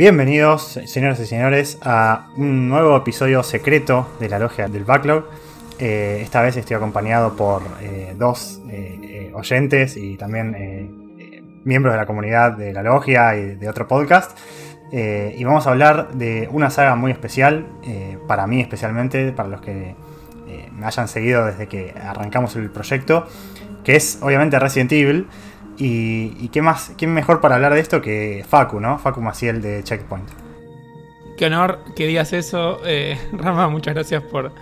Bienvenidos, señoras y señores, a un nuevo episodio secreto de la logia del Backlog. Eh, esta vez estoy acompañado por eh, dos eh, oyentes y también miembros de la comunidad de la logia y de otro podcast. y vamos a hablar de una saga muy especial, para mí especialmente, para los que me hayan seguido desde que arrancamos el proyecto, que es obviamente Resident Evil. Y, qué más, quién mejor para hablar de esto que Facu, ¿no? Facu Maciel de Checkpoint. Qué honor que digas eso, Rama, muchas gracias por,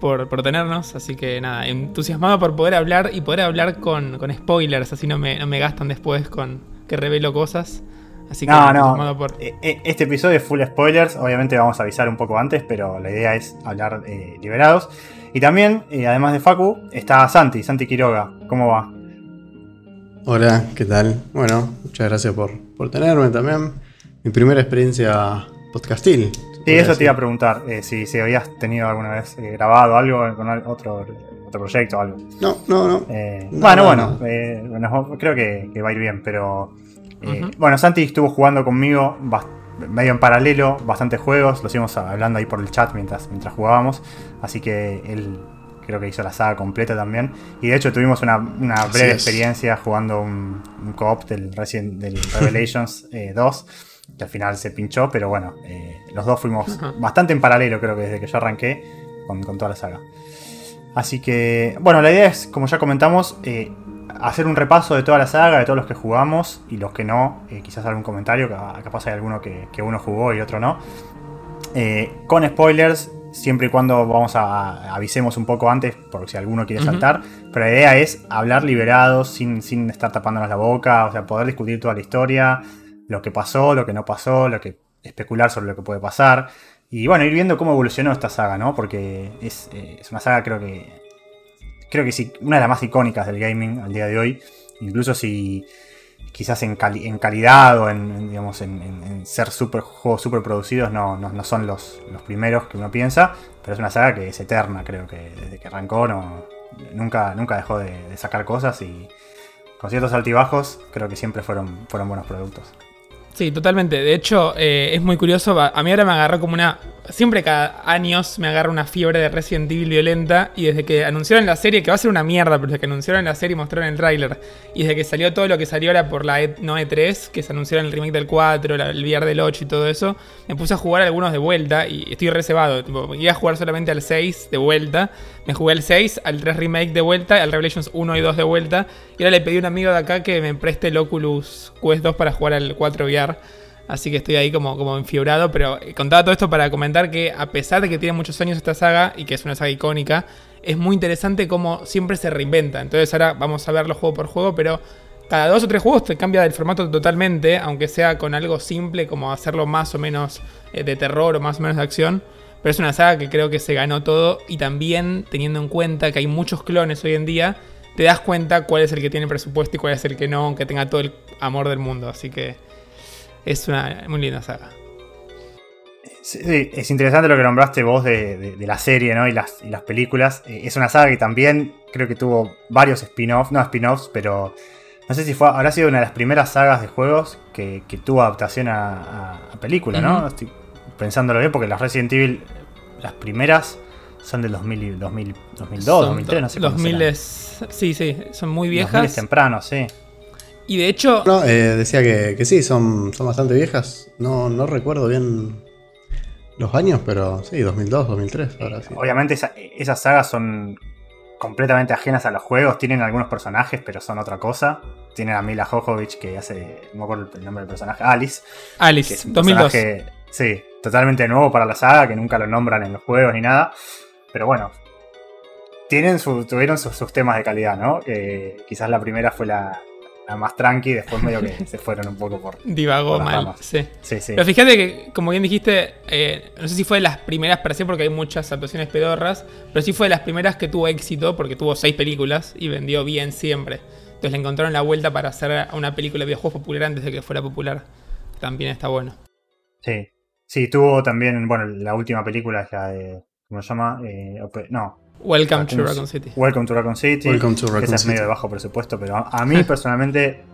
por, tenernos. Así que nada, entusiasmado por poder hablar y poder hablar con, spoilers, así no me, no me, gastan después con que revelo cosas. Así que no, no. Por... E, e, este episodio es full spoilers. Obviamente vamos a avisar un poco antes, pero la idea es hablar eh, liberados. Y también, eh, además de Facu, está Santi, Santi Quiroga. ¿Cómo va? Hola, ¿qué tal? Bueno, muchas gracias por, por tenerme también. Mi primera experiencia podcastil. Sí, eso te iba a preguntar, eh, si, si, habías tenido alguna vez eh, grabado algo con otro, otro proyecto o algo. No, no, no. Eh, bueno, bueno, bueno, creo que, va a ir bien, pero... Bueno, Santi estuvo jugando conmigo medio en paralelo, bastantes juegos, los íbamos hablando ahí por el chat mientras, mientras jugábamos, así que él creo que hizo la saga completa también. Y de hecho tuvimos una, breve experiencia jugando un, un co-op del, del Revelations 2 que al final se pinchó, pero bueno, eh, los dos fuimos bastante en paralelo, creo que desde que yo arranqué con, toda la saga. Así que, bueno, la idea es, como ya comentamos, eh, hacer un repaso de toda la saga, de todos los que jugamos y los que no, eh, quizás algún comentario, capaz hay alguno que, uno jugó y otro no. con spoilers, siempre y cuando vamos a, avisemos un poco antes, por si alguno quiere saltar. Pero la idea es hablar liberados, sin, sin estar tapándonos la boca, o sea, poder discutir toda la historia, lo que pasó, lo que no pasó, lo que especular sobre lo que puede pasar. Y bueno, ir viendo cómo evolucionó esta saga, ¿no? Porque es, eh, una saga, creo que. Creo que sí, una de las más icónicas del gaming al día de hoy. Incluso si quizás en, calidad o en, en, ser super, juegos super producidos no, no, son los, los, primeros que uno piensa, pero es una saga que es eterna, creo que desde que arrancó no, nunca, nunca dejó de, de sacar cosas y con ciertos altibajos creo que siempre fueron, fueron buenos productos. Sí, totalmente. De hecho, eh, es muy curioso. A mí ahora me agarró como una. Siempre cada años me agarra una fiebre de Resident Evil violenta. Y desde que anunciaron la serie, que va a ser una mierda, pero desde que anunciaron la serie y mostraron el tráiler. Y desde que salió todo lo que salió ahora por la e, no E3, que se anunciaron el remake del 4, el VR del 8 y todo eso, me puse a jugar algunos de vuelta. Y estoy reservado. Tipo, iba a jugar solamente al 6 de vuelta. Me jugué al 6, al 3 remake de vuelta, al Revelations 1 y 2 de vuelta. Y ahora le pedí a un amigo de acá que me preste el Oculus Quest 2 para jugar al 4 VR. Así que estoy ahí como, como enfiebrado. Pero contaba todo esto para comentar que a pesar de que tiene muchos años esta saga y que es una saga icónica, es muy interesante cómo siempre se reinventa. Entonces ahora vamos a verlo juego por juego, pero cada dos o tres juegos te cambia el formato totalmente, aunque sea con algo simple como hacerlo más o menos eh, de terror o más o menos de acción. Pero es una saga que creo que se ganó todo y también teniendo en cuenta que hay muchos clones hoy en día, te das cuenta cuál es el que tiene presupuesto y cuál es el que no, aunque tenga todo el amor del mundo. Así que es una muy linda saga. Sí, es interesante lo que nombraste vos de, la serie ¿no? y, las, las películas. Eh, es una saga que también creo que tuvo varios spin-offs, no spin-offs, pero no sé si fue, habrá sido una de las primeras sagas de juegos que, tuvo adaptación a, película, ¿no? Estoy pensándolo bien porque las Resident Evil, las primeras, son del 2000, 2002, 2003, no sé 2000 es, sí, sí, son muy viejas. 2000 es temprano, sí. Y de hecho. No, eh, decía que, sí, son, son bastante viejas. No, no recuerdo bien los años, pero sí, 2002, 2003. Ahora sí. Obviamente esas sagas son completamente ajenas a los juegos. Tienen algunos personajes, pero son otra cosa. Tienen a Mila Jojovich que hace. No me acuerdo el nombre del personaje. Alice. Alice, 2002. sí, totalmente nuevo para la saga, que nunca lo nombran en los juegos ni nada. Pero bueno. Tienen tuvieron sus, sus temas de calidad, ¿no? quizás la primera fue la, la más tranqui, después medio que se fueron un poco por. Divagó mal, sí. sí. Pero fíjate que, como bien dijiste, eh, no sé si fue de las primeras para sí, porque hay muchas actuaciones pedorras, pero sí fue de las primeras que tuvo éxito, porque tuvo seis películas y vendió bien siempre. Entonces le encontraron la vuelta para hacer una película de videojuegos popular antes de que fuera popular. También está bueno. Sí. Sí, tuvo también, bueno, la última película es la de. ¿Cómo se llama? Eh, no, Welcome to Raccoon City. Welcome to Raccoon City. Welcome to Raccoon Esa es medio de bajo presupuesto, pero a, mí personalmente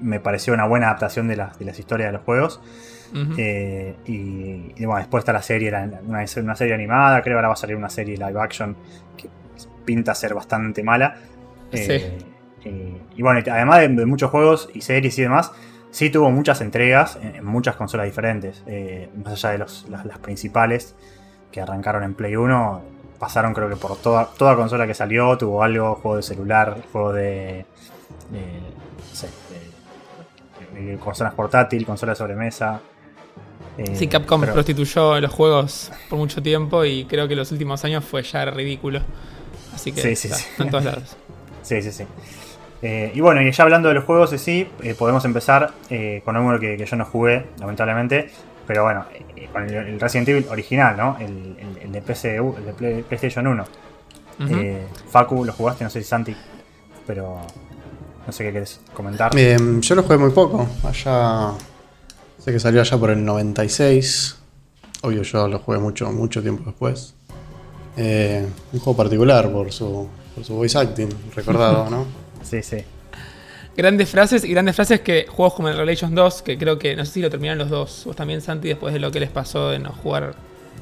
me pareció una buena adaptación de, de las historias de los juegos. Eh, y, bueno, después está la serie, una, una, serie animada, creo que ahora va a salir una serie live action que pinta ser bastante mala. Eh, y bueno, además de, muchos juegos y series y demás, sí tuvo muchas entregas en, muchas consolas diferentes, eh, más allá de las, principales que arrancaron en Play 1, pasaron creo que por toda, toda consola que salió, tuvo algo, juego de celular, juego de... no sé, de, consolas portátil, consola de sobremesa, eh, sí, Capcom prostituyó los juegos por mucho tiempo y creo que los últimos años fue ya ridículo. Así que sí, sí, en todos lados. Sí, sí, sí. Eh, y bueno, y ya hablando de los juegos sí, eh, podemos empezar con uno que, que, yo no jugué, lamentablemente. Pero bueno, con el, Resident Evil original, ¿no? El, el, de, PCU, el de PlayStation 1. Facu, lo jugaste, no sé si Santi, pero no sé qué quieres comentar. yo lo jugué muy poco, allá Sé que salió allá por el 96. Obvio, yo lo jugué mucho, mucho tiempo después. Eh, un juego particular por su, por su voice acting, recordado, ¿no? sí, sí. Grandes frases y grandes frases que juegos como el Revelations 2, que creo que no sé si lo terminaron los dos, vos también Santi, después de lo que les pasó de no jugar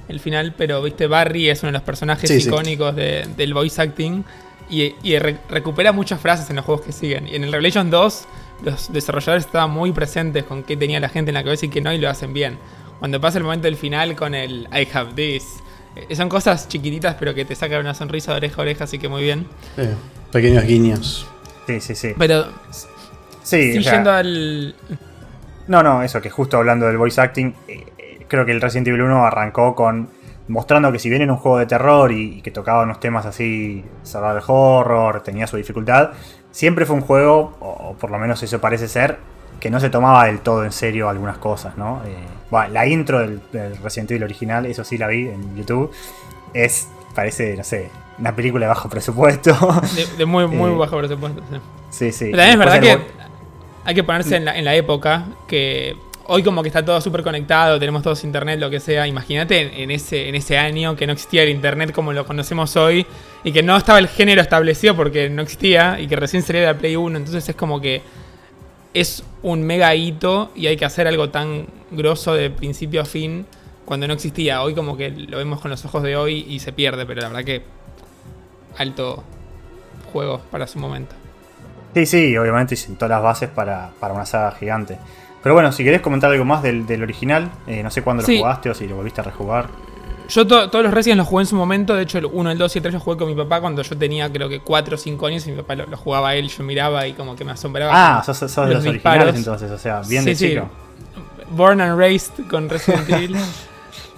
el final, pero viste, Barry es uno de los personajes icónicos del voice acting y, recupera muchas frases en los juegos que siguen. Y en el Revelations 2 los desarrolladores estaban muy presentes con qué tenía la gente en la cabeza y qué no, y lo hacen bien. Cuando pasa el momento del final con el I have this, eh, son cosas chiquititas pero que te sacan una sonrisa de oreja a oreja, así que muy bien. pequeños guiños. Sí, sí, sí. Pero. Sí, yendo al. No, no, eso, que justo hablando del voice acting, eh, eh, creo que el Resident Evil 1 arrancó con mostrando que si bien era un juego de terror y, que tocaba unos temas así, survival horror, tenía su dificultad, siempre fue un juego, o, por lo menos eso parece ser, que no se tomaba del todo en serio algunas cosas, ¿no? Eh, bueno, la intro del, Resident Evil original, eso sí la vi en YouTube, es, parece, no sé, una película de bajo presupuesto. De, muy, muy eh, bajo presupuesto, sí. Sí. Pero también es verdad que hay que ponerse en la, en la época que hoy como que está todo súper conectado, tenemos todos internet, lo que sea. Imagínate en, ese, en ese año que no existía el internet como lo conocemos hoy y que no estaba el género establecido porque no existía y que recién de la Play 1. Entonces es como que es un mega hito y hay que hacer algo tan grosso de principio a fin cuando no existía. Hoy como que lo vemos con los ojos de hoy y se pierde, pero la verdad que alto juego para su momento. Sí, sí, obviamente sin todas las bases para, para una saga gigante. Pero bueno, si querés comentar algo más del, original, eh, no sé cuándo lo jugaste o si lo volviste a rejugar. Yo todos los Resident los jugué en su momento, de hecho el 1, el 2 y el 3 los jugué con mi papá cuando yo tenía creo que 4 o 5 años y mi papá lo, jugaba él, yo miraba y como que me asombraba. Ah, sos, de los, originales entonces, o sea, bien de chico. Born and raised con Resident Evil.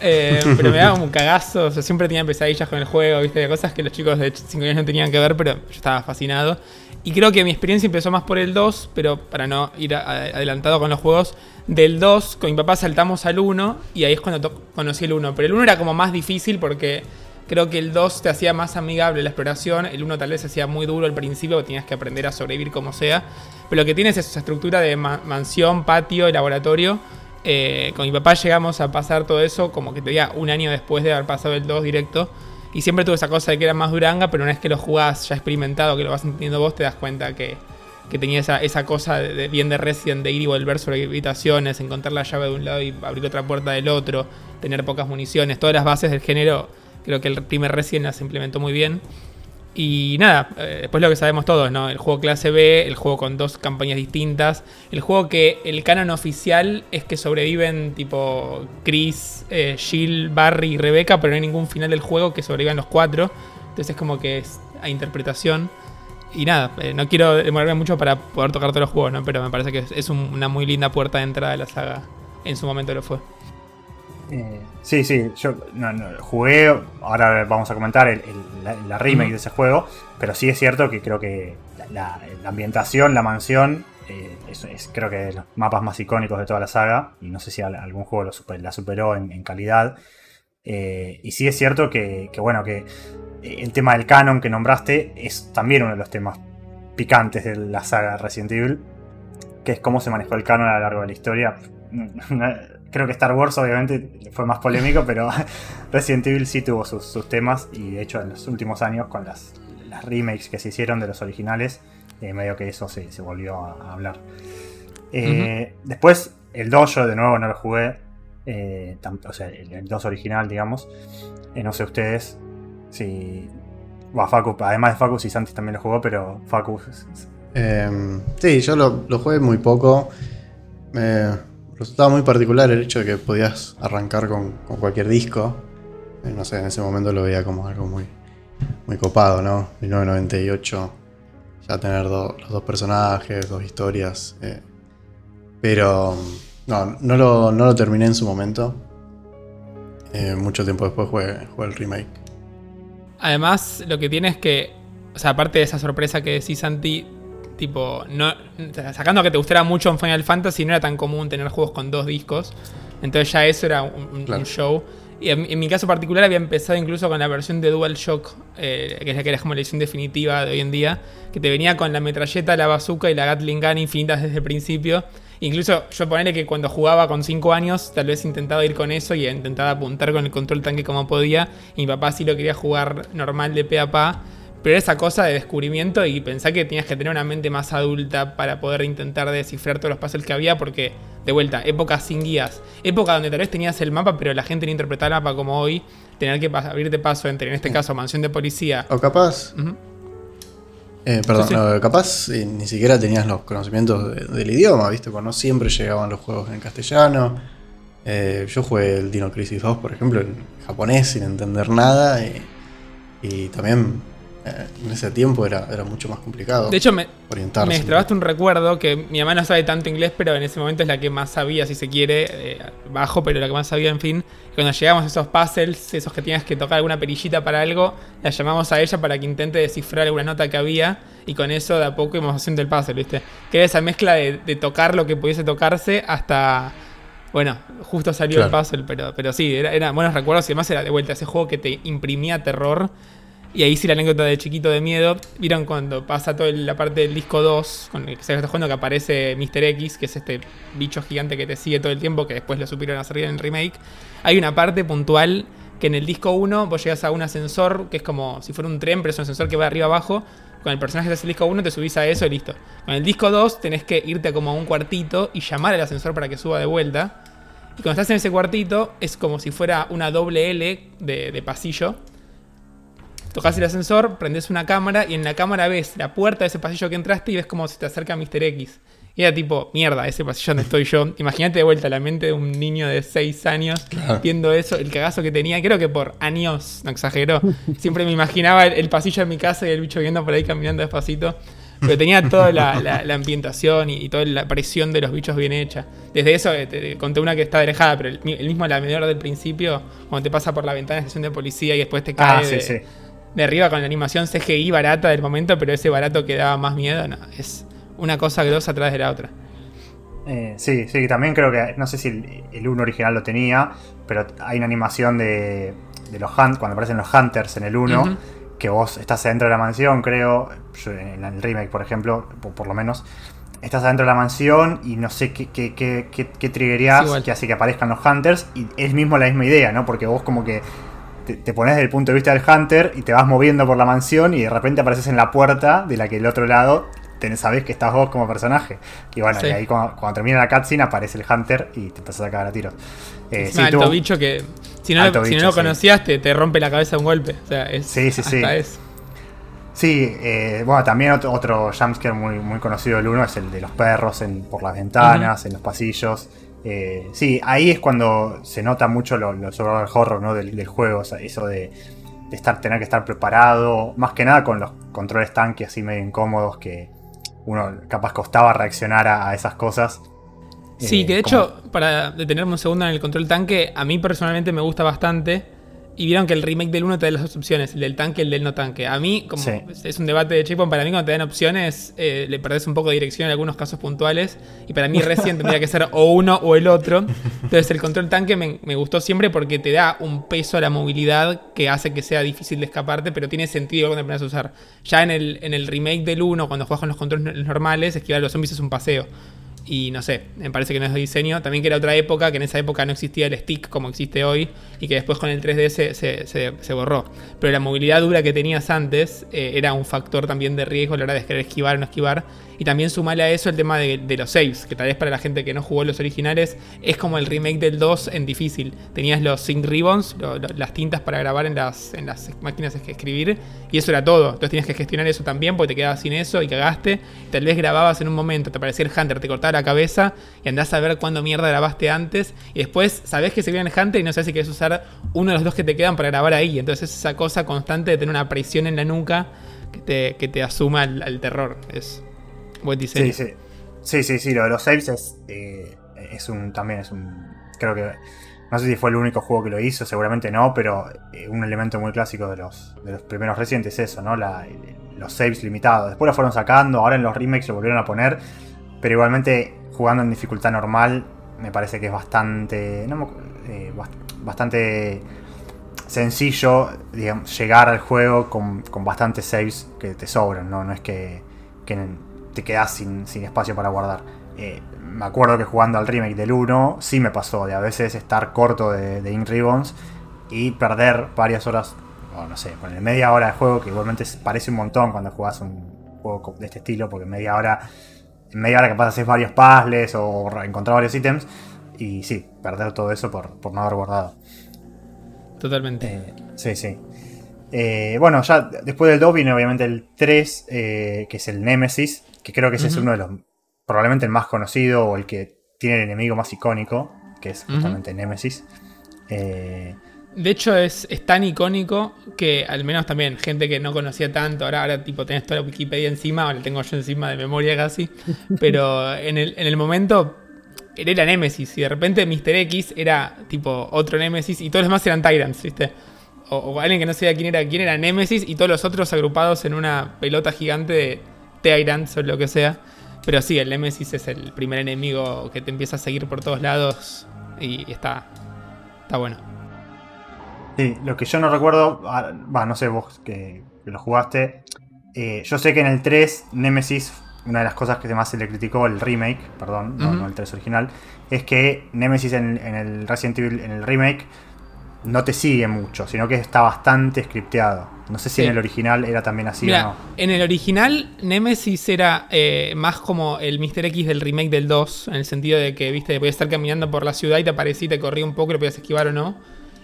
Eh, pero me daba un cagazo, o sea, siempre tenía pesadillas con el juego, viste, cosas que los chicos de 5 años no tenían que ver, pero yo estaba fascinado. Y creo que mi experiencia empezó más por el 2, pero para no ir adelantado con los juegos, del 2 con mi papá saltamos al 1 y ahí es cuando conocí el 1. Pero el 1 era como más difícil porque creo que el 2 te hacía más amigable la exploración, el 1 tal vez se hacía muy duro al principio, tenías que aprender a sobrevivir como sea. Pero lo que tienes es esa estructura de mansión, patio y laboratorio. Eh, con mi papá llegamos a pasar todo eso como que te diga un año después de haber pasado el 2 directo. Y siempre tuve esa cosa de que era más duranga, pero una vez que lo jugás ya experimentado, que lo vas entendiendo vos, te das cuenta que, tenía esa, esa cosa de, bien de Resident, de ir y volver sobre habitaciones, encontrar la llave de un lado y abrir otra puerta del otro, tener pocas municiones, todas las bases del género, creo que el primer Resident las implementó muy bien. Y nada, eh, después lo que sabemos todos, ¿no? El juego clase B, el juego con dos campañas distintas, el juego que el canon oficial es que sobreviven tipo Chris, eh, Jill, Barry y Rebecca, pero no hay ningún final del juego que sobrevivan los cuatro. Entonces es como que es a interpretación. Y nada, eh, no quiero demorarme mucho para poder tocar todos los juegos, ¿no? Pero me parece que es, una muy linda puerta de entrada de la saga. En su momento lo fue. Eh, sí, sí, yo jugué, ahora vamos a comentar el, la, remake de ese juego, pero sí es cierto que creo que la, ambientación, la mansión, eh, es, creo que de los mapas más icónicos de toda la saga, y no sé si algún juego la superó en, calidad. Eh, y sí es cierto que, bueno, que el tema del canon que nombraste es también uno de los temas picantes de la saga Resident Evil, que es cómo se manejó el canon a lo largo de la historia. Creo que Star Wars obviamente fue más polémico, pero Resident Evil sí tuvo sus, temas y de hecho en los últimos años con las, remakes que se hicieron de los originales, eh, medio que eso se, volvió a, hablar. Eh, después, el Dojo, de nuevo, no lo jugué. Eh, o sea, el, el 2 original, digamos. Eh, no sé ustedes si. Bueno, Facu, además de Facu, si Santi también lo jugó, pero Facu. Em, sí, yo lo, jugué muy poco. Me resultaba muy particular el hecho de que podías arrancar con, cualquier disco. Eh, no sé, en ese momento lo veía como algo muy, muy copado, ¿no? 1998, ya tener los dos personajes, dos historias. pero no, no lo, no lo terminé en su momento. Eh, mucho tiempo después jugué, el remake. Además, lo que tiene es que, o sea, aparte de esa sorpresa que decís, Santi, tipo, no, sacando que te gustara mucho en Final Fantasy, no era tan común tener juegos con dos discos. Entonces ya eso era un, show. Y en, mi caso particular había empezado incluso con la versión de DualShock, eh, que es la que era como la edición definitiva de hoy en día, que te venía con la metralleta, la bazooka y la Gatling Gun infinitas desde el principio. Incluso yo ponerle que cuando jugaba con 5 años, tal vez intentaba ir con eso y intentaba apuntar con el control tanque como podía. Y mi papá sí lo quería jugar normal de pe a pa. Pero esa cosa de descubrimiento y pensar que tenías que tener una mente más adulta para poder intentar descifrar todos los puzzles que había, porque, de vuelta, época sin guías. Época donde tal vez tenías el mapa, pero la gente no interpretaba el mapa como hoy. Tener que abrirte paso entre, en este caso, mansión de policía. O capaz. Eh, perdón, capaz eh, ni siquiera tenías los conocimientos del idioma, ¿viste? Porque no siempre llegaban los juegos en castellano. Eh, yo jugué el Dino Crisis 2, por ejemplo, en japonés sin entender nada. y también eh, en ese tiempo era, era mucho más complicado. De hecho, me, me extrabaste un recuerdo que mi mamá no sabe tanto inglés, pero en ese momento es la que más sabía, si se quiere, eh, bajo, pero la que más sabía, en fin. Cuando llegamos a esos puzzles, esos que tenías que tocar alguna perillita para algo, la llamamos a ella para que intente descifrar alguna nota que había, y con eso de a poco íbamos haciendo el puzzle, ¿viste? Que era esa mezcla de, tocar lo que pudiese tocarse hasta. Bueno, justo salió el puzzle, pero, pero sí, eran era buenos recuerdos y además era de vuelta ese juego que te imprimía terror y ahí sí la anécdota de chiquito de miedo. ¿Vieron cuando pasa toda la parte del disco 2, con el que se está jugando, que aparece Mr. X, que es este bicho gigante que te sigue todo el tiempo, que después lo supieron hacer en el remake? Hay una parte puntual que en el disco 1 vos llegas a un ascensor, que es como si fuera un tren, pero es un ascensor que va arriba abajo. Con el personaje de ese disco 1 te subís a eso y listo. Con el disco 2 tenés que irte como a un cuartito y llamar al ascensor para que suba de vuelta. Y cuando estás en ese cuartito es como si fuera una doble L de pasillo Tocas el ascensor, prendes una cámara y en la cámara ves la puerta de ese pasillo que entraste y ves cómo se te acerca Mr. X. Y era tipo, mierda, ese pasillo donde estoy yo. Imagínate de vuelta la mente de un niño de 6 años viendo eso, el cagazo que tenía. Creo que por años, no exagero. Siempre me imaginaba el, pasillo de mi casa y el bicho viendo por ahí caminando despacito. Pero tenía toda la, ambientación y, toda la presión de los bichos bien hecha. Desde eso, eh, te, conté una que está alejada, pero el, mismo la menor del principio, cuando te pasa por la ventana de la estación de policía y después te cae. Ah, sí, sí de arriba con la animación CGI barata del momento, pero ese barato que daba más miedo, no, es una cosa grosa atrás de la otra. Eh, sí, sí, también creo que, no sé si el, 1 original lo tenía, pero hay una animación de, de los Hunt, cuando aparecen los Hunters en el 1, que vos estás adentro de la mansión, creo, en el remake, por ejemplo, por, lo menos, estás adentro de la mansión y no sé qué, qué, qué, qué, triggerías que hace que aparezcan los Hunters, y es mismo la misma idea, ¿no? Porque vos como que te, pones desde el punto de vista del hunter y te vas moviendo por la mansión y de repente apareces en la puerta de la que el otro lado tenés, sabés que estás vos como personaje. Y bueno, y ahí cuando, termina la cutscene aparece el hunter y te empezás a cagar a tiros. Eh, es alto bicho que si no, lo, conocías te, rompe la cabeza un golpe. O sea, es, sí, sí, sí. Sí, eh, bueno, también otro, otro jumpscare muy, muy conocido del uno es el de los perros en, por las ventanas, en los pasillos. Eh, sí, ahí es cuando se nota mucho lo, lo sobre el horror ¿no? del, juego, eso de, estar, tener que estar preparado, más que nada con los controles tanques así medio incómodos que uno capaz costaba reaccionar a, esas cosas. Sí, que de eh, hecho, para detenerme un segundo en el control tanque, a mí personalmente me gusta bastante. Y vieron que el remake del 1 te da las dos opciones, el del tanque y el del no tanque. A mí, como es un debate de Chipon, para mí cuando te dan opciones eh, le perdés un poco de dirección en algunos casos puntuales. Y para mí recién tendría que ser o uno o el otro. Entonces el control tanque me, gustó siempre porque te da un peso a la movilidad que hace que sea difícil de escaparte, pero tiene sentido cuando aprendes a usar. Ya en el, en el remake del 1, cuando juegas con los controles normales, esquivar a los zombies es un paseo. Y no sé, me parece que no es de diseño. También que era otra época, que en esa época no existía el stick como existe hoy y que después con el 3DS se, borró. Pero la movilidad dura que tenías antes eh, era un factor también de riesgo a la hora de querer esquivar o no esquivar. Y también sumale a eso el tema de, los saves, que tal vez para la gente que no jugó los originales es como el remake del 2 en difícil. Tenías los sync ribbons, las tintas para grabar en las, en las máquinas que escribir, y eso era todo. Entonces tenías que gestionar eso también porque te quedabas sin eso y cagaste. Tal vez grababas en un momento, te aparecía el Hunter, te cortaba la cabeza y andás a ver cuándo mierda grabaste antes. Y después sabés que se viene el Hunter y no sabes si quieres usar uno de los dos que te quedan para grabar ahí. Entonces es esa cosa constante de tener una presión en la nuca que te, que te asuma el terror. Es Buen diseño. Sí, sí. Sí. Lo de los saves es, eh, es un. También es un. Creo que. No sé si fue el único juego que lo hizo, seguramente no, pero eh, un elemento muy clásico de los, de los primeros Resident es eso, ¿no? Los saves limitados. Después lo fueron sacando, ahora en los remakes lo volvieron a poner, pero igualmente jugando en dificultad normal me parece que es bastante. Eh, bastante sencillo llegar al juego con, con bastantes saves que te sobran, ¿no? No es que te quedas sin, espacio para guardar. Eh, me acuerdo que jugando al remake del 1 sí me pasó de a veces estar corto de, Ink Ribbons y perder varias horas, o no sé, poner media hora de juego, que igualmente parece un montón cuando juegas un juego de este estilo, porque media hora, en media hora que pasas hacer varios puzzles o encontrar varios ítems, y sí, perder todo eso por, no haber guardado. Totalmente. Eh, sí, sí. Eh, bueno, ya después del 2 viene obviamente el 3, que es el Nemesis, que creo que ese es uno de los, probablemente el más conocido o el que tiene el enemigo más icónico, que es justamente Nemesis. Eh, de hecho, es, tan icónico que al menos también gente que no conocía tanto, ahora, ahora tipo tenés toda la Wikipedia encima, o la tengo yo encima de memoria casi, pero en el, en el momento era Nemesis y de repente Mr. X era tipo otro Nemesis y todos los demás eran Tyrants, ¿viste? O, o alguien que no sabía quién era, quién era Nemesis y todos los otros agrupados en una pelota gigante de Tyrants o lo que sea. Pero sí, el Nemesis es el primer enemigo que te empieza a seguir por todos lados y está, está bueno. Sí, lo que yo no recuerdo, ah, va, no sé vos que, lo jugaste, eh, yo sé que en el 3 Nemesis, una de las cosas que más se le criticó el remake, perdón, no, el 3 original, es que Nemesis en, en, el Resident Evil, en el remake, no te sigue mucho, sino que está bastante scripteado. No sé si en el original era también así o no. En el original, Nemesis era eh, más como el Mr. X del remake del 2, en el sentido de que, viste, podías estar caminando por la ciudad y te aparecía y te corría un poco y lo podías esquivar o no.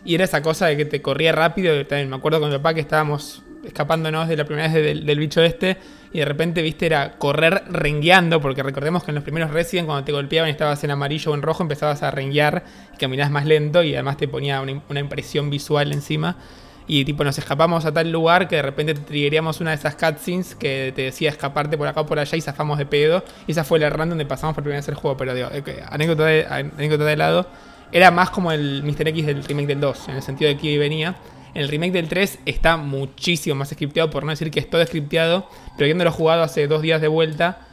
Y era esa cosa de que te corría rápido. También me acuerdo con mi papá que estábamos escapándonos de la primera vez del, bicho este. Y de repente, viste, era correr rengueando. Porque recordemos que en los primeros Resident, cuando te golpeaban y estabas en amarillo o en rojo, empezabas a renguear y caminabas más lento. Y además te ponía una, impresión visual encima. Y tipo, nos escapamos a tal lugar que de repente te triggeríamos una de esas cutscenes que te decía escaparte por acá o por allá y zafamos de pedo. Y esa fue la run donde pasamos por primera vez el juego. Pero digo, eh, anécdota de, anécdota de lado. Era más como el Mr. X del remake del 2, en el sentido de que venía el remake del 3 está muchísimo más scripteado, por no decir que es todo scripteado, pero habiéndolo jugado hace dos días de vuelta,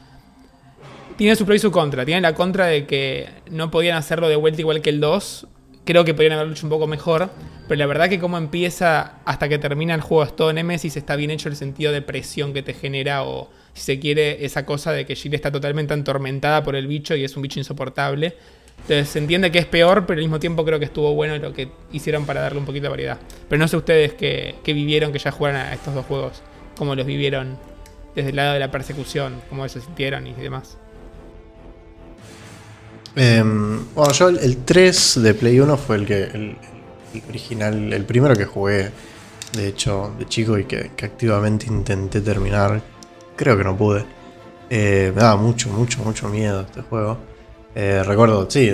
tiene su pro y su contra. Tiene la contra de que no podían hacerlo de vuelta igual que el 2. Creo que podrían haberlo hecho un poco mejor. Pero la verdad que como empieza hasta que termina el juego es todo Nemesis, está bien hecho el sentido de presión que te genera o si se quiere esa cosa de que Jill está totalmente atormentada por el bicho y es un bicho insoportable. Entonces se entiende que es peor, pero al mismo tiempo creo que estuvo bueno lo que hicieron para darle un poquito de variedad. Pero no sé ustedes que, vivieron, que ya jugaron a estos dos juegos, cómo los vivieron desde el lado de la persecución, cómo se sintieron y demás. Em, bueno, yo el, 3 de Play 1 fue el que el, original, el primero que jugué, de hecho, de chico y que, activamente intenté terminar. Creo que no pude. Eh, me daba mucho, mucho, mucho miedo este juego. Eh, recuerdo, sí,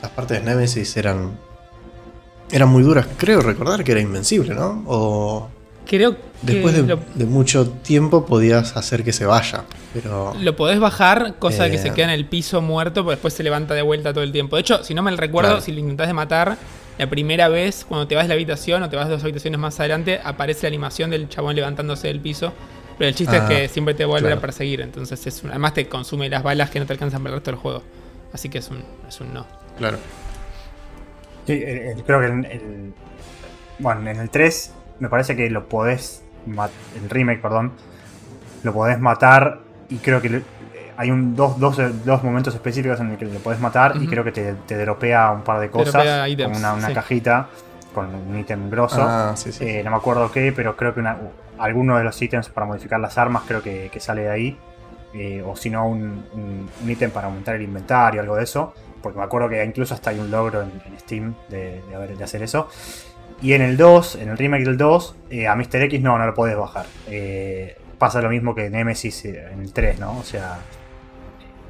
las partes de Nemesis eran. Eran muy duras. Creo recordar que era invencible, ¿no? O. Creo que. Después de, mucho tiempo podías hacer que se vaya. Pero. Lo podés bajar, cosa de que se eh, queda en el piso muerto, pero después se levanta de vuelta todo el tiempo. De hecho, si no me recuerdo, si lo intentás de matar, la primera vez, cuando te vas de la habitación o te vas dos habitaciones más adelante, aparece la animación del chabón levantándose del piso. Pero el chiste es que ah, siempre te vuelve a perseguir. Entonces, es además te consume las balas que no te alcanzan para el resto del juego. Así que es un, es un no. Claro. Sí, creo que en el, bueno, en el 3 me parece que lo podés, el remake, perdón, lo podés matar y creo que hay un, dos, dos, dos, momentos específicos en los que le puedes matar y creo que te, te, dropea un par de cosas. Como una, una cajita con un ítem grosso. Ah, eh, no me acuerdo qué, pero creo que una, alguno de los ítems para modificar las armas creo que, sale de ahí. Eh, o si no, un ítem para aumentar el inventario, algo de eso. Porque me acuerdo que incluso hasta hay un logro en, Steam de, de, hacer eso. Y en el 2, en el remake del 2, eh, a Mr. X no, no lo puedes bajar. pasa lo mismo que Nemesis en el 3, ¿no? O sea,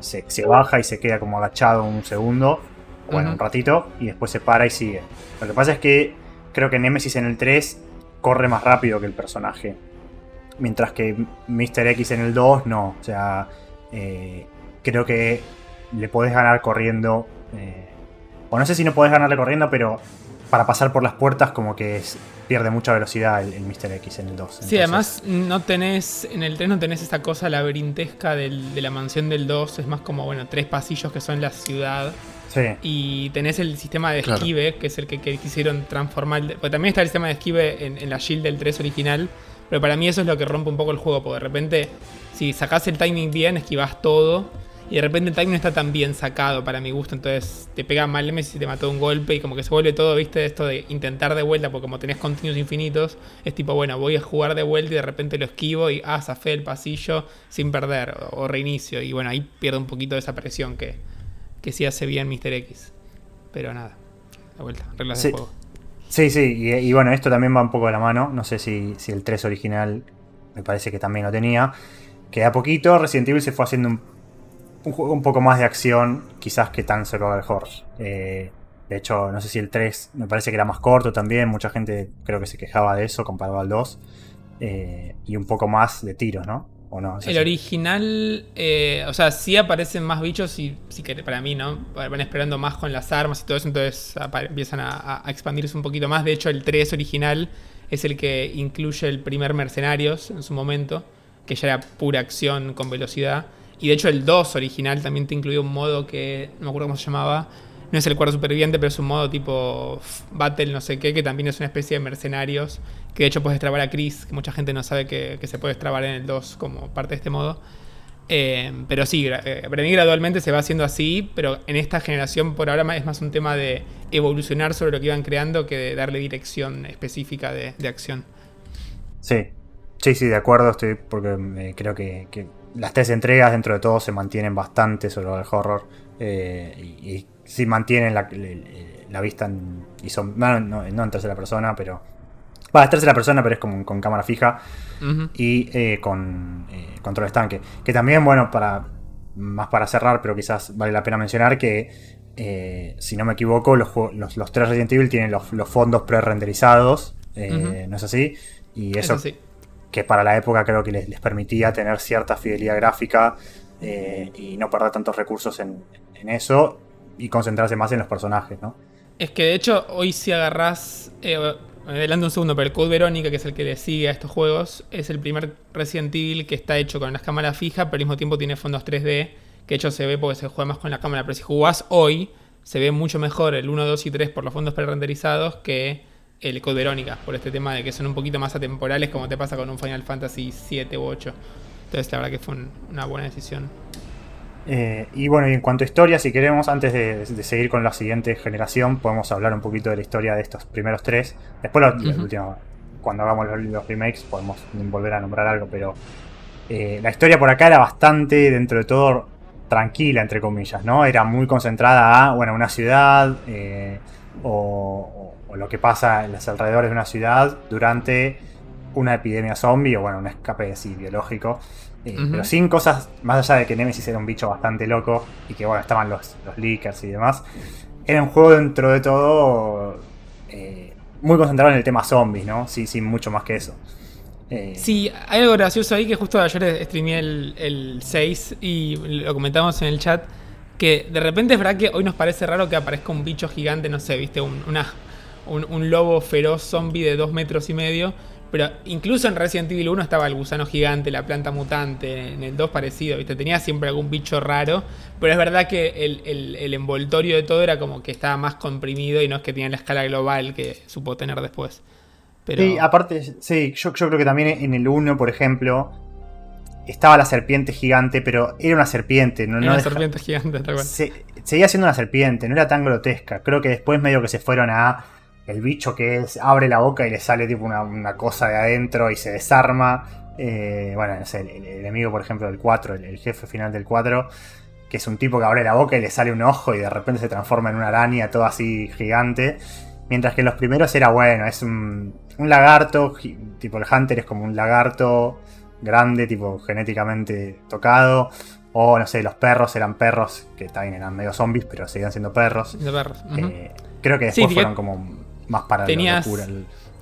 se, baja y se queda como agachado un segundo, bueno, un ratito, y después se para y sigue. Lo que pasa es que creo que Nemesis en el 3 corre más rápido que el personaje. Mientras que Mr. X en el 2 no. O sea, eh, creo que le podés ganar corriendo. Eh, o no sé si no podés ganarle corriendo, pero para pasar por las puertas como que pierde mucha velocidad el, Mr. X en el 2. Sí, además no tenés, en el 3 no tenés esa cosa laberintesca de la mansión del 2, es más como, bueno, tres pasillos que son la ciudad. Sí. Y tenés el sistema de esquive, que es el que, quisieron transformar. Porque también está el sistema de esquive en, la Shield del 3 original. Pero para mí eso es lo que rompe un poco el juego, porque de repente, si sacás el timing bien, esquivas todo. Y de repente el timing no está tan bien sacado para mi gusto, entonces te pega mal Nemesis y te mató un golpe y como que se vuelve todo, viste, esto de intentar de vuelta, porque como tenés continuos infinitos, es tipo, bueno, voy a jugar de vuelta y de repente lo esquivo y ah, zafé el pasillo sin perder o, reinicio. Y bueno, ahí pierdo un poquito de esa presión que, que sí hace bien Mr. X. Pero nada, la vuelta, reglas sí. de juego. Sí, sí, y, bueno, esto también va un poco de la mano. No sé si, si el 3 original me parece que también lo tenía. Que a poquito Resident Evil se fue haciendo un un juego un poco más de acción, quizás que tan Survival Horse. Eh, de hecho, no sé si el 3 me parece que era más corto también. Mucha gente creo que se quejaba de eso comparado al 2. Eh, y un poco más de tiros, ¿no? ¿O no? el original, eh, o sea, sí aparecen más bichos y sí que para mí, ¿no? Van esperando más con las armas y todo eso, entonces empiezan a, a, expandirse un poquito más. De hecho, el 3 original es el que incluye el primer Mercenarios en su momento, que ya era pura acción con velocidad. Y de hecho el 2 original también te incluía un modo que no me acuerdo cómo se llamaba. No es el cuarto superviviente, pero es un modo tipo Battle no sé qué, que también es una especie de mercenarios. Que de hecho puedes trabar a Chris, que mucha gente no sabe que, se puede trabar en el 2 como parte de este modo. Eh, pero sí, eh, gradualmente se va haciendo así, pero en esta generación por ahora es más un tema de evolucionar sobre lo que iban creando que de darle dirección específica de, acción. Sí, sí, sí, de acuerdo, estoy porque eh, creo que las tres entregas dentro de todo se mantienen bastante sobre el horror eh, y, sí mantienen la, vista y son no, en tercera persona pero va es tercera persona pero es como con cámara fija y eh, con eh, control estanque. Que también bueno para más para cerrar pero quizás vale la pena mencionar que si no me equivoco los, los, tres Resident Evil tienen los, fondos pre-renderizados no es así y eso, eso que para la época creo que les, permitía tener cierta fidelidad gráfica eh, y no perder tantos recursos en, eso y concentrarse más en los personajes, ¿no? Es que de hecho hoy si agarrás, eh, adelante un segundo, pero el Code Verónica, que es el que le sigue a estos juegos, es el primer Resident Evil que está hecho con las cámaras fijas, pero al mismo tiempo tiene fondos 3D, que de hecho se ve porque se juega más con la cámara, pero si jugás hoy, se ve mucho mejor el 1, 2 y 3 por los fondos pre-renderizados que el Code Verónica, por este tema de que son un poquito más atemporales, como te pasa con un Final Fantasy 7 u 8. Entonces, la verdad que fue una buena decisión. Eh, y bueno, y en cuanto a historia, si queremos, antes de, seguir con la siguiente generación, podemos hablar un poquito de la historia de estos primeros tres. Después, cuando hagamos los, remakes, podemos volver a nombrar algo, pero eh, la historia por acá era bastante, dentro de todo, tranquila, entre comillas, ¿no? Era muy concentrada a, bueno, una ciudad eh, o, o lo que pasa en los alrededores de una ciudad durante una epidemia zombie o bueno, un escape así biológico. Eh, pero sin cosas, más allá de que Nemesis era un bicho bastante loco y que bueno, estaban los, los leakers y demás, era un juego dentro de todo eh, muy concentrado en el tema zombies, ¿no? Sí, sin mucho más que eso. Eh, sí, hay algo gracioso ahí que justo ayer streamé el, el 6 y lo comentamos en el chat. Que de repente es verdad que hoy nos parece raro que aparezca un bicho gigante, no sé, viste, una, un, lobo feroz zombie de dos metros y medio. Pero incluso en Resident Evil 1 estaba el gusano gigante, la planta mutante, en el 2 parecido, ¿viste? Tenía siempre algún bicho raro, pero es verdad que el, envoltorio de todo era como que estaba más comprimido y no es que tenía la escala global que supo tener después. Sí, aparte, sí, yo, creo que también en el 1, por ejemplo, estaba la serpiente gigante, pero era una serpiente. No, era una serpiente gigante, tal cual. seguía siendo una serpiente, no era tan grotesca. Creo que después medio que se fueron a el bicho que es, abre la boca y le sale tipo una, cosa de adentro y se desarma. Eh, bueno, no sé, el, enemigo, por ejemplo, del 4, el, jefe final del 4, que es un tipo que abre la boca y le sale un ojo y de repente se transforma en una araña, todo así gigante. Mientras que en los primeros era bueno, es un, un lagarto, tipo el Hunter es como un lagarto grande, tipo genéticamente tocado. O no sé, los perros eran perros, que también eran medio zombies, pero seguían siendo perros. Eh, creo que después fueron como más para tenías la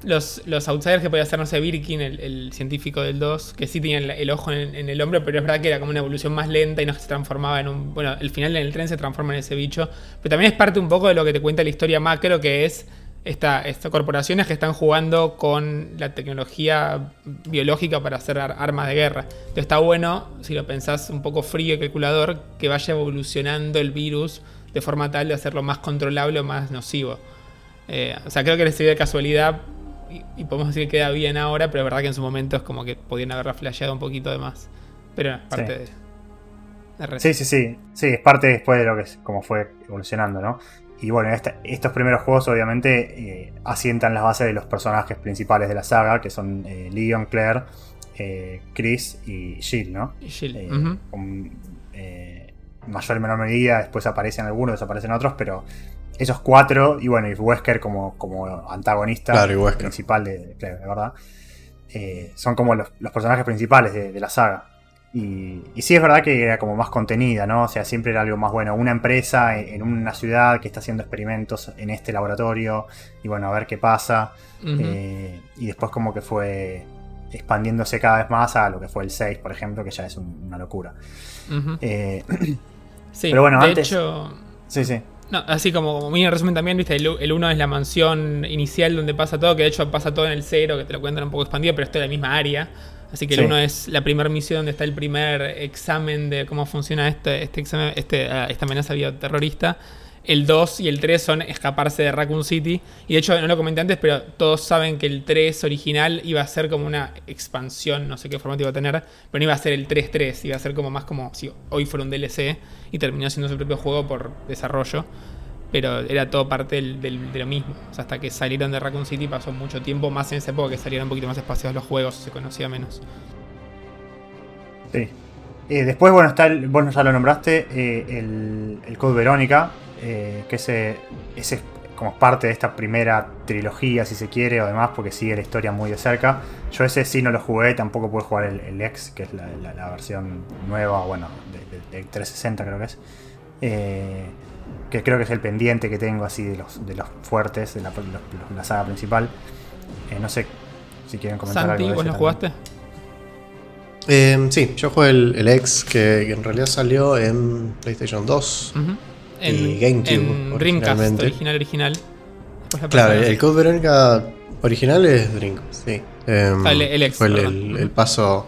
Los, los outsiders que podía hacer, no sé, Birkin, el, científico del 2, que sí tenía el, ojo en, el hombro, pero es verdad que era como una evolución más lenta y no se transformaba en un. Bueno, el final en el tren se transforma en ese bicho. Pero también es parte un poco de lo que te cuenta la historia macro, que es esta, estas corporaciones que están jugando con la tecnología biológica para hacer armas de guerra. Entonces está bueno, si lo pensás un poco frío y calculador, que vaya evolucionando el virus de forma tal de hacerlo más controlable o más nocivo. Eh, o sea, creo que les sería de casualidad y, podemos decir que queda bien ahora, pero es verdad que en su momento es como que podían haberla flasheado un poquito de más. Pero es parte de, Sí, sí, sí. Sí, es parte después de lo que es, como fue evolucionando, ¿no? Y bueno, estos primeros juegos obviamente eh, asientan las bases de los personajes principales de la saga, que son eh, Leon, Claire, eh, Chris y Jill, ¿no? Y Jill. mayor y menor medida, después aparecen algunos, desaparecen otros, pero esos cuatro, y bueno, y Wesker como, como antagonista principal de, Claire, de verdad, son como los, personajes principales de la saga. Y, sí es verdad que era como más contenida, ¿no? O sea, siempre era algo más bueno. Una empresa en, una ciudad que está haciendo experimentos en este laboratorio y bueno, a ver qué pasa. Eh, y después como que fue expandiéndose cada vez más a lo que fue el 6, por ejemplo, que ya es una locura. Eh, sí, pero bueno, de hecho... Sí, sí. No, así como, como en resumen también, viste, el 1 es la mansión inicial donde pasa todo, que de hecho pasa todo en el 0, que te lo cuentan un poco expandido, pero está en la misma área. Así que el 1 es la primera misión donde está el primer examen de cómo funciona este, este examen, este, ah, esta amenaza bioterrorista. El 2 y el 3 son escaparse de Raccoon City. Y de hecho, no lo comenté antes, pero todos saben que el 3 original iba a ser como una expansión, no sé qué formato iba a tener, pero no iba a ser el 3-3, iba a ser como más como si hoy fuera un DLC y terminó siendo su propio juego por desarrollo pero era todo parte del, de lo mismo. Hasta que salieron de Raccoon City pasó mucho tiempo, más en esa época que salieron un poquito más espaciados los juegos, se conocía menos. Sí. Eh, después, bueno, está el, vos ya lo nombraste, eh, el, el, Code Verónica, eh, que ese, ese como parte de esta primera trilogía, si se quiere, o demás, porque sigue la historia muy de cerca. Yo ese sí no lo jugué, tampoco pude jugar el, el X, que es la, versión nueva, bueno, de, 360 creo que es. Eh, que creo que es el pendiente que tengo así de los, de los fuertes de la, saga principal. Eh, no sé si quieren comentar Santi, algo. ¿Vos lo jugaste? Eh, sí, yo jugué el, el X que, en realidad salió en PlayStation 2 y GameCube. En Dreamcast, original, original. Claro, el Code Verónica original es Dreamcast, sí. Em, ah, el, fue el, paso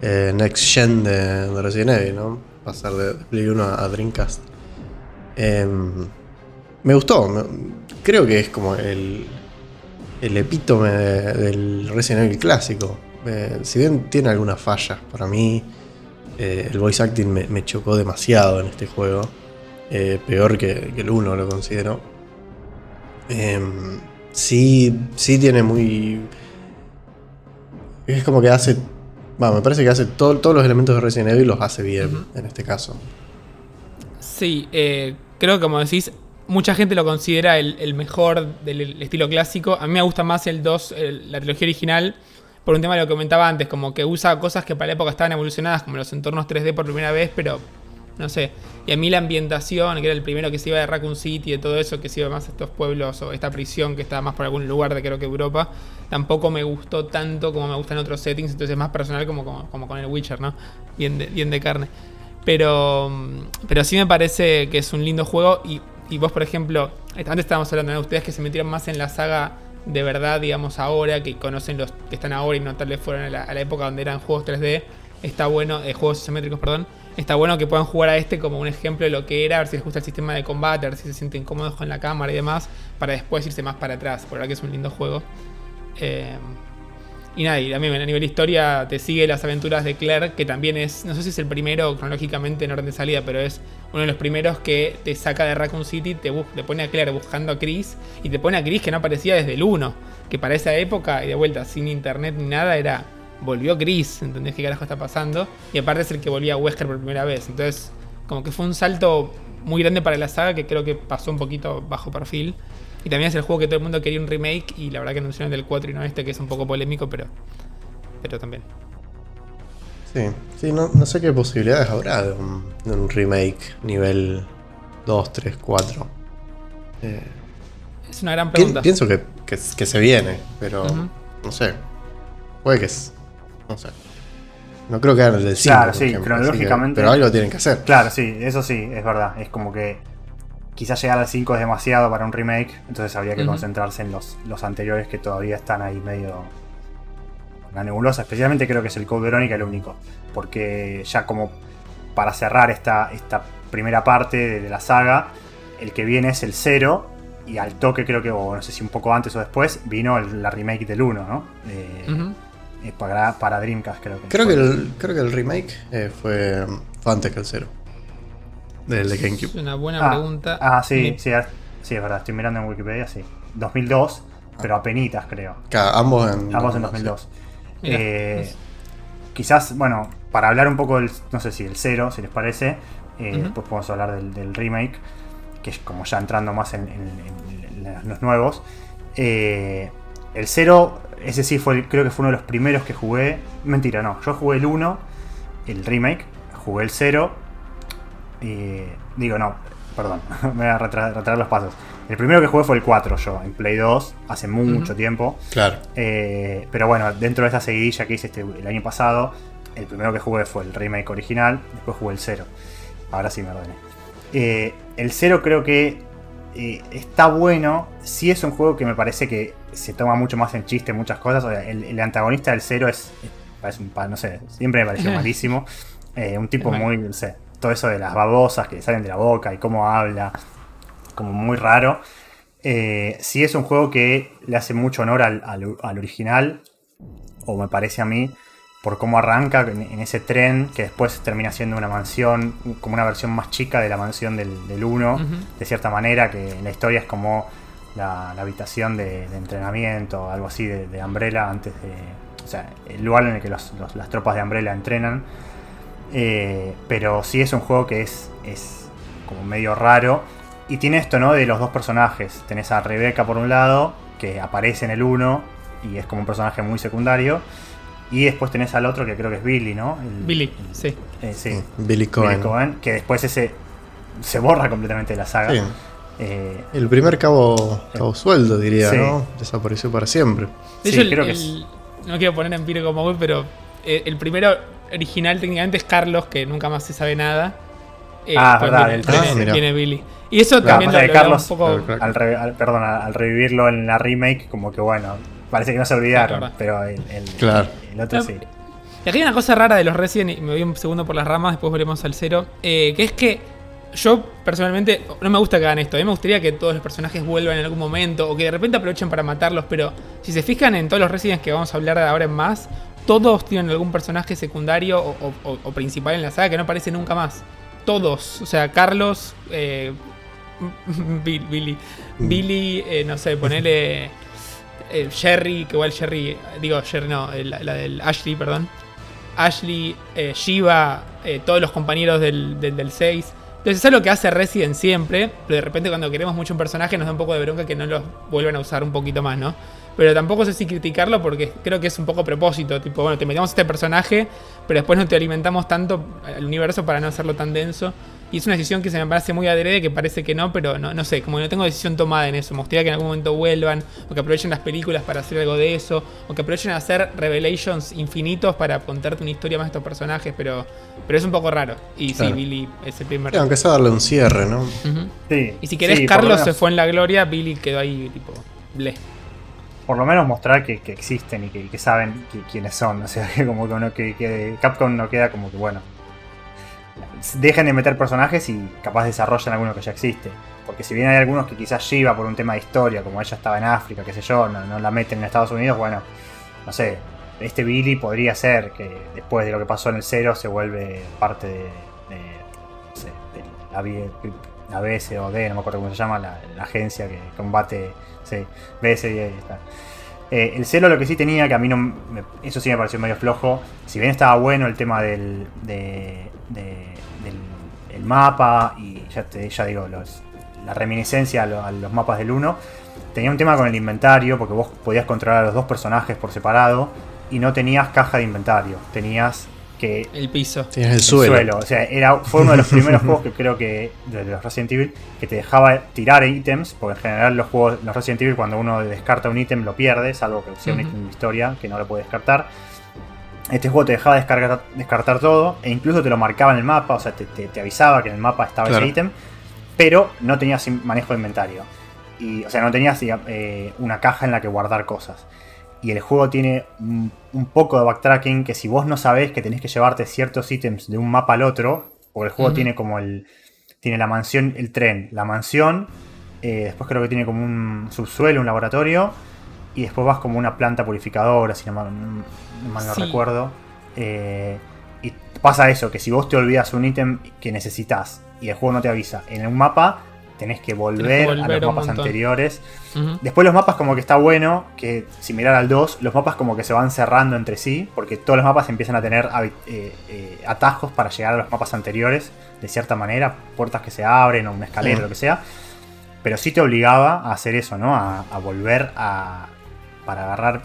eh, Next Gen de, Resident Evil, ¿no? Pasar de Play 1 a Dreamcast. Em, me gustó, creo que es como el, el epítome del Resident Evil clásico. Eh, si bien tiene algunas fallas, para mí eh, el voice acting me, chocó demasiado en este juego. Eh, peor que, el 1 lo considero. Em, sí, sí tiene muy... Es como que hace... Bueno, me parece que hace todos los elementos de Resident Evil los hace bien en este caso. Sí, eh, creo que como decís, mucha gente lo considera el, mejor del estilo clásico. A mí me gusta más el 2, la trilogía original, por un tema de lo que comentaba antes, como que usa cosas que para la época estaban evolucionadas, como los entornos 3D por primera vez, pero no sé. Y a mí la ambientación, que era el primero que se iba de Raccoon City y todo eso, que se iba más a estos pueblos o esta prisión que estaba más por algún lugar de creo que Europa, tampoco me gustó tanto como me gustan otros settings, entonces es más personal como, como, con el Witcher, ¿no? Bien de, bien de carne. Pero, pero sí me parece que es un lindo juego. Y, vos, por ejemplo, antes estábamos hablando de ustedes que se metieron más en la saga de verdad, digamos, ahora, que conocen los que están ahora y no tal vez fueron a la, época donde eran juegos 3D. Está bueno, eh, juegos isométricos, perdón. Está bueno que puedan jugar a este como un ejemplo de lo que era, a ver si les gusta el sistema de combate, a ver si se sienten cómodos con la cámara y demás, para después irse más para atrás. Por ahora que es un lindo juego. Eh, Y nada, y también a nivel historia te sigue las aventuras de Claire, que también es, no sé si es el primero cronológicamente en orden de salida, pero es uno de los primeros que te saca de Raccoon City, te, te pone a Claire buscando a Chris, y te pone a Chris que no aparecía desde el 1, que para esa época, y de vuelta, sin internet ni nada, era, volvió Chris, ¿entendés qué carajo está pasando? Y aparte es el que volvía a Wesker por primera vez, entonces como que fue un salto muy grande para la saga que creo que pasó un poquito bajo perfil. Y también es el juego que todo el mundo quería un remake y la verdad que anunciaron del 4 y no este, que es un poco polémico, pero, pero también. Sí, sí no, no sé qué posibilidades habrá de un, remake nivel 2, 3, 4. es una gran pregunta. Pienso que, que, se viene, pero no sé. Puede que No sé. No creo que hagan el del 5. Claro, sí, cronológicamente. pero algo tienen que hacer. Claro, sí, eso sí, es verdad. Es como que quizás llegar al 5 es demasiado para un remake, entonces habría que concentrarse en los, los anteriores que todavía están ahí medio la nebulosa. Especialmente creo que es el Code Verónica el único, porque ya como para cerrar esta, esta primera parte de, la saga, el que viene es el 0 y al toque creo que, o no sé si un poco antes o después, vino la remake del 1, ¿no? Eh, eh, para, para, Dreamcast creo que. Creo, que el, creo que el remake eh, fue, antes que el 0. Del de GameCube. Es una buena pregunta. Ah, sí, sí, sí, es verdad. Estoy mirando en Wikipedia, sí. 2002, pero apenitas creo. ambos en, ambos en 2002. Eh, quizás, bueno, para hablar un poco del, no sé si el 0, si les parece, después podemos hablar del, remake, que es como ya entrando más en, los nuevos. el 0 ese sí fue, creo que fue uno de los primeros que jugué. Mentira, no. Yo jugué el 1, el remake. Jugué el 0. Y digo, no, perdón. me voy a retraer los pasos. El primero que jugué fue el 4 yo, en Play 2, hace mucho tiempo. Claro. Eh, pero bueno, dentro de esta seguidilla que hice este, el año pasado, el primero que jugué fue el remake original, después jugué el 0. Ahora sí me ordené. Eh, el 0 creo que eh, está bueno. Sí es un juego que me parece que se toma mucho más en chiste muchas cosas. el, antagonista del cero es, no sé, siempre me pareció malísimo. Eh, un tipo muy, no sé, todo eso de las babosas que salen de la boca y cómo habla, como muy raro. Eh, sí es un juego que le hace mucho honor al, al original, o me parece a mí por cómo arranca en, ese tren que después termina siendo una mansión, como una versión más chica de la mansión del, del 1, de cierta manera, que en la historia es como la, habitación de, entrenamiento, algo así de, de, Umbrella antes de... O sea, el lugar en el que las tropas de Umbrella entrenan. Eh, pero sí es un juego que es, es como medio raro. Y tiene esto, ¿no? De los dos personajes. Tenés a Rebecca por un lado, que aparece en el 1 y es como un personaje muy secundario. Y después tenés al otro que creo que es Billy, ¿no? Billy, sí. Eh, sí. Billy Cohen. Que después ese se borra completamente de la saga. Eh, el primer cabo, cabo sueldo, diría, ¿no? Desapareció para siempre. De hecho, creo que no quiero poner en piro como pero eh, el primero original técnicamente es Carlos, que nunca más se sabe nada. ah, verdad, el tiene, Billy. Y eso también lo, de Carlos, un poco... al, perdón, al revivirlo en la remake, como que bueno, Parece que no se olvidaron, pero el, otro sí. Y aquí hay una cosa rara de los Resident, y me voy un segundo por las ramas, después volvemos al cero, eh, que es que yo personalmente no me gusta que hagan esto. A mí me gustaría que todos los personajes vuelvan en algún momento o que de repente aprovechen para matarlos, pero si se fijan en todos los Residents que vamos a hablar de ahora en más, todos tienen algún personaje secundario o, principal en la saga que no aparece nunca más. Todos. O sea, Carlos, eh, Billy, mm. Billy, eh, no sé, ponele... Eh, Jerry, que igual Jerry, digo Jerry no, la, del Ashley, perdón. Ashley, eh, Shiva, eh, todos los compañeros del, 6. Entonces eso es lo que hace Resident siempre, pero de repente cuando queremos mucho un personaje nos da un poco de bronca que no lo vuelvan a usar un poquito más, ¿no? Pero tampoco sé si criticarlo porque creo que es un poco propósito, tipo, bueno, te metemos este personaje, pero después no te alimentamos tanto al universo para no hacerlo tan denso. Y es una decisión que se me parece muy adrede, que parece que no, pero no, no sé, como no tengo decisión tomada en eso. Me gustaría que en algún momento vuelvan, o que aprovechen las películas para hacer algo de eso, o que aprovechen a hacer revelations infinitos para contarte una historia más de estos personajes, pero, pero es un poco raro. Y sí, Billy es el primer. aunque sea darle un cierre, ¿no? sí, y si querés, Carlos se fue en la gloria, Billy quedó ahí, tipo, ble por lo menos mostrar que, existen y que, saben quiénes son. O sea, que como que, que, Capcom no queda como que, bueno, dejen de meter personajes y capaz desarrollan alguno que ya existe. Porque si bien hay algunos que quizás lleva por un tema de historia, como ella estaba en África, qué sé yo, no, la meten en Estados Unidos, bueno, no sé, este Billy podría ser que después de lo que pasó en el cero se vuelve parte de, no sé, de la, no me acuerdo cómo se llama, la, agencia que combate, BSD, ahí está. Eh, el cero lo que sí tenía, que a mí no. eso sí me pareció medio flojo. Si bien estaba bueno el tema del. del el mapa y ya, te, ya digo, los, la reminiscencia a, los mapas del 1. Tenía un tema con el inventario, porque vos podías controlar a los dos personajes por separado y no tenías caja de inventario. Tenías que. El piso. Tenías el, suelo. O sea, era, fue uno de los primeros juegos que creo que. de los Resident Evil, que te dejaba tirar ítems, porque en general los juegos, los Resident Evil, cuando uno descarta un ítem, lo pierde, salvo que sea un ítem de historia, que no lo puede descartar. Este juego te dejaba descargar, descartar todo, e incluso te lo marcaba en el mapa, o sea, te, avisaba que en el mapa estaba ese ítem pero no tenías manejo de inventario. Y, o sea, no tenías eh, una caja en la que guardar cosas. Y el juego tiene un, poco de backtracking que si vos no sabés que tenés que llevarte ciertos ítems de un mapa al otro, o el juego tiene como el. Tiene la mansión, el tren, la mansión. Eh, después creo que tiene como un subsuelo, un laboratorio. Y después vas como una planta purificadora, si no mal, no, recuerdo. Eh, y pasa eso, que si vos te olvidas un ítem que necesitas y el juego no te avisa. En un mapa tenés que volver, a los mapas anteriores. Después los mapas como que está bueno, que si mirar al 2, los mapas como que se van cerrando entre sí, porque todos los mapas empiezan a tener eh, eh, atajos para llegar a los mapas anteriores, de cierta manera, puertas que se abren o una escalera, lo que sea. Pero sí te obligaba a hacer eso, ¿no? A, volver a... para agarrar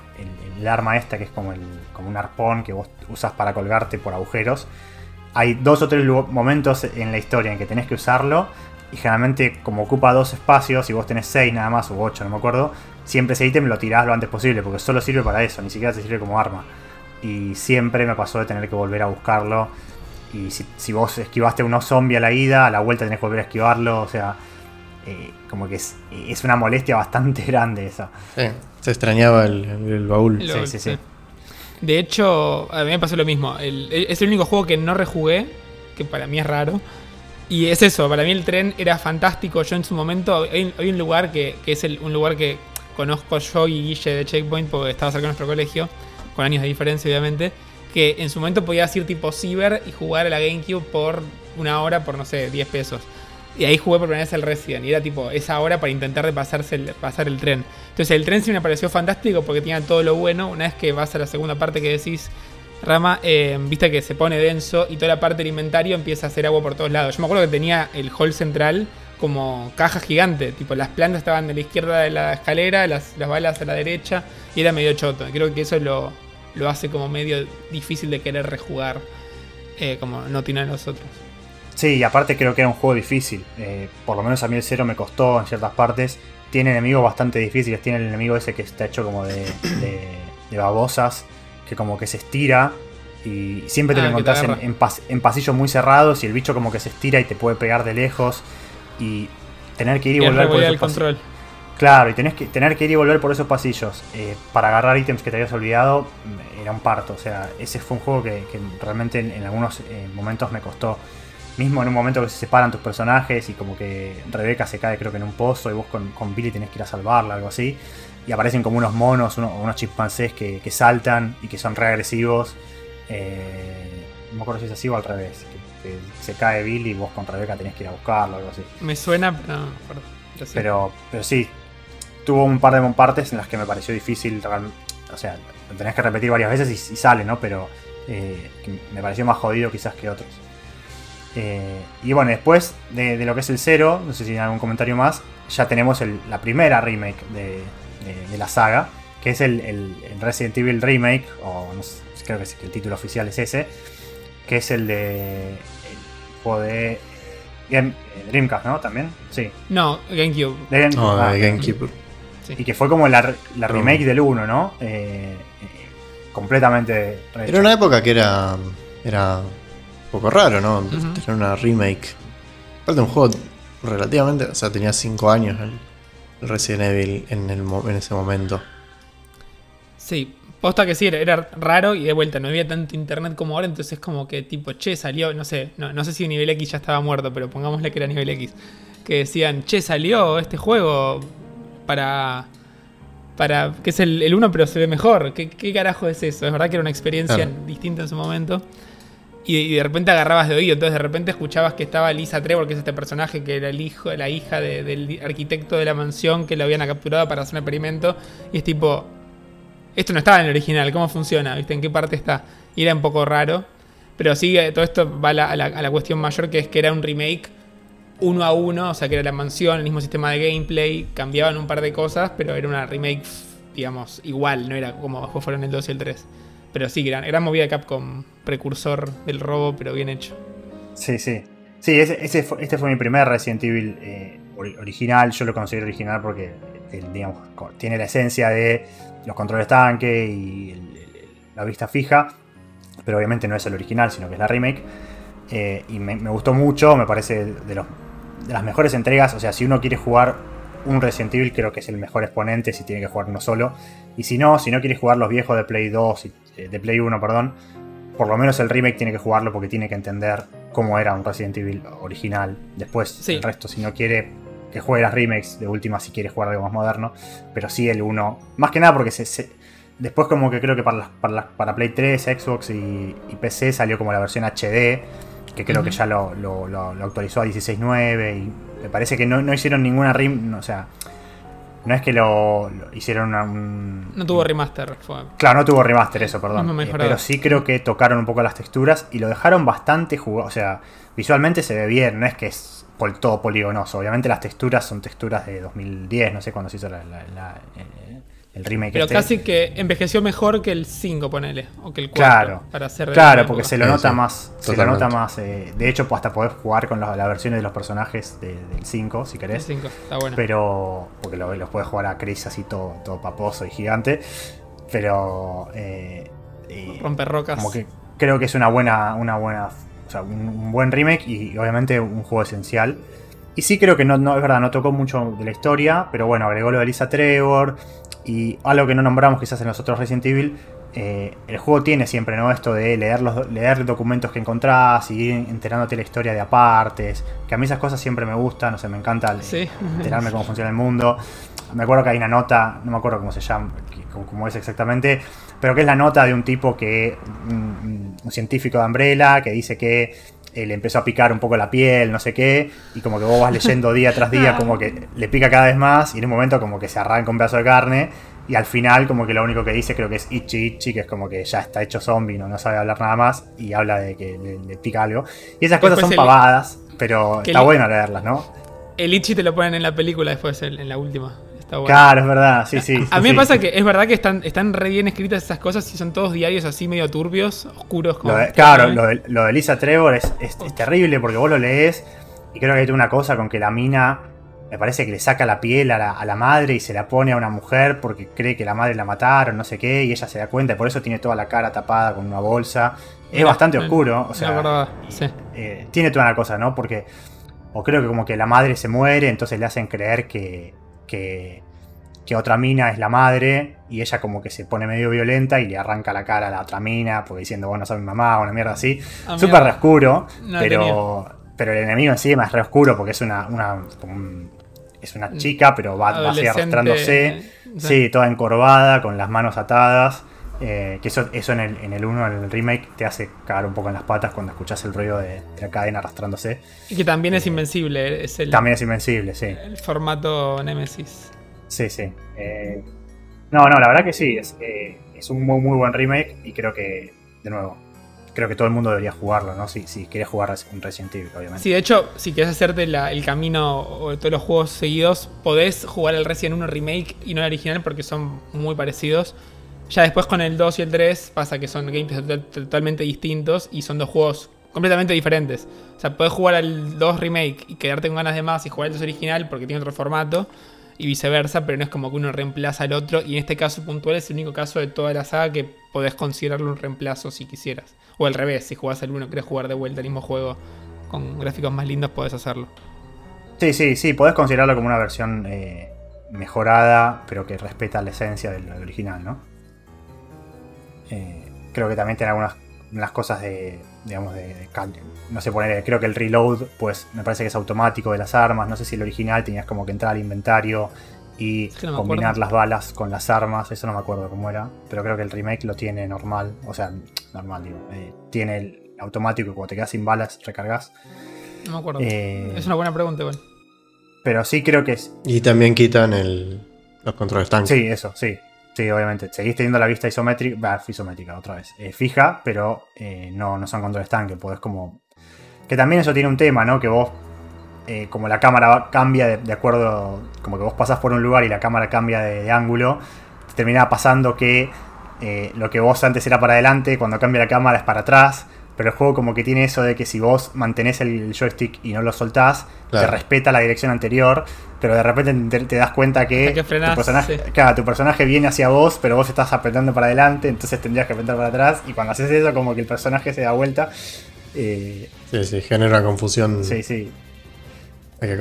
el, arma esta, que es como, el, un arpón que vos usas para colgarte por agujeros hay dos o tres momentos en la historia en que tenés que usarlo. Y generalmente, como ocupa dos espacios, y vos tenés seis nada más, o ocho, no me acuerdo, siempre ese ítem lo tirás lo antes posible, porque solo sirve para eso, ni siquiera te sirve como arma. Y siempre me pasó de tener que volver a buscarlo. Y si, vos esquivaste a unos zombies a la ida, a la vuelta tenés que volver a esquivarlo. O sea, eh, como que es, es, una molestia bastante grande esa. Sí, se extrañaba el, baúl. sí, sí. sí. De hecho, a mí me pasó lo mismo. es el único juego que no rejugué, que para mí es raro. Y es eso, para mí el tren era fantástico. Yo en su momento, hay, un lugar que, es un lugar que conozco yo y Guille de Checkpoint porque estaba cerca de nuestro colegio, con años de diferencia obviamente, que en su momento podías ir tipo ciber y jugar a la GameCube por una hora por, no sé, 10 pesos. Y ahí jugué por primera vez el Resident. Y era tipo esa hora para intentar de pasarse el, pasar el tren. Entonces el tren sí me pareció fantástico porque tenía todo lo bueno. Una vez que vas a la segunda parte que decís, Rama, eh, viste que se pone denso y toda la parte del inventario empieza a hacer agua por todos lados. Yo me acuerdo que tenía el hall central como caja gigante. Tipo, las plantas estaban de la izquierda de la escalera, las, balas a la derecha. Y era medio choto. Creo que eso lo, lo hace como medio difícil de querer rejugar. Eh, como no tienen los otros. Sí, y aparte creo que era un juego difícil. Eh, por lo menos a mí el cero me costó en ciertas partes. Tiene enemigos bastante difíciles. Tiene el enemigo ese que está hecho como de, de, babosas, que como que se estira. Y siempre te lo ah, encontrás en, pasillos muy cerrados y el bicho como que se estira y te puede pegar de lejos. Y tener que ir y, volver por esos pasillos. Claro, y tenés que, tener que ir y volver por esos pasillos eh, para agarrar ítems que te habías olvidado mm, era un parto. O sea, ese fue un juego que, realmente en, algunos eh, momentos me costó mismo en un momento que se separan tus personajes y como que Rebeca se cae creo que en un pozo y vos con, Billy tenés que ir a salvarla, algo así. Y aparecen como unos monos, unos, unos chimpancés que, saltan y que son reagresivos. Eh, no me acuerdo si es así o al revés. Que, se cae Billy y vos con Rebeca tenés que ir a buscarlo, algo así. Me suena, pero, pero sí, tuvo un par de partes en las que me pareció difícil. O sea, lo tenés que repetir varias veces y, sale, ¿no? Pero eh, me pareció más jodido quizás que otros. Eh, y bueno, después de, lo que es el cero, no sé si hay algún comentario más, ya tenemos la primera remake de, la saga, que es el, Resident Evil Remake, o no sé, creo que, el título oficial es ese, que es el de el juego de eh, Dreamcast, ¿no? También, sí. No, GameCube. no, de GameCube. Y que fue como la, remake del 1, ¿no? Eh, completamente. Era una época que era. Era poco raro, ¿no? Tener una remake. Aparte un juego relativamente, o sea, tenía 5 años el Resident Evil en, el, en ese momento. Sí, posta que sí, era, raro y de vuelta, no había tanto internet como ahora, entonces como que tipo, che, salió, no sé, no, no sé si nivel X ya estaba muerto, pero pongámosle que era nivel X. Que decían, che, salió este juego para para que es el, 1 pero se ve mejor. ¿Qué, ¿Qué, carajo es eso? Es verdad que era una experiencia distinta en su momento. Y, de repente agarrabas de oído, entonces de repente escuchabas que estaba Lisa Trevor, que es este personaje que era el hijo, la hija del arquitecto de la mansión que lo habían capturado para hacer un experimento. Y es tipo, esto no estaba en el original, ¿cómo funciona? ¿Viste? ¿En qué parte está? Y era un poco raro. Pero sí, todo esto va a la, a la cuestión mayor que es que era un remake uno a uno, o sea que era la mansión, el mismo sistema de gameplay, cambiaban un par de cosas, pero era una remake, digamos, igual, no era como después fueron el 2 y el 3. Pero sí, gran, era movida Capcom, precursor del robo, pero bien hecho. Sí, sí. Sí, ese, este fue mi primer Resident Evil eh, original. Yo lo considero original porque eh, digamos, tiene la esencia de los controles tanque y la vista fija. Pero obviamente no es el original, sino que es la remake. Eh, y me, gustó mucho, me parece de, los, de las mejores entregas. O sea, si uno quiere jugar un Resident Evil, creo que es el mejor exponente si tiene que jugar uno solo. Y si no, si no quiere jugar los viejos de Play 2, eh, de Play 1, perdón, por lo menos el remake tiene que jugarlo porque tiene que entender cómo era un Resident Evil original. Después, el resto, si no quiere que juegue las remakes, de última, si quiere jugar algo más moderno. Pero sí el 1, más que nada porque se, después, como que creo que para, para, para Play 3, Xbox y, y, PC salió como la versión HD que creo que ya lo, actualizó a 16.9 y me parece que no, hicieron ninguna rim, o sea, no es que lo, hicieron un... No tuvo remaster. Claro, no tuvo remaster eso, perdón. Eh, pero sí creo que tocaron un poco las texturas y lo dejaron bastante jugado, o sea, visualmente se ve bien, no es que es todo poligonoso, obviamente las texturas son texturas de 2010, no sé cuándo se hizo la, eh, el remake. Pero este. casi que envejeció mejor que el 5, ponele, o que el 4. Claro, para hacer claro porque se lo nota más. Se lo nota más. Eh, de hecho, pues, hasta podés jugar con las, versiones de los personajes del 5, si querés. El 5, está bueno. Pero. Porque lo, los puedes jugar a Chris así todo, todo paposo y gigante. Pero. Eh, Romper rocas. Como que creo que es una buena. Una buena o sea, un, buen remake y, obviamente un juego esencial. Y sí creo que no, no, es verdad, no tocó mucho de la historia, pero bueno, agregó lo de Lisa Trevor, y algo que no nombramos quizás en los otros Resident Evil, eh, el juego tiene siempre ¿no? esto de leer los leer documentos que encontrás y ir enterándote la historia de apartes. Que a mí esas cosas siempre me gustan, no sé, me encanta enterarme cómo funciona el mundo. Me acuerdo que hay una nota, no me acuerdo cómo se llama, cómo es exactamente, pero que es la nota de un tipo que, un, científico de Umbrella, que dice que le empezó a picar un poco la piel, no sé qué, y como que vos vas leyendo día tras día, como que le pica cada vez más, y en un momento como que se arranca un pedazo de carne, y al final como que lo único que dice creo que es Ichi Ichi, que es como que ya está hecho zombie, no, no sabe hablar nada más, y habla de que le, pica algo. Y esas cosas son pavadas, pero está bueno leerlas, ¿no? El Ichi te lo ponen en la película después, en la última. Claro, es verdad, sí, sí. A, mí me pasa que es verdad que están, están re bien escritas esas cosas y son todos diarios así medio turbios, oscuros. Como claro, lo de, lo de, Lisa Trevor es, es, terrible porque vos lo lees y creo que hay una cosa con que la mina me parece que le saca la piel a la, a la, madre y se la pone a una mujer porque cree que la madre la mataron, no sé qué, y ella se da cuenta y por eso tiene toda la cara tapada con una bolsa. Es bastante oscuro, o sea, verdad, sí. Eh, tiene toda una cosa, ¿no? Porque, o creo que como que la madre se muere, entonces le hacen creer que, que, otra mina es la madre y ella como que se pone medio violenta y le arranca la cara a la otra mina porque diciendo, bueno, soy mi mamá o una mierda así. Ah, Súper re oscuro, pero, pero el enemigo encima es re oscuro porque es una, una es una chica, pero va, va así arrastrándose. Sí, toda encorvada, con las manos atadas. Eh, que eso, eso en el, en el 1, en el remake, te hace cagar un poco en las patas cuando escuchas el ruido de, la cadena arrastrándose. Y que también es eh, invencible. Es el, también es invencible, sí. El formato Nemesis. Sí, sí. Eh, no, no, la verdad que sí. Es, es un muy, muy buen remake y creo que, de nuevo, creo que todo el mundo debería jugarlo, ¿no? Si, si quieres jugar un Resident Evil, obviamente. Sí, de hecho, si quieres hacerte el camino de todos los juegos seguidos, podés jugar el Resident 1 Remake y no el original porque son muy parecidos. Ya después con el 2 y el 3 pasa que son gameplays totalmente distintos y son dos juegos completamente diferentes. O sea, puedes jugar al 2 remake y quedarte con ganas de más y jugar el 2 original porque tiene otro formato y viceversa, pero no es como que uno reemplaza al otro y en este caso puntual es el único caso de toda la saga que podés considerarlo un reemplazo si quisieras. O al revés, si jugás al 1 y querés jugar de vuelta el mismo juego con gráficos más lindos, podés hacerlo. Sí, sí, sí, podés considerarlo como una versión eh, mejorada, pero que respeta la esencia del original, ¿no? Eh, creo que también tiene algunas las cosas de, digamos, de, no sé, poner, creo que el reload, pues me parece que es automático de las armas, no sé si el original tenías como que entrar al inventario y combinar las balas con las armas. Eso no me acuerdo cómo era, pero creo que el remake lo tiene normal. O sea, normal, digo. Eh, tiene el automático cuando te quedas sin balas recargas. No me acuerdo. Eh, es una buena pregunta, bueno. Pero sí creo que es. Y también quitan el, los controles tanques. Sí, eso, sí. Sí, obviamente. Seguís teniendo la vista isométrica. Bah, isométrica otra vez. Eh, fija, pero no, no son controles tanques. Podés como. Que también eso tiene un tema, ¿no? Que vos eh, como la cámara cambia de, acuerdo, como que vos pasás por un lugar y la cámara cambia de, ángulo, te termina pasando que eh, lo que vos antes era para adelante, cuando cambia la cámara es para atrás. Pero el juego como que tiene eso de que si vos mantenés el joystick y no lo soltás, te respeta la dirección anterior, pero de repente te, das cuenta que, tu, personaje, tu personaje viene hacia vos, pero vos estás apretando para adelante, entonces tendrías que apretar para atrás, y cuando haces eso como que el personaje se da vuelta. Eh, sí, sí, genera confusión. Sí, sí.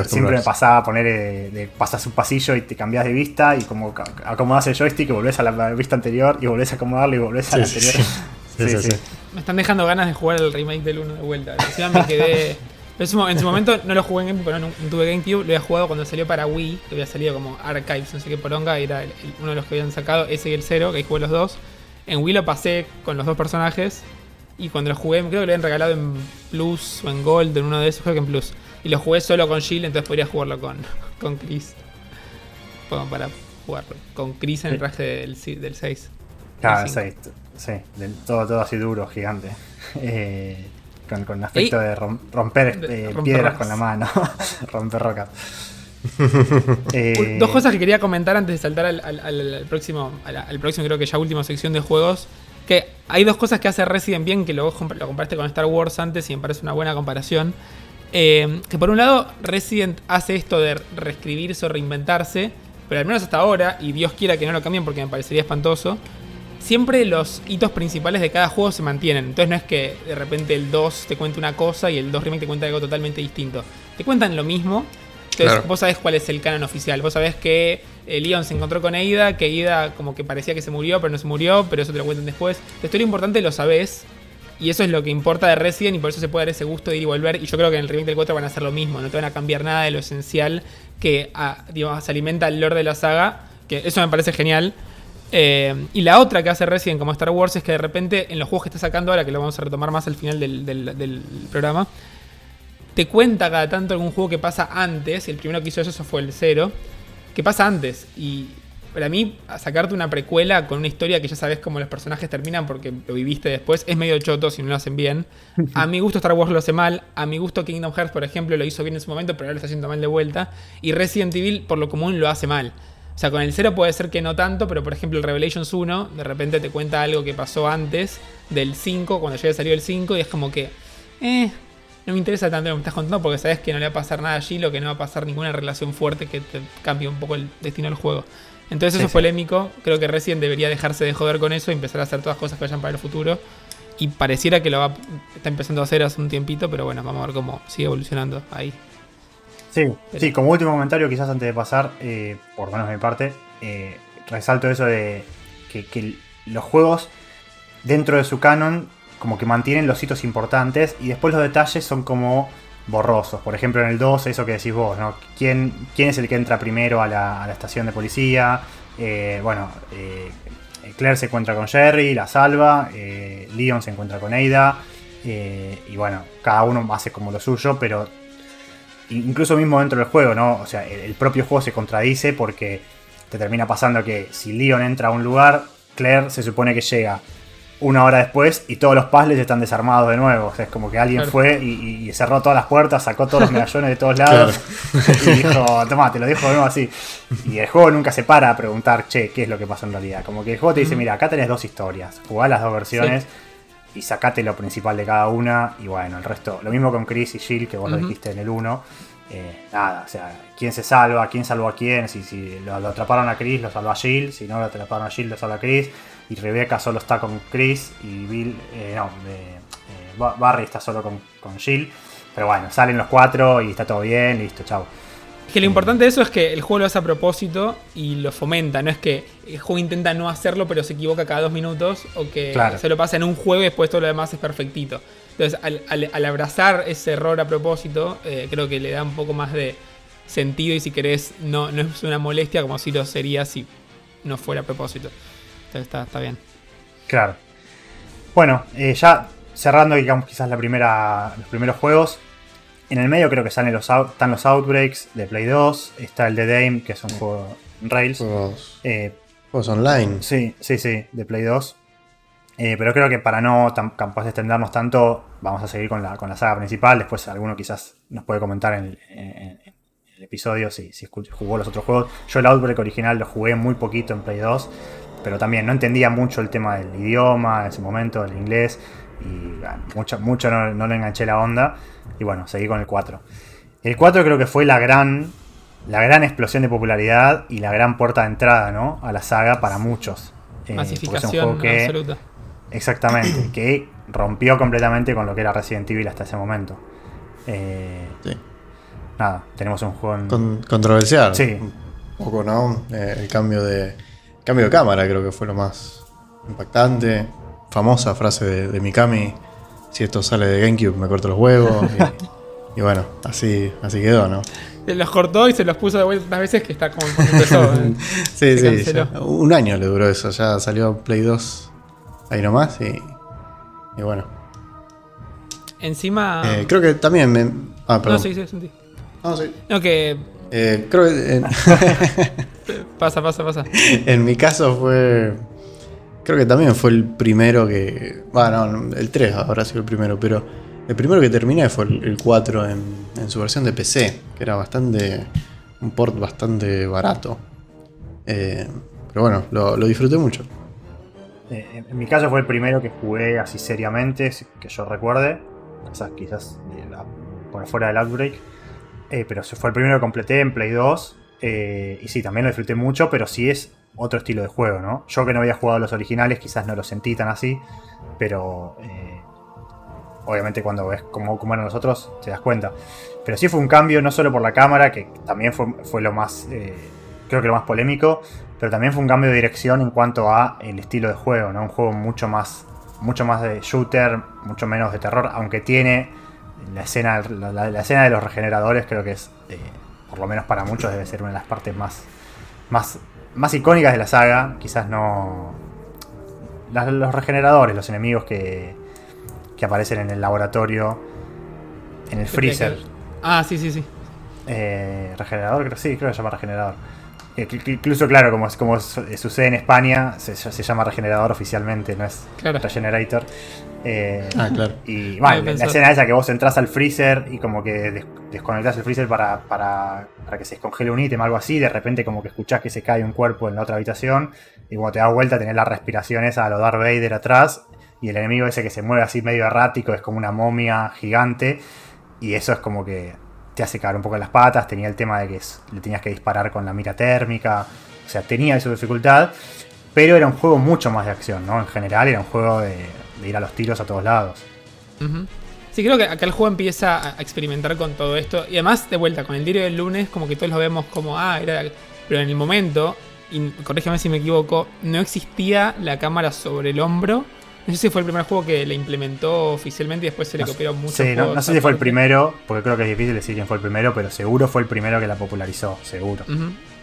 Siempre me pasaba a poner, eh, pasas un pasillo y te cambias de vista y como acomodas el joystick y volvés a la vista anterior y volvés a acomodarlo y volvés a la anterior. me están dejando ganas de jugar el remake del 1 de vuelta. Encima me quedé... En su, momento no lo jugué en GameCube, no, tuve GameCube, lo había jugado cuando salió para Wii, que había salido como Archives, no sé qué poronga, era uno de los que habían sacado, ese y el 0, que ahí jugué los dos. En Wii lo pasé con los dos personajes y cuando lo jugué, creo que lo habían regalado en Plus o en Gold, en uno de esos, creo que en Plus. Y lo jugué solo con Jill, entonces podría jugarlo con, con Chris. para jugarlo. Con Chris en el traje del, del 6. Claro, 6. Sí, todo, todo así duro, gigante. Eh, con, con aspecto de romper, eh, piedras con la mano. romper rocas. Eh, dos cosas que quería comentar antes de saltar al, al, próximo, al, próximo, creo que ya última sección de juegos. Que hay dos cosas que hace Resident bien que luego lo comparaste con Star Wars antes y me parece una buena comparación. Eh, que por un lado, Resident hace esto de reescribirse o reinventarse, pero al menos hasta ahora, y Dios quiera que no lo cambien porque me parecería espantoso, siempre los hitos principales de cada juego se mantienen. Entonces no es que de repente el 2 te cuente una cosa y el 2 Remake te cuenta algo totalmente distinto. Te cuentan lo mismo. Entonces vos sabés cuál es el canon oficial. Vos sabés que eh, Leon se encontró con Aida, que Aida como que parecía que se murió, pero no se murió, pero eso te lo cuentan después. La historia importante lo sabés. Y eso es lo que importa de Resident y por eso se puede dar ese gusto de ir y volver. Y yo creo que en el remake del 4 van a hacer lo mismo, no te van a cambiar nada de lo esencial que ah, digamos, se alimenta el lore de la saga, que eso me parece genial. Eh, y la otra que hace Resident como Star Wars es que de repente en los juegos que está sacando ahora, que lo vamos a retomar más al final del, programa, te cuenta cada tanto algún juego que pasa antes, y el primero que hizo eso fue el 0, que pasa antes. Y para mí, sacarte una precuela con una historia que ya sabes cómo los personajes terminan porque lo viviste después, es medio choto si no lo hacen bien. A mi gusto Star Wars lo hace mal, a mi gusto Kingdom Hearts, por ejemplo, lo hizo bien en su momento, pero ahora lo está haciendo mal de vuelta. Y Resident Evil, por lo común, lo hace mal. O sea, con el 0 puede ser que no tanto, pero por ejemplo el Revelations 1, de repente te cuenta algo que pasó antes del 5, cuando ya salió el 5, y es como que, eh, no me interesa tanto lo que me estás contando porque sabes que no le va a pasar nada allí, lo que no va a pasar ninguna relación fuerte que te cambie un poco el destino del juego. Entonces eso es polémico. Creo que Resident debería dejarse de joder con eso y empezar a hacer todas cosas que vayan para el futuro. Y pareciera que lo va, está empezando a hacer hace un tiempito, pero bueno, vamos a ver cómo sigue evolucionando ahí. Sí, sí, como último comentario, quizás antes de pasar, eh, por lo menos de mi parte, eh, resalto eso de que, los juegos dentro de su canon como que mantienen los hitos importantes y después los detalles son como borrosos. Por ejemplo, en el 2, eso que decís vos, ¿no? ¿Quién, quién es el que entra primero a la, estación de policía? Eh, bueno, eh, Claire se encuentra con Jerry, la salva, Leon se encuentra con Ada, y bueno, cada uno hace como lo suyo, pero incluso mismo dentro del juego, ¿no? O sea, el propio juego se contradice porque te termina pasando que si Leon entra a un lugar, Claire se supone que llega una hora después y todos los puzzles están desarmados de nuevo. O sea, es como que alguien fue y, cerró todas las puertas, sacó todos los medallones de todos lados y dijo, toma, te lo dijo de nuevo así. Y el juego nunca se para a preguntar, che, ¿qué es lo que pasó en realidad? Como que el juego te dice, mira, acá tenés dos historias, jugá las dos versiones. Y sacate lo principal de cada una. Y bueno, el resto. Lo mismo con Chris y Jill, que vos lo dijiste en el 1. Eh, nada, o sea, quién se salva, quién salvó a quién. Si, si lo, atraparon a Chris, lo salvó a Jill. Si no lo atraparon a Jill, lo salvó a Chris y Rebecca solo está con Chris y Bill, eh, no, eh, Barry está solo con, con, Jill. Pero bueno, salen los cuatro y está todo bien, listo, chao. Que lo importante de eso es que el juego lo hace a propósito y lo fomenta, no es que el juego intenta no hacerlo pero se equivoca cada dos minutos o que se lo pasa en un juego y después todo lo demás es perfectito. Entonces, al, abrazar ese error a propósito, eh, creo que le da un poco más de, sentido y si querés no, no es una molestia como si lo sería si no fuera a propósito. Entonces está, está bien. Claro. Bueno, eh, ya cerrando, digamos, quizás la primera, los primeros juegos. En el medio creo que salen los, están los Outbreaks de Play 2. Está el The Dame, que es un juego en Rails. Juegos, Eh, juegos online. sí, sí, sí, de Play 2. Eh, pero creo que para no tan, capaz de extendernos tanto, vamos a seguir con la, con la saga principal. Después alguno quizás nos puede comentar en, el- en- en el episodio si, si jugó los otros juegos. Yo el Outbreak original lo jugué muy poquito en Play 2. Pero también no entendía mucho el tema del idioma en ese momento, del inglés. Y bueno, mucho, mucho no, no le enganché la onda. Y bueno, seguí con el 4. El 4 creo que fue la gran, la gran explosión de popularidad y la gran puerta de entrada ¿no? a la saga para muchos. Eh, porque es un Masificación juego que- absoluta. Exactamente, que rompió completamente con lo que era Resident Evil hasta ese momento. Eh, Sí. nada, tenemos un juego en... Con- controversial. Sí. Un poco, ¿no? Eh, el cambio de, cambio de cámara creo que fue lo más impactante. Famosa frase de, de Mikami. Si esto sale de GameCube me corto los huevos. y, y bueno, así, así quedó, ¿no? Se Los cortó y se los puso de vuelta tantas veces que está como empezó. ¿eh? Sí, Se sí. un año le duró eso. Ya salió Play 2 ahí nomás. Y, y bueno. Encima. Eh, creo que también me. Ah, perdón. no, sí, sí, sentí. No, sí. No, que. Eh, creo que en, Pasa, pasa, pasa. en mi caso fue. Creo que también fue el primero que. Bueno, no, el 3 habrá sido el primero, pero el primero que terminé fue el, el 4 en, su versión de PC, que era bastante. un port bastante barato. Eh, pero bueno, lo, disfruté mucho. Eh, en mi caso fue el primero que jugué así seriamente, que yo recuerde. Quizás, la- por fuera del Outbreak. Eh, pero fue el primero que completé en Play 2. eh, y sí, también lo disfruté mucho, pero sí es otro estilo de juego, ¿no? Yo que no había jugado los originales, quizás no lo sentí tan así. Pero eh, obviamente cuando ves cómo, cómo eran los otros, te das cuenta. Pero sí fue un cambio, no solo por la cámara, que también fue, fue lo más. eh, creo que lo más polémico. Pero también fue un cambio de dirección en cuanto a el estilo de juego, ¿no? Un juego mucho más. Mucho más de shooter, mucho menos de terror, aunque tiene la escena, la, escena de los regeneradores, creo que es, eh, por lo menos para muchos, debe ser una de las partes más, más, más icónicas de la saga. Quizás no. las- los regeneradores, los enemigos que, que aparecen en el laboratorio, en el freezer. Ah, sí, sí, sí. Eh, regenerador, creo sí, creo que se llama regenerador. Eh, incluso, claro, como, como eh, sucede en España, se, se llama regenerador oficialmente, no es Claro. regenerator. Eh, Ah, claro. y bueno, la, escena esa que vos entras al freezer y como que des- desconectás el freezer para, para, para que se descongele un ítem, algo así, de repente como que escuchás que se cae un cuerpo en la otra habitación y cuando te das vuelta tenés la respiración esa a lo Darth Vader atrás y el enemigo ese que se mueve así medio errático es como una momia gigante y eso es como que te hace caer un poco en las patas, tenía el tema de que le tenías que disparar con la mira térmica, o sea, tenía su dificultad, pero era un juego mucho más de acción, ¿no? En general era un juego de, de ir a los tiros a todos lados. Sí, creo que acá el juego empieza a experimentar con todo esto. Y además, de vuelta, con el diario del lunes, como que todos lo vemos como, ah, era. Pero en el momento, y corrígeme si me equivoco, no existía la cámara sobre el hombro. No sé si fue el primer juego que le implementó oficialmente y después se le No copiaron muchos Sí, no, sé si fue el primero, porque creo que es difícil decir quién fue el primero, pero seguro fue el primero que la popularizó, seguro.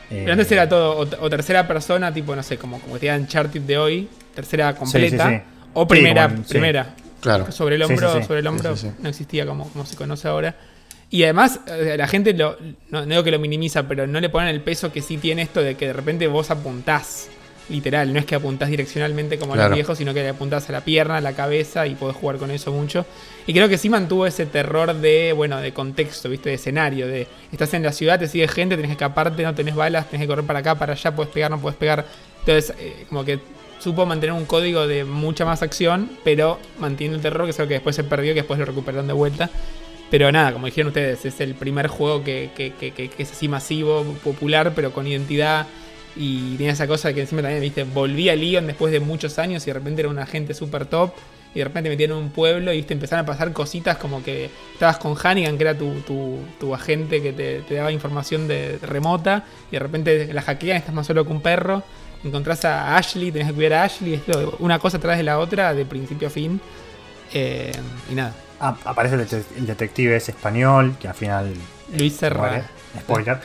Eh, Pero antes era todo, o, o tercera persona, tipo, no sé, como, como que Uncharted de hoy, tercera completa, sí, sí. O Sí, primera, como en- sí. primera. Claro. Sobre el hombro, sí, sí. sobre el hombro Sí, sí, sí. no existía como, como se conoce ahora. Y además, eh, la gente lo, no, no digo que lo minimiza, pero no le ponen el peso que sí tiene esto de que de repente vos apuntás. Literal, no es que apuntás direccionalmente como Claro. los viejos, sino que le apuntás a la pierna, a la cabeza y podés jugar con eso mucho. Y creo que sí mantuvo ese terror de, bueno, de contexto, ¿viste? De escenario, de estás en la ciudad, te sigue gente, tenés que escaparte, no tenés balas, tenés que correr para acá, para allá, puedes pegar, no puedes pegar. Entonces, eh, como que supo mantener un código de mucha más acción, pero manteniendo el terror, que es algo que después se perdió, que después lo recuperaron de vuelta. Pero nada, como dijeron ustedes, es el primer juego que, que- que- que- es así masivo, popular, pero con identidad. Y tiene esa cosa que encima también, viste, volví a Leon después de muchos años y de repente era una gente súper top. Y de repente metieron un pueblo y viste, empezaron a pasar cositas como que estabas con Hannigan, que era tu, tu- tu agente que te, te daba información de remota. Y de repente la hackean, estás más solo que un perro. Encontrás a Ashley, tenés que cuidar a Ashley. Es lo- una cosa atrás de la otra, de principio a fin. Eh, y nada, Ah, aparece el, det- el detective ese español, que al final Luis Serra. muere. spoiler.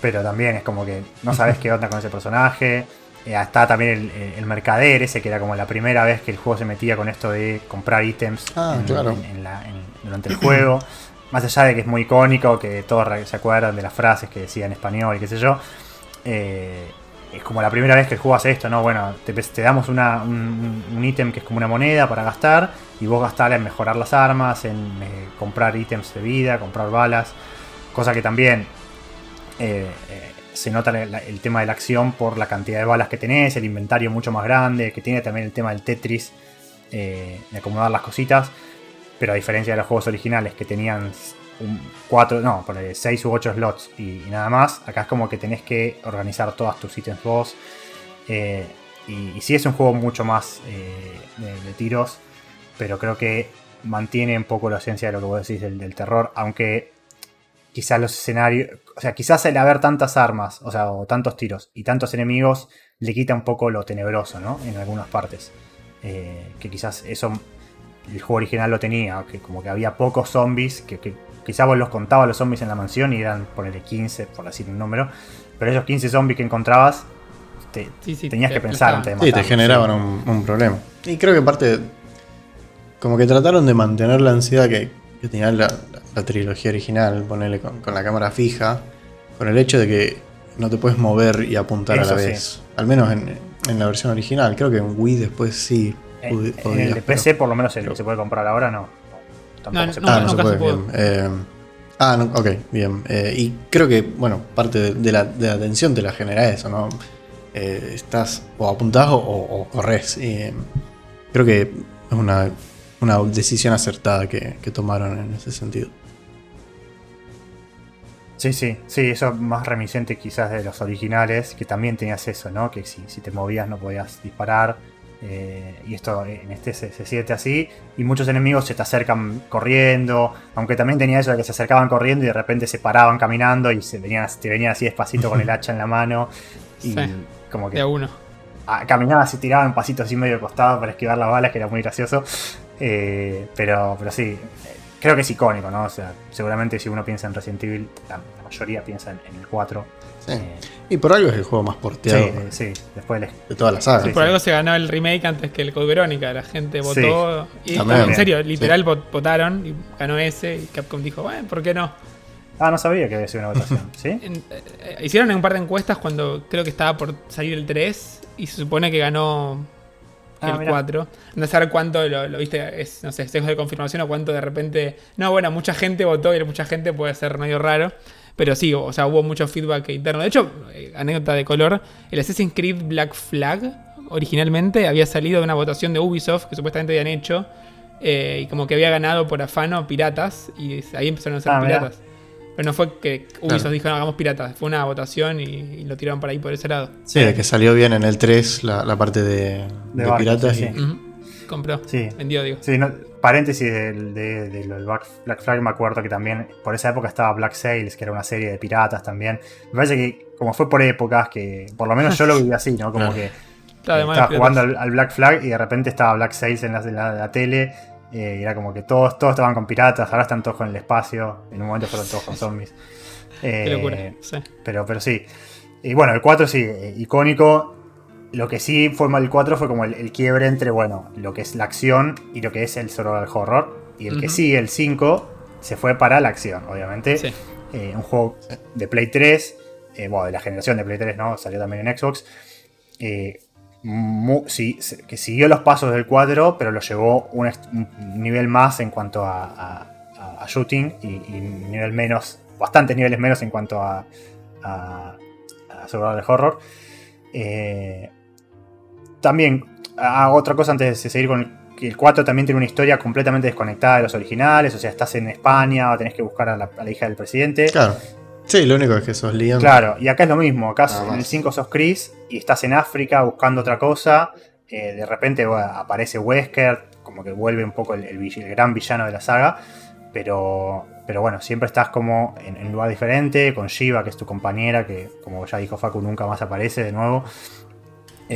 Pero también es como que no sabes qué onda con ese personaje. Eh, está también el, mercader, ese que era como la primera vez que el juego se metía con esto de comprar ítems ah, durante el juego. Más allá de que es muy icónico, que todos se acuerdan de las frases que decía en español y qué sé yo. Eh, es como la primera vez que el juego hace esto, ¿no? Bueno, te, damos un ítem que es como una moneda para gastar y vos gastar en mejorar las armas, en eh, comprar ítems de vida, comprar balas, cosa que también eh, eh, se nota el, tema de la acción por la cantidad de balas que tenés, el inventario mucho más grande, que tiene también el tema del Tetris, de acomodar las cositas, pero a diferencia de los juegos originales que tenían cuatro, no, 6 u 8 slots y, nada más. Acá es como que tenés que organizar todas tus ítems vos. Eh, y, si es un juego mucho más eh, de, tiros, pero creo que mantiene un poco la esencia de lo que vos decís del, terror, aunque quizás los escenarios, o sea, quizás el haber tantas armas, o sea, tantos tiros y tantos enemigos le quita un poco lo tenebroso, ¿no? En algunas partes. Eh, que quizás eso el juego original lo tenía, que como que había pocos zombies que Quizá vos los contabas los zombies en la mansión y eran, ponerle 15, por decir un número. Pero esos 15 zombies que encontrabas, tenías que pensar antes de Sí, te generaban un, problema. Y creo que parte, como que trataron de mantener la ansiedad que, tenía la, trilogía original, ponerle con, la cámara fija, con el hecho de que no te puedes mover y apuntar a la vez. Al menos en, la versión original. Creo que en Wii después sí. En, el PC por lo menos el que se puede comprar ahora no no, se puede. Ah, no se puede, bien. Eh, ah, no, ok, bien. Eh, y creo que, bueno, parte de, la, de, la, atención te la genera eso, ¿no? Eh, estás o apuntás o, corres. Y, creo que es una, una decisión acertada que, que, tomaron en ese sentido. Sí, sí, sí, eso es más remisente quizás de los originales, que también tenías eso, ¿no? Que si, si te movías no podías disparar eh, y esto en este se, siente así. Y muchos enemigos se te acercan corriendo. Aunque también tenía eso de que se acercaban corriendo y de repente se paraban caminando y se venían, te venían así despacito con el hacha en la mano. Y como que. De uno. caminaban así, tiraban pasitos así medio costado para esquivar las balas, que era muy gracioso. Eh, pero, pero sí, creo que es icónico, ¿no? O sea, seguramente si uno piensa en Resident Evil, la, mayoría piensa en, en el 4. Sí. Y por algo es el juego más porteado sí, después de todas las sagas. por algo se ganó el remake antes que el Code Verónica. La gente votó. Y, en serio, literal votaron y ganó ese. Y Capcom dijo, bueno, ¿por qué no? Ah, no sabía que había sido una votación. ¿Sí? Eh, hicieron un par de encuestas cuando creo que estaba por salir el 3 y se supone que ganó ah, el 4. No sé cuánto lo, viste, es, no sé, sesgo de confirmación o cuánto de repente. No, bueno, mucha gente votó y mucha gente puede ser medio raro. Pero sí, o sea, hubo mucho feedback interno. De hecho, eh, anécdota de color, el Assassin's Creed Black Flag originalmente había salido de una votación de Ubisoft que supuestamente habían hecho eh, y como que había ganado por afano piratas y ahí empezaron a ser ah, piratas. Pero no fue que Ubisoft dijo no, hagamos piratas, fue una votación y, lo tiraron por ahí por ese lado. Sí, de que salió bien en el 3 la, parte de, piratas. y... Compró, sí. vendió, digo. Sí, paréntesis del, de, Black Flag, me acuerdo que también por esa época estaba Black Sails, que era una serie de piratas también. Me parece que, como fue por épocas, que por lo menos yo lo viví así, ¿no? Como que estaba jugando al, Black Flag y de repente estaba Black Sails en la, tele. Eh, y era como que todos, todos estaban con piratas, ahora están todos con el espacio. En un momento fueron todos con zombies. Qué locura, eh, sí. Pero, pero sí. Y bueno, el 4 sí, eh, icónico. Lo que sí fue mal el 4 fue como el, quiebre entre, bueno, lo que es la acción y lo que es el survival horror. Y el que sigue, el 5, se fue para la acción, obviamente. Eh, un juego de Play 3, eh, bueno, de la generación de Play 3, ¿no? Salió también en Xbox. Eh, sí, que siguió los pasos del 4, pero lo llevó un, nivel más en cuanto a, shooting y, un nivel menos, bastantes niveles menos en cuanto a, a, survival horror. Eh, también, hago otra cosa antes de seguir con el, el 4 también tiene una historia completamente desconectada de los originales, o sea, estás en España tenés que buscar a la, hija del presidente. Claro. Sí, lo único es que sos Liam. Claro, y acá es lo mismo, acá en el 5 sos Chris y estás en África buscando otra cosa, eh, de repente aparece Wesker, como que vuelve un poco el, gran villano de la saga, pero, pero bueno, siempre estás como en, un lugar diferente, con Shiva, que es tu compañera, que como ya dijo Facu, nunca más aparece de nuevo.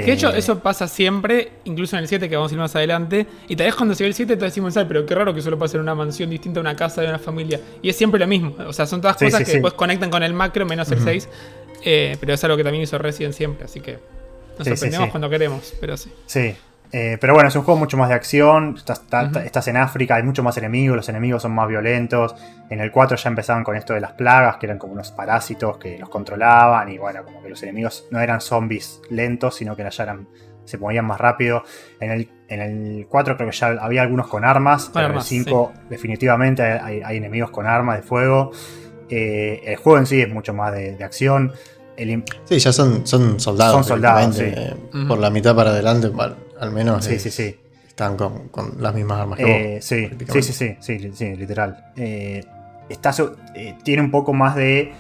Que de hecho, eso pasa siempre, incluso en el 7, que vamos a ir más adelante. Y tal vez cuando se ve el 7 te decimos, ay, pero qué raro que solo pase en una mansión distinta a una casa de una familia. Y es siempre lo mismo. O sea, son todas cosas que después conectan con el macro, menos el 6. Eh, pero es algo que también hizo Resident siempre, así que nos sorprendemos cuando queremos, pero sí. Sí, eh, pero bueno, es un juego mucho más de acción. Estás, en África, hay mucho más enemigos, los enemigos son más violentos. En el 4 ya empezaban con esto de las plagas, que eran como unos parásitos que los controlaban. Y bueno, como que los enemigos no eran zombies lentos, sino que ya eran, se movían más rápido. En el, en el 4 creo que ya había algunos con armas. pero en el 5 definitivamente hay, enemigos con armas de fuego. Eh, el juego en sí es mucho más de, acción. sí, ya son, son soldados. Son soldados, Por la mitad para adelante, al menos. Sí, sí, sí. Están con, las mismas armas que eh, Sí, sí, sí, sí, sí, literal. Eh, está, eh, tiene un poco más de.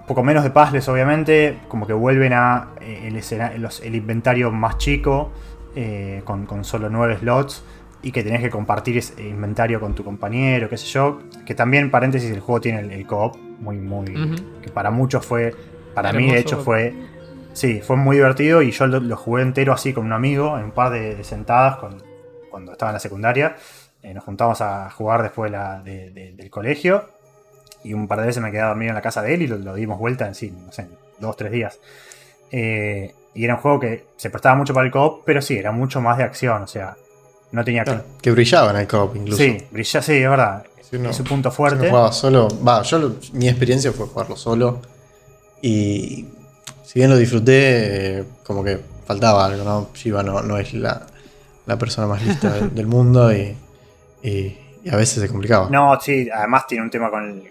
Un poco menos de puzzles, obviamente. Como que vuelven a el, el inventario más chico. Con, solo nueve slots. Y que tenés que compartir ese inventario con tu compañero, qué sé yo. Que también, paréntesis, el juego tiene el, co-op muy, muy. Que para muchos fue. Para mí, de hecho, fue Sí, fue muy divertido y yo lo, jugué entero así con un amigo, en un par de, sentadas cuando estaba en la secundaria. Eh, nos juntamos a jugar después del colegio y un par de veces me quedé a dormir en la casa de él y lo, dimos vuelta en sí, no sé, dos, tres días. Eh, y era un juego que se prestaba mucho para el co pero sí, era mucho más de acción, o sea, no tenía que... que brillaba en el co incluso. Sí, brilla, sí, es verdad. es su punto fuerte. jugaba solo, va, yo mi experiencia fue jugarlo solo y si bien lo disfruté, como que faltaba algo, ¿no? Shiva no, no es la, persona más lista del, mundo y, a veces se complicaba. No, sí, además tiene un tema con el,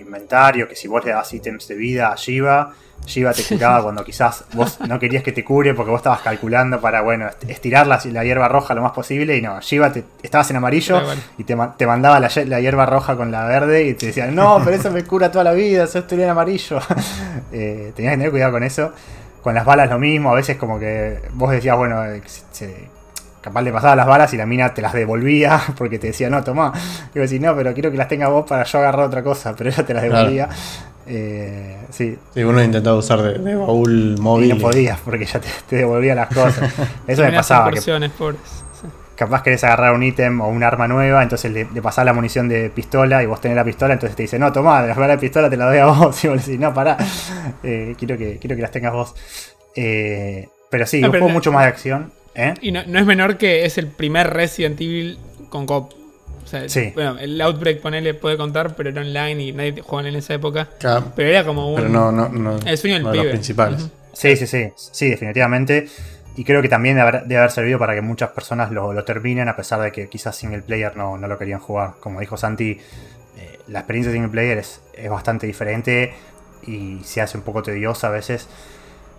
inventario, que si vos le das ítems de vida a Shiva, Shiva te curaba cuando quizás vos no querías que te cure porque vos estabas calculando para, bueno, estirar la, hierba roja lo más posible y no, Shiva te, estabas en amarillo y te, mandaba la, hierba roja con la verde y te decían, no, pero eso me cura toda la vida, eso estoy en amarillo. eh, tenías que tener cuidado con eso. Con las balas lo mismo, a veces como que vos decías, bueno, eh, capaz le pasaba las balas y la mina te las devolvía porque te decía, no, toma. Y vos decís, no, pero quiero que las tenga vos para yo agarrar otra cosa, pero ella te las devolvía. Eh, sí. sí. uno intentaba usar de, baúl móvil. Y no podías porque ya te, devolvía las cosas. Eso me pasaba. Que, capaz querés agarrar un ítem o un arma nueva, entonces le, le pasás la munición de pistola y vos tenés la pistola, entonces te dice, no, balas de pistola te la doy a vos. Y vos decís, no, pará, eh, quiero, que, quiero que las tengas vos. Eh, pero sí, un juego mucho más de acción. ¿eh? Y no, no, es menor que es el primer Resident Evil con cop. O sea, bueno, el Outbreak, ponele, puede contar, pero era online y nadie jugaba en esa época. Pero era como un. Pero no, no, no el sueño del pibe. principales. Sí, sí, sí. Sí, definitivamente. Y creo que también debe haber, servido para que muchas personas lo, terminen, a pesar de que quizás single player no, no lo querían jugar. Como dijo Santi, eh, la experiencia single player es, es, bastante diferente y se hace un poco tediosa a veces.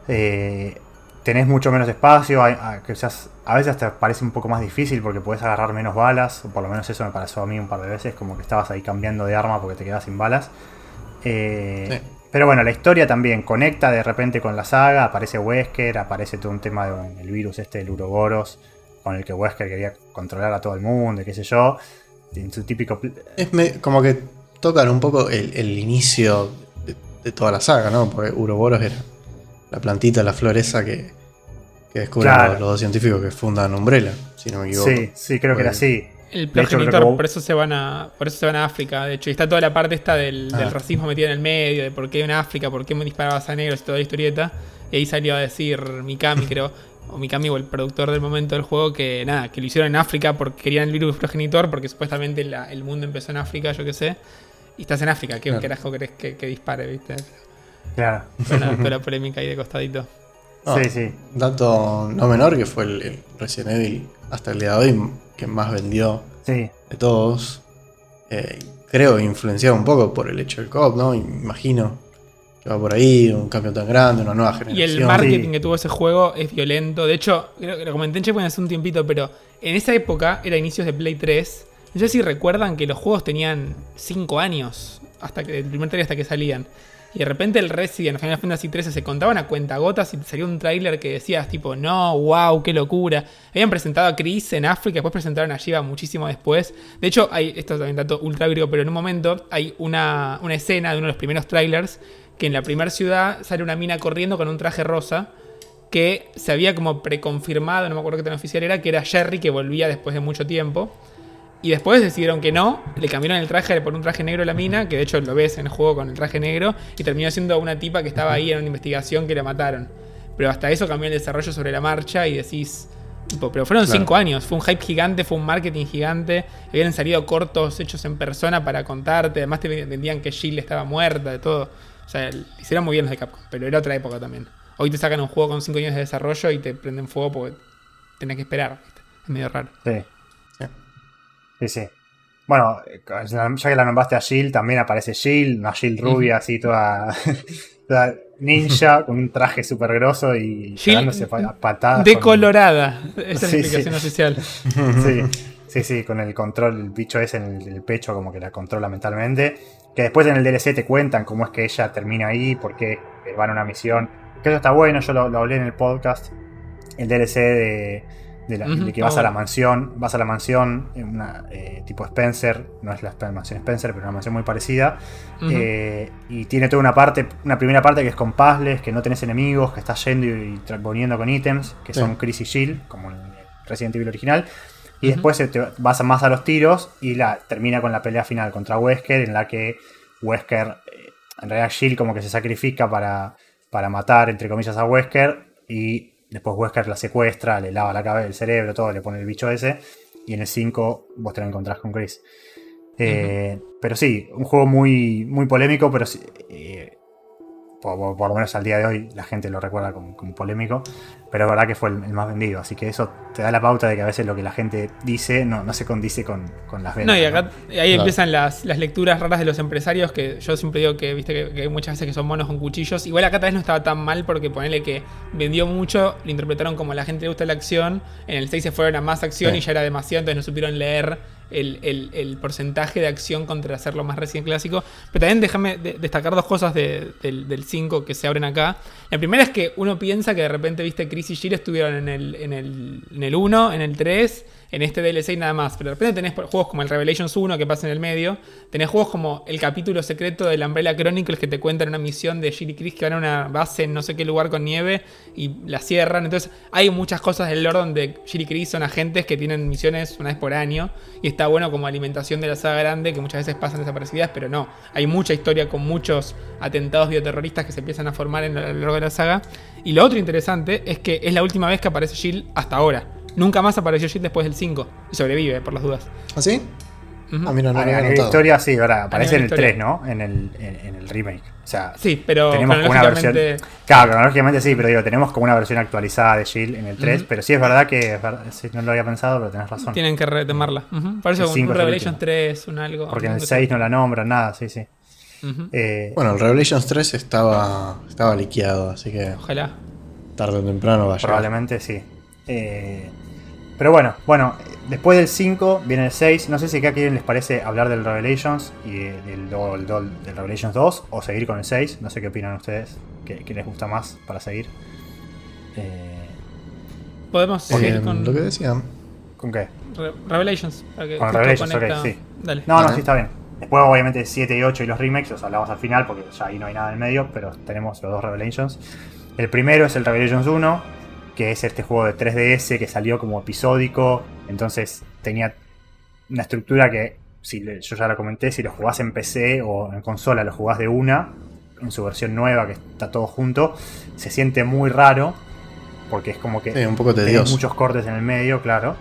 Eh, tenés mucho menos espacio, a, quizás a veces te parece un poco más difícil porque puedes agarrar menos balas, o por lo menos eso me pasó a mí un par de veces, como que estabas ahí cambiando de arma porque te quedas sin balas. Eh, pero bueno, la historia también conecta de repente con la saga, aparece Wesker, aparece todo un tema del virus este del Uroboros, con el que Wesker quería controlar a todo el mundo, qué sé yo, en su típico... Es como que tocan un poco el, inicio de, toda la saga, ¿no? Porque Uroboros era la plantita, la flor esa que, que descubren los, dos científicos que fundan Umbrella, si no me equivoco. Sí, sí, creo que era así. El progenitor, por eso se van a. Por eso se van a África, de hecho. Y está toda la parte esta del, ah. racismo metida en el medio, de por qué en África, por qué me disparabas a negros y toda la historieta. Y ahí salió a decir Mikami, creo, o Mikami o el productor del momento del juego, que nada, que lo hicieron en África porque querían el virus progenitor, porque supuestamente el mundo empezó en África, yo qué sé. Y estás en África, ¿qué carajo querés que, dispare, viste? Claro. Pero la polémica ahí de costadito. sí, sí. Dato no menor que fue el, Resident Evil hasta el día de hoy que más vendió de todos. Eh, creo influenciado un poco por el hecho del COP, ¿no? Imagino que va por ahí, un cambio tan grande, una nueva generación. Y el marketing que tuvo ese juego es violento. De hecho, creo que lo comenté en Checkpoint hace un tiempito, pero en esa época, era inicios de Play 3. No sé si recuerdan que los juegos tenían 5 años, hasta que, el primer trailer hasta que salían. Y de repente el Resident Final Fantasy XIII se contaban a cuentagotas y salió un tráiler que decías tipo, no, wow, qué locura. Habían presentado a Chris en África, después presentaron a Shiva muchísimo después. De hecho, hay, esto es también dato ultra griego, pero en un momento hay una, escena de uno de los primeros trailers que en la primera ciudad sale una mina corriendo con un traje rosa que se había como preconfirmado, no me acuerdo qué tan oficial era, que era Jerry que volvía después de mucho tiempo. Y después decidieron que no, le cambiaron el traje por un traje negro a la mina, que de hecho lo ves en el juego con el traje negro, y terminó siendo una tipa que estaba ahí en una investigación que la mataron. Pero hasta eso cambió el desarrollo sobre la marcha y decís, pero fueron cinco años, fue un hype gigante, fue un marketing gigante, habían salido cortos hechos en persona para contarte, además te vendían que Jill estaba muerta, de todo. O sea, hicieron muy bien los de Capcom, pero era otra época también. Hoy te sacan un juego con 5 años de desarrollo y te prenden fuego porque tenés que esperar. Es medio raro. Sí. Sí, sí. Bueno, ya que la nombraste a Jill, también aparece Jill, una Jill rubia, así toda, ninja, con un traje súper grosso y llevándose patadas. Decolorada, esa es la explicación oficial. Sí, sí, sí, con el control, el bicho ese en el, pecho, como que la controla mentalmente. Que después en el DLC te cuentan cómo es que ella termina ahí, por qué van a una misión. Que eso está bueno, yo lo, hablé en el podcast. El DLC de, que vas a la mansión, vas a la mansión, una, eh, tipo Spencer, no es la mansión Spencer, pero una mansión muy parecida. Eh, y tiene toda una parte, una primera parte que es con puzzles, que no tenés enemigos, que estás yendo y, poniendo con ítems, que son Chris y Jill, como en Resident Evil original. Y después te vas más a los tiros y la termina con la pelea final contra Wesker, en la que Wesker, eh, en realidad Jill como que se sacrifica para, para matar, entre comillas, a Wesker. Y después Wesker la secuestra, le lava la cabeza, el cerebro, todo, le pone el bicho ese. Y en el 5 vos te lo encontrás con Chris. Eh, pero sí, un juego muy, muy polémico, pero eh, por, lo menos al día de hoy la gente lo recuerda como, polémico, pero es verdad que fue el, más vendido, así que eso te da la pauta de que a veces lo que la gente dice no, no se condice con, las ventas. No, y acá, ahí empiezan las, lecturas raras de los empresarios, que yo siempre digo que viste que, hay muchas veces que son monos con cuchillos. Igual acá tal vez no estaba tan mal porque ponele que vendió mucho, lo interpretaron como a la gente le gusta la acción, en el 6 se fueron a más acción y ya era demasiado, entonces no supieron leer el, porcentaje de acción contra hacerlo más recién clásico. Pero también déjame destacar dos cosas del 5 que se abren acá. La primera es que uno piensa que de repente, viste, Chris y Jill estuvieron en el, en el, en el 1, en el 3 en este DLC y nada más. Pero de repente tenés juegos como el Revelations 1 que pasa en el medio. Tenés juegos como el capítulo secreto de la Umbrella Chronicles que te cuentan una misión de Jill y Chris que van a una base en no sé qué lugar con nieve y la cierran. Entonces hay muchas cosas del lore donde Jill y Chris son agentes que tienen misiones una vez por año. Y está bueno como alimentación de la saga grande que muchas veces pasan desaparecidas, pero no. Hay mucha historia con muchos atentados bioterroristas que se empiezan a formar en lo largo de la saga. Y lo otro interesante es que es la última vez que aparece Jill hasta ahora. Nunca más apareció Jill después del 5. Y sobrevive, por las dudas. ¿Ah, sí? A mí no, no, la historia sí, ahora aparece en el 3, ¿no? En el, en, el remake. O sea, sí, pero tenemos como una versión. Claro, cronológicamente sí, pero digo, tenemos como una versión actualizada de Shield en el 3. Pero sí es verdad que no lo había pensado, pero tenés razón. Tienen que retomarla. Parece un Revelations 3, un algo. Porque en el 6 no la nombran, nada, sí, sí. Eh, bueno, el Revelations 3 estaba, estaba liqueado, así que. Ojalá. Tarde o temprano vaya. Probablemente sí. Eh, pero bueno, bueno, después del 5 viene el 6. No sé si a quién les parece hablar del Revelations y del, del, Revelations 2 o seguir con el 6. No sé qué opinan ustedes. ¿Qué, les gusta más para seguir? Eh, Podemos seguir con lo que decían. ¿Con qué? Revelations. Con Revelations, ok, sí. Dale. No, no, sí, está bien. Después, obviamente, 7 y 8 y los remakes los hablamos al final porque ya ahí no hay nada en medio, pero tenemos los dos Revelations. El primero es el Revelations 1, que es este juego de 3DS que salió como episódico, entonces tenía una estructura que, si yo ya la comenté, si lo jugás en PC o en consola, lo jugás de una, en su versión nueva, que está todo junto, se siente muy raro, porque es como que un poco muchos cortes en el medio, claro.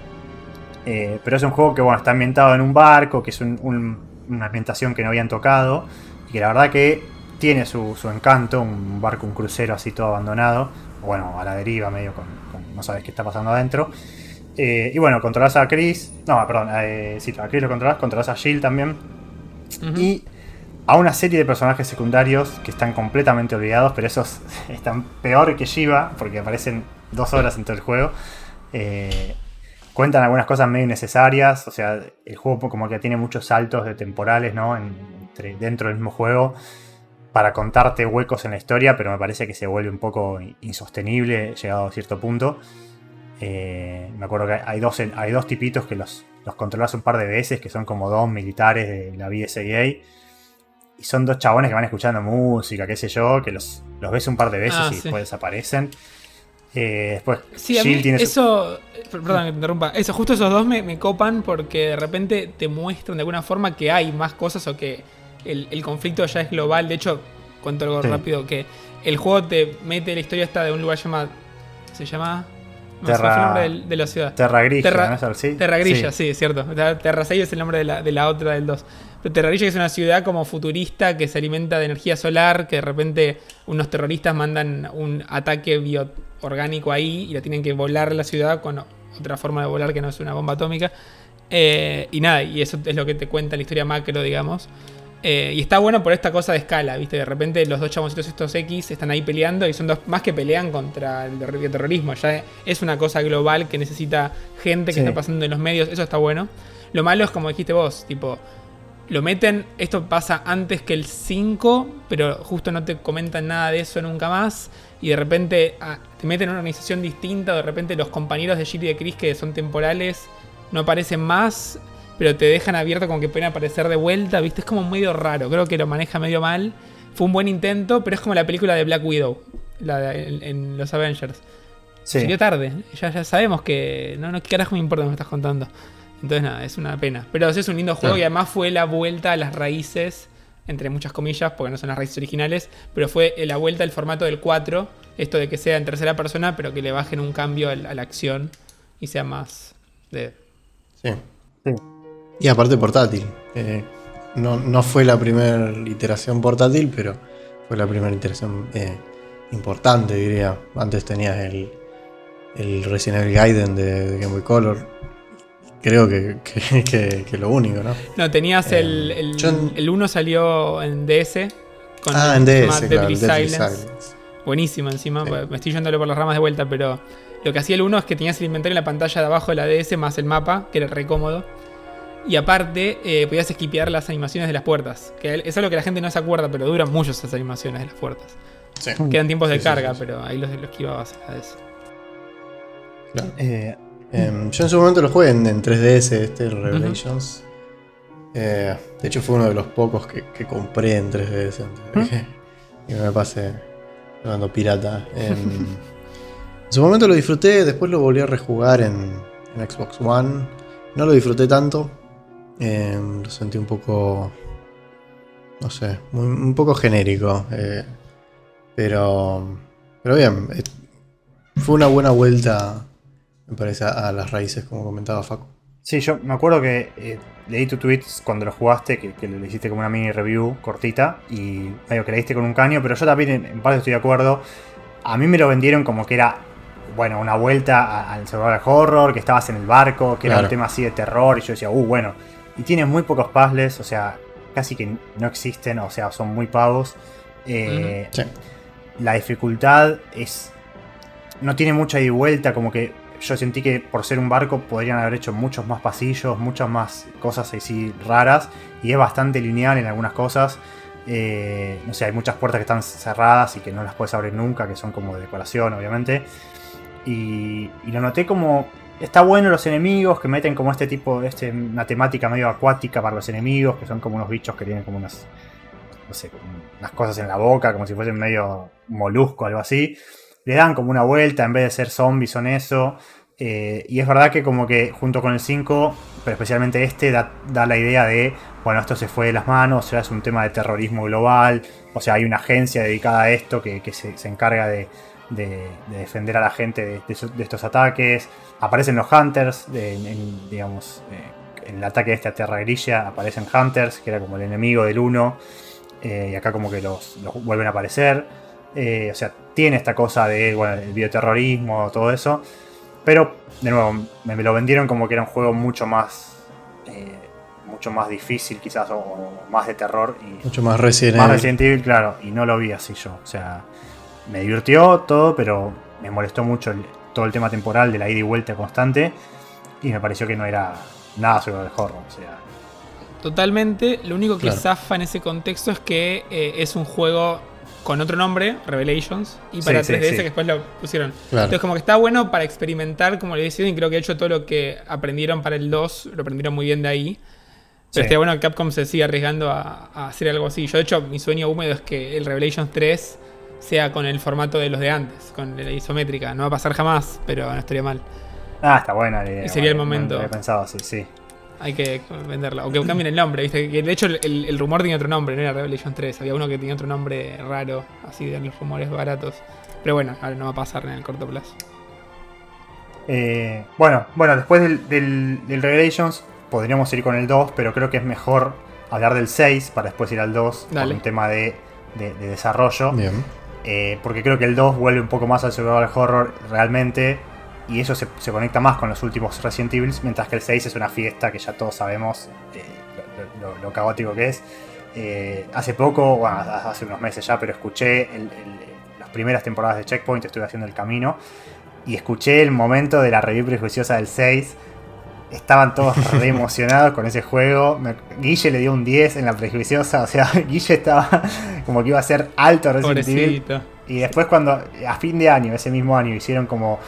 Eh, pero es un juego que bueno, está ambientado en un barco, que es una ambientación que no habían tocado, y que la verdad que tiene su, su encanto, un barco, un crucero así todo abandonado bueno, a la deriva, medio con, no sabes qué está pasando adentro. Eh, y bueno, controlas a Chris, no, perdón, eh, sí, a Chris lo controlas, controlas a Jill también. Y a una serie de personajes secundarios que están completamente olvidados, pero esos están peor que Shiva, porque aparecen dos horas en todo el juego. Eh, cuentan algunas cosas medio innecesarias, o sea, el juego como que tiene muchos saltos de temporales, ¿no? dentro del mismo juego para contarte huecos en la historia, pero me parece que se vuelve un poco insostenible llegado a cierto punto. Eh, me acuerdo que hay dos, hay dos tipitos que los, los controlas un par de veces, que son como dos militares de la BSAA. Y son dos chabones que van escuchando música, qué sé yo, que los, los ves un par de veces ah, y después desaparecen. Eh, después, sí, a mí eso, perdón que te interrumpa, eso, justo esos dos me, copan porque de repente te muestran de alguna forma que hay más cosas o que el, conflicto ya es global. De hecho, cuento algo rápido, que el juego te mete la historia esta de un lugar llamado, se llama Terra, el nombre de, la ciudad. Terra Grilla, Terra, ¿no ¿sí? Terra Grilla, sí, es cierto. Terra 6 es el nombre de la, de la otra del 2. Pero Terra Grilla es una ciudad como futurista que se alimenta de energía solar, que de repente unos terroristas mandan un ataque bioorgánico ahí y la tienen que volar la ciudad con otra forma de volar que no es una bomba atómica. Eh, y nada, y eso es lo que te cuenta la historia macro, digamos. Eh, y está bueno por esta cosa de escala, ¿viste? De repente los dos chaboncitos estos X están ahí peleando y son dos más que pelean contra el terrorismo. Ya es una cosa global que necesita gente que está pasando en los medios. Eso está bueno. Lo malo es como dijiste vos, tipo, lo meten, esto pasa antes que el 5, pero justo no te comentan nada de eso nunca más. Y de repente ah, te meten en una organización distinta, de repente los compañeros de Jill y de Chris que son temporales no aparecen más pero te dejan abierto como que pueden aparecer de vuelta, ¿viste? Es como medio raro, creo que lo maneja medio mal. Fue un buen intento, pero es como la película de Black Widow, la en, los Avengers. Sí. Salió tarde, ya, ya sabemos que no, no, ¿qué carajo me importa lo que me estás contando? Entonces nada, es una pena. Pero es un lindo juego y además fue la vuelta a las raíces, entre muchas comillas, porque no son las raíces originales, pero fue la vuelta al formato del 4, esto de que sea en tercera persona, pero que le bajen un cambio a la acción y sea más de... Sí. sí. Y aparte portátil. no, fue la primera iteración portátil, pero fue la primera iteración eh, importante, diría. Antes tenías el, el Resident Evil Gaiden de, Game Boy Color. Creo que, que, lo único, ¿no? No, tenías eh, el, el, 1 salió en DS. Con ah, en DS, claro, Silence. Buenísimo encima, me estoy yéndole por las ramas de vuelta, pero lo que hacía el 1 es que tenías el inventario en la pantalla de abajo de la DS más el mapa, que era re cómodo. Y aparte, eh, podías esquipear las animaciones de las puertas. Que es algo que la gente no se acuerda, pero duran mucho esas animaciones de las puertas. Sí. Quedan tiempos de carga, pero ahí los, los esquivabas a eso. Claro. Eh, em, yo en su momento lo jugué en, 3DS, este, Revelations. Eh, de hecho, fue uno de los pocos que, compré en 3DS antes y me pasé jugando pirata. Em, en su momento lo disfruté, después lo volví a rejugar en, en Xbox One. No lo disfruté tanto, Em, lo sentí un poco. No sé, un poco genérico. Eh, pero. Pero bien. Eh, fue una buena vuelta, me parece, a, las raíces, como comentaba Facu. Sí, yo me acuerdo que eh, leí tu tweets cuando lo jugaste, que, le hiciste como una mini review cortita y medio que le diste con un caño, pero yo también en, parte estoy de acuerdo. A mí me lo vendieron como que era, bueno, una vuelta al survival horror, que estabas en el barco, que era un tema así de terror, y yo decía, uh, bueno, y tiene muy pocos puzzles, o sea, casi que no existen, o sea, son muy pavos. Eh, la dificultad es. No tiene mucha y vuelta, como que yo sentí que por ser un barco podrían haber hecho muchos más pasillos, muchas más cosas así raras. Y es bastante lineal en algunas cosas. Eh, no sé, hay muchas puertas que están cerradas y que no las puedes abrir nunca, que son como de decoración, obviamente. Y, y lo noté como Está bueno los enemigos que meten como este tipo, este, una temática medio acuática para los enemigos, que son como unos bichos que tienen como unas, no sé, unas cosas en la boca, como si fuesen medio molusco, algo así. Le dan como una vuelta, en vez de ser zombies son eso. Eh, y es verdad que como que junto con el 5, pero especialmente este, da, la idea de, bueno, esto se fue de las manos, o sea, es un tema de terrorismo global, o sea, hay una agencia dedicada a esto que, se, encarga de, defender a la gente de, estos ataques. Aparecen los Hunters, en, digamos, eh, en el ataque de esta Tierra Grilla aparecen Hunters, que era como el enemigo del 1, eh, y acá como que los, vuelven a aparecer. Eh, o sea, tiene esta cosa de, bueno, el bioterrorismo, todo eso. Pero, de nuevo, me, lo vendieron como que era un juego mucho más mucho más difícil quizás o, más de terror y mucho más Resident más Resident Evil claro y no lo vi así yo o sea me divirtió todo pero me molestó mucho el, todo el tema temporal de la ida y vuelta constante. Y me pareció que no era nada sobre el horror. O sea. Totalmente. Lo único que zafa en ese contexto es que eh, es un juego con otro nombre, Revelations, y para 3DS que después lo pusieron. Entonces, como que está bueno para experimentar, como le decía, y creo que de hecho todo lo que aprendieron para el 2 lo aprendieron muy bien de ahí. Pero estaría bueno que Capcom se siga arriesgando a, a, hacer algo así. Yo, de hecho, mi sueño húmedo es que el Revelations 3 sea con el formato de los de antes, con la isométrica. No va a pasar jamás, pero no estaría mal. Ah, está buena la Y idea. sería el no momento. lo había pensado, sí, sí. Hay que venderla. O que cambien el nombre, ¿viste? Que de hecho el, el rumor tenía otro nombre, no era Revelation 3. Había uno que tenía otro nombre raro, así de los rumores baratos. Pero bueno, ahora no va a pasar en el corto plazo. Eh, bueno, bueno, después del, del, del Revelations podríamos ir con el 2, pero creo que es mejor hablar del 6 para después ir al 2 Dale. por un tema de, de- de desarrollo. Bien. Eh, porque creo que el 2 vuelve un poco más al survival horror realmente. Y eso se, conecta más con los últimos Resident Evil. Mientras que el 6 es una fiesta que ya todos sabemos eh, lo, caótico que es. Eh, hace poco, bueno, hace unos meses ya, pero escuché las primeras temporadas de Checkpoint, estuve haciendo el camino. Y escuché el momento de la review prejuiciosa del 6. Estaban todos re emocionados con ese juego. Me- Guille le dio un 10 en la prejuiciosa. O sea, Guille estaba como que iba a ser alto Resident. Y después cuando a fin de año, ese mismo año, hicieron como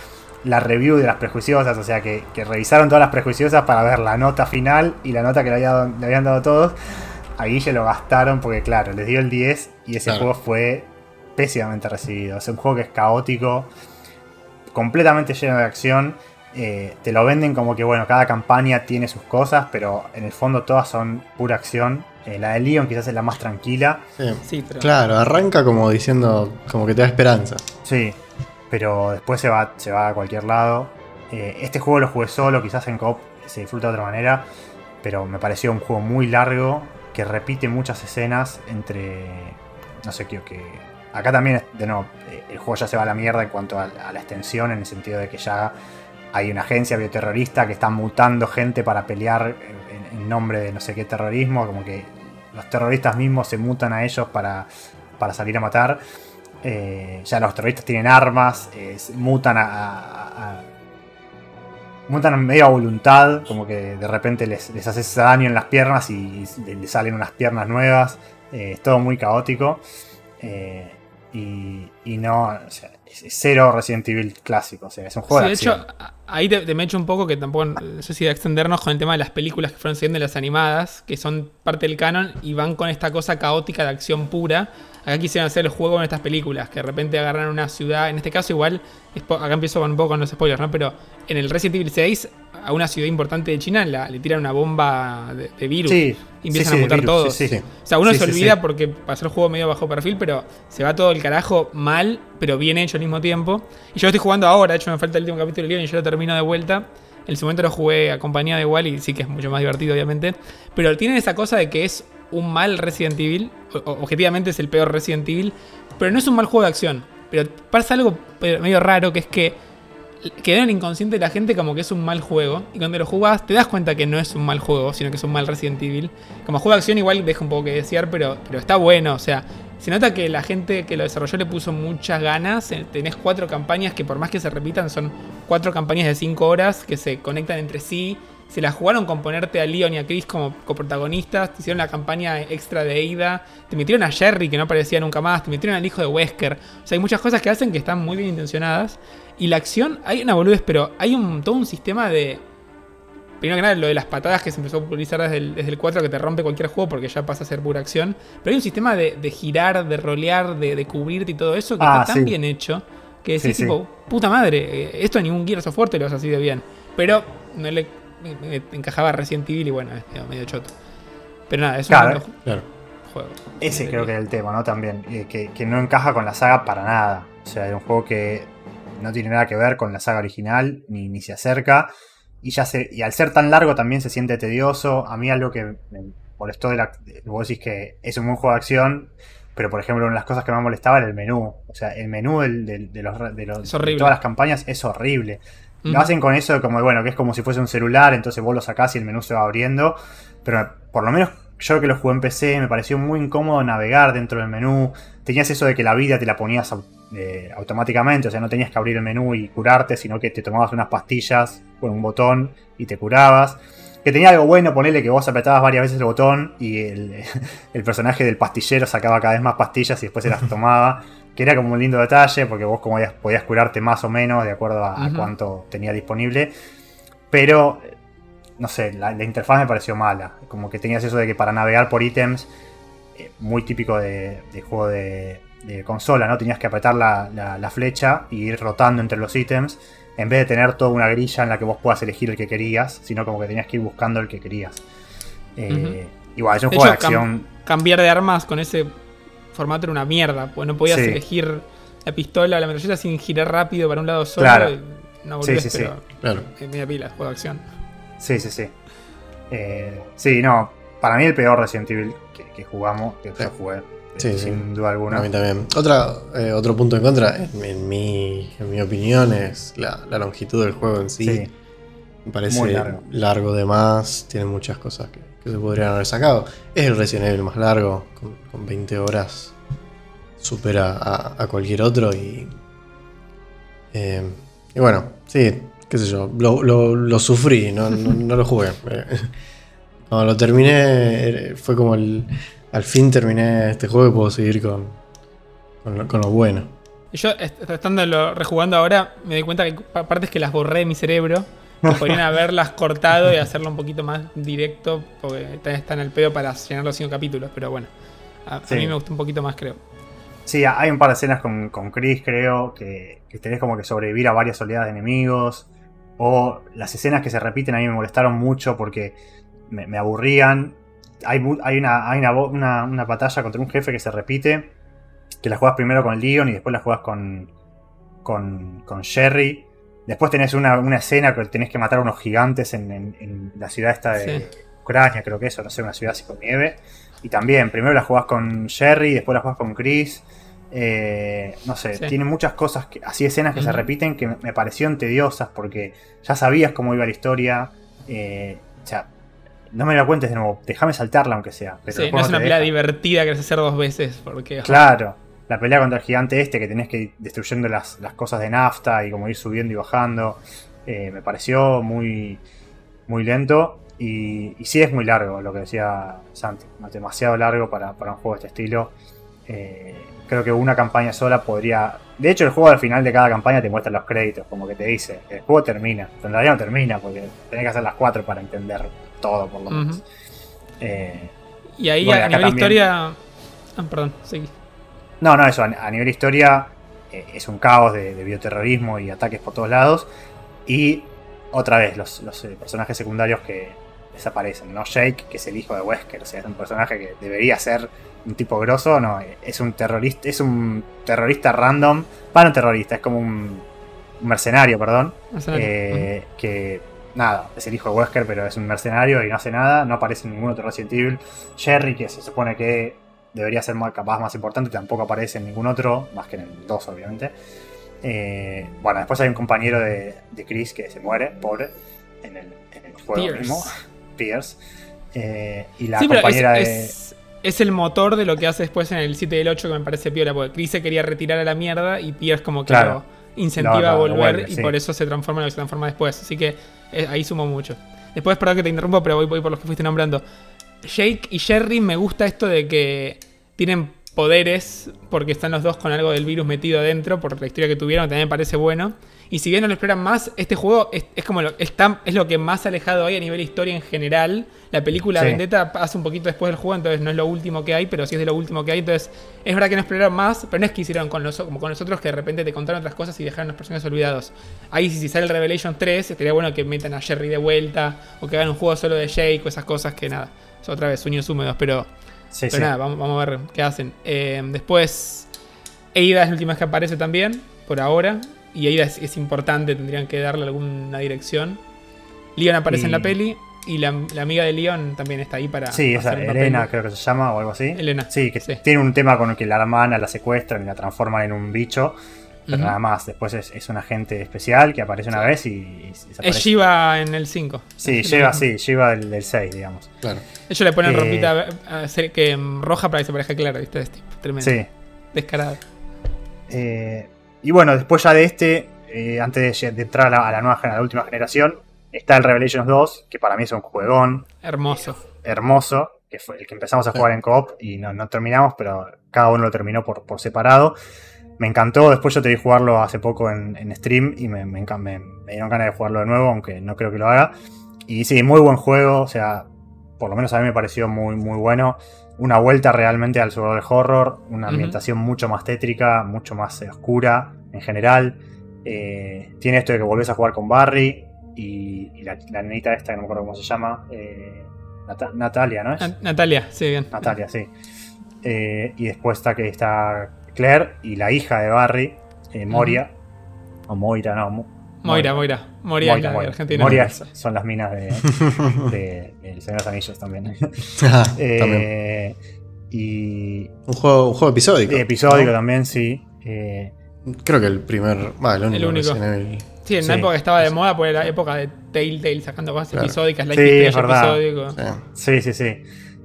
la review de las prejuiciosas, o sea que, que revisaron todas las prejuiciosas para ver la nota final y la nota que le, había dado- le habían dado todos, a Guille lo gastaron porque claro, les dio el 10 y ese Claro. juego fue pésimamente recibido. Es un juego que es caótico, completamente lleno de acción. Eh, te lo venden como que bueno, cada campaña tiene sus cosas, pero en el fondo todas son pura acción. Eh, la de Leon quizás es la más tranquila. Sí. Sí, pero. Claro, arranca como diciendo, como que te da esperanza. Sí, pero después se va, se va a cualquier lado. Eh, este juego lo jugué solo, quizás en coop se disfruta de otra manera, pero me pareció un juego muy largo que repite muchas escenas entre. No sé, creo que. Acá también, de nuevo, el juego ya se va a la mierda en cuanto a, a la extensión, en el sentido de que ya hay una agencia bioterrorista que está mutando gente para pelear en, nombre de no sé qué terrorismo, como que los terroristas mismos se mutan a ellos para, para salir a matar. Eh, ya los terroristas tienen armas, eh, mutan a, a- a- mutan medio a voluntad, como que de repente les, les haces daño en las piernas y, y les salen unas piernas nuevas. Eh, es todo muy caótico. Y, y no, cero Resident Evil clásico, o sea, es un juego Sí, de de hecho, ahí te, te me echo un poco que tampoco no sé si de extendernos con el tema de las películas que fueron siguiendo las animadas, que son parte del canon y van con esta cosa caótica de acción pura. Acá quisieron hacer el juego en estas películas, que de repente agarran una ciudad, en este caso igual, acá empiezo con un poco con los spoilers, ¿no? Pero en el Resident Evil 6, a una ciudad importante de China la- le tiran una bomba de, de virus. Sí, y empiezan sí, a mutar virus, todos. sí. O sea, uno se olvida porque pasó el juego medio bajo perfil, pero se va todo el carajo mal, pero bien hecho al mismo tiempo. Y yo lo estoy jugando ahora, de hecho me falta el último capítulo de Leon y yo lo termino de vuelta. En su momento lo jugué acompañado igual y sí que es mucho más divertido, obviamente. Pero tienen esa cosa de que es un mal Resident Evil. objetivamente es el peor Resident Evil. Pero no es un mal juego de acción. Pero pasa algo eh, medio raro que es que quedó en el inconsciente de la gente como que es un mal juego. Y cuando lo jugás te das cuenta que no es un mal juego, sino que es un mal Resident Evil. Como juego de acción igual deja un poco que desear, pero, pero está bueno. O sea, se nota que la gente que lo desarrolló le puso muchas ganas. Eh, Tenés cuatro campañas que por más que se repitan son cuatro campañas de cinco horas que se conectan entre sí. Se la jugaron con ponerte a Leon y a Chris como coprotagonistas. Te hicieron la campaña extra de Ada. Te metieron a Jerry que no aparecía nunca más. Te metieron al hijo de Wesker. O sea, hay muchas cosas que hacen que están muy bien intencionadas. Y la acción, hay una boludez, pero hay un, todo un sistema de. Primero que nada, lo de las patadas que se empezó a popularizar desde el, desde el 4 que te rompe cualquier juego porque ya pasa a ser pura acción. Pero hay un sistema de, de girar, de rolear, de, de cubrirte y todo eso que Ah, está tan bien hecho que decís, Sí, sí. tipo, puta madre, eh, esto a ningún Gears of War te lo hace así de bien. Pero no le me- me encajaba Resident Evil y bueno, es medio- medio choto. Pero nada, es un Claro, ju- Claro. juego. Ese creo que es el tema, ¿no? También, eh, que, que no encaja con la saga para nada. O sea, es un juego que no tiene nada que ver con la saga original, ni, ni se acerca. Y ya se, y al ser tan largo también se siente tedioso. A mí algo que me molestó de la. Vos decís que es un buen juego de acción. Pero por ejemplo, una de las cosas que más molestaba era el menú. O sea, el menú del- del- de, los, de, los- de todas las campañas es horrible. Lo hacen con eso como, bueno, que es como si fuese un celular, entonces vos lo sacás y el menú se va abriendo. Pero por lo menos yo que lo jugué en PC me pareció muy incómodo navegar dentro del menú. Tenías eso de que la vida te la ponías eh, automáticamente, o sea, no tenías que abrir el menú y curarte, sino que te tomabas unas pastillas con un botón y te curabas. Que tenía algo bueno, ponerle que vos apretabas varias veces el botón y el, el personaje del pastillero sacaba cada vez más pastillas y después se las tomaba. Que era como un lindo detalle, porque vos como podías, podías curarte más o menos de acuerdo a, cuánto tenía disponible. Pero, no sé, la, la interfaz me pareció mala. Como que tenías eso de que para navegar por ítems, eh, muy típico de, de juego de, de consola, ¿no? Tenías que apretar la, flecha y ir rotando entre los ítems, en vez de tener toda una grilla en la que vos puedas elegir el que querías, sino como que tenías que ir buscando el que querías. Eh, igual, es un juego de acción. cambiar de armas con ese formato era una mierda, pues no podías elegir la pistola o la metralleta sin girar rápido para un lado solo. Claro. no sí, sí, sí. Claro. Es media pila, juego de acción. Sí, sí, sí. Eh, sí, no. Para mí el peor Resident Evil que, jugamos, que yo jugué sin duda alguna. A mí también. Otra, eh, otro punto en contra, en, mi, en mi opinión, es la, longitud del juego en sí. Me parece largo. de más, tiene muchas cosas que, se podrían haber sacado. Es el Resident Evil más largo, con, 20 horas supera a, cualquier otro y... Eh, y bueno, sí, qué sé yo, lo, sufrí, no, no, lo jugué. Cuando lo terminé fue como el al fin terminé este juego y puedo seguir con, con, lo, bueno. Yo, estando rejugando ahora, me di cuenta que partes que las borré de mi cerebro. Podrían haberlas cortado y hacerlo un poquito más directo, porque está en el pedo para llenar los cinco capítulos. Pero bueno, a, mí me gusta un poquito más, creo. Sí, hay un par de escenas con, con Chris, creo, que, tenés como que sobrevivir a varias oleadas de enemigos. O las escenas que se repiten a mí me molestaron mucho porque me aburrían hay, una, una, batalla contra un jefe que se repite, que la juegas primero con Leon y después la juegas con, con, con Sherry. Después tenés una, escena que tenés que matar a unos gigantes en, la ciudad esta de Ucrania, creo que eso, no sé, una ciudad así con nieve. Y también, primero la jugás con Sherry, después la jugás con Chris. Eh, no sé, tiene muchas cosas, que, así escenas que se repiten que me, parecieron tediosas porque ya sabías cómo iba la historia. Eh, o sea, no me la cuentes de nuevo, déjame saltarla aunque sea. sí, no es una pelea divertida que hacer dos veces. Porque, claro, la pelea contra el gigante este que tenés que ir destruyendo las, cosas de nafta y como ir subiendo y bajando. Eh, me pareció muy, muy lento. Y, y, sí es muy largo, lo que decía Santi. Demasiado largo para, un juego de este estilo. Eh, creo que una campaña sola podría. De hecho, el juego al final de cada campaña te muestra los créditos, como que te dice, el juego termina. En realidad no termina, porque tenés que hacer las cuatro para entender todo, por lo menos. Eh, y ahí a nivel historia. Ah, perdón, seguí. No, no, eso, a, nivel historia eh, es un caos de, bioterrorismo y ataques por todos lados. Y otra vez, los, eh, personajes secundarios que desaparecen, ¿no? Jake, que es el hijo de Wesker, o sea, es un personaje que debería ser un tipo grosso, no, es un terrorista, es un terrorista random, para un terrorista, es como un, mercenario, perdón, que nada, es el hijo de Wesker, pero es un mercenario y no hace nada, no aparece en ningún otro Resident Evil. Jerry, que se supone que debería ser más, capaz más importante, tampoco aparece en ningún otro, más que en el 2, obviamente. Eh, bueno, después hay un compañero de, Chris que se muere, pobre, en el, juego mismo, Pierce. Eh, y la compañera de. Es, el motor de lo que hace después en el 7 y el 8 que me parece piola, porque Chris se quería retirar a la mierda y Pierce como que lo incentiva a volver y por eso se transforma en lo que se transforma después. Así que eh, ahí sumo mucho. Después, perdón que te interrumpo, pero voy, voy por los que fuiste nombrando. Jake y Jerry me gusta esto de que tienen poderes porque están los dos con algo del virus metido adentro por la historia que tuvieron, también me parece bueno. Y si bien no lo esperan más, este juego es, como lo, es, es lo que más alejado hay a nivel historia en general. La película Vendetta pasa un poquito después del juego, entonces no es lo último que hay, pero sí es de lo último que hay. Entonces, es verdad que no esperaron más, pero no es que hicieron con los, como con nosotros que de repente te contaron otras cosas y dejaron los personajes olvidados. Ahí, si, sale el Revelation 3, estaría bueno que metan a Jerry de vuelta o que hagan un juego solo de Jake o esas cosas que nada. Otra vez sueños húmedos, pero, pero nada, vamos, a ver qué hacen. Eh, después, Eida es la última vez que aparece también, por ahora y ahí es, importante, tendrían que darle alguna dirección. Leon aparece en la peli y la, amiga de Leon también está ahí para. Sí, esa, Elena creo que se llama o algo así. Elena. Sí, que tiene un tema con el que la hermana la secuestran y la transforman en un bicho. Pero nada más, después es, un agente especial que aparece una vez y, Es Shiva en el 5. Sí, Shiva, sí, Shiva del, 6, digamos. Claro. Ellos le ponen ropita que, roja para que se parezca claro, ¿viste? Es tipo, tremendo. Sí. Descarado. Eh, y bueno, después ya de este, eh, antes de, entrar a la, nueva, a la última generación, está el Revelations 2, que para mí es un juegón. Hermoso. hermoso, que fue el que empezamos a jugar en coop y no, terminamos, pero cada uno lo terminó por, por, separado. Me encantó, después yo te vi jugarlo hace poco en, stream y me, me, me, dieron ganas de jugarlo de nuevo, aunque no creo que lo haga. Y sí, muy buen juego, o sea, por lo menos a mí me pareció muy, muy bueno. Una vuelta realmente al survival horror, una ambientación mucho más tétrica, mucho más eh, oscura en general. Eh, tiene esto de que volvés a jugar con Barry y, y la, la nenita esta, que no me acuerdo cómo se llama. eh, Nata- Natalia, ¿no es? Na- Natalia, sí, bien. Natalia, sí. Eh, y después está que está Claire y la hija de Barry, eh, Moria. O Moira, no. Mo- Moira, Moira. Moria, es la de Moira. Argentina. Moria son las minas de, de, de El Señor de los Anillos también. Ah, también. Eh, y Un juego, un juego episódico. episódico ¿no? también, sí. Eh, Creo que el primer. Va, el único. El único. Resident Evil. Sí, en Sí. una época que estaba de moda, pues era la época de Telltale sacando cosas Claro. episódicas, Sí, es Strange verdad. episódico. Sí. sí, sí, sí.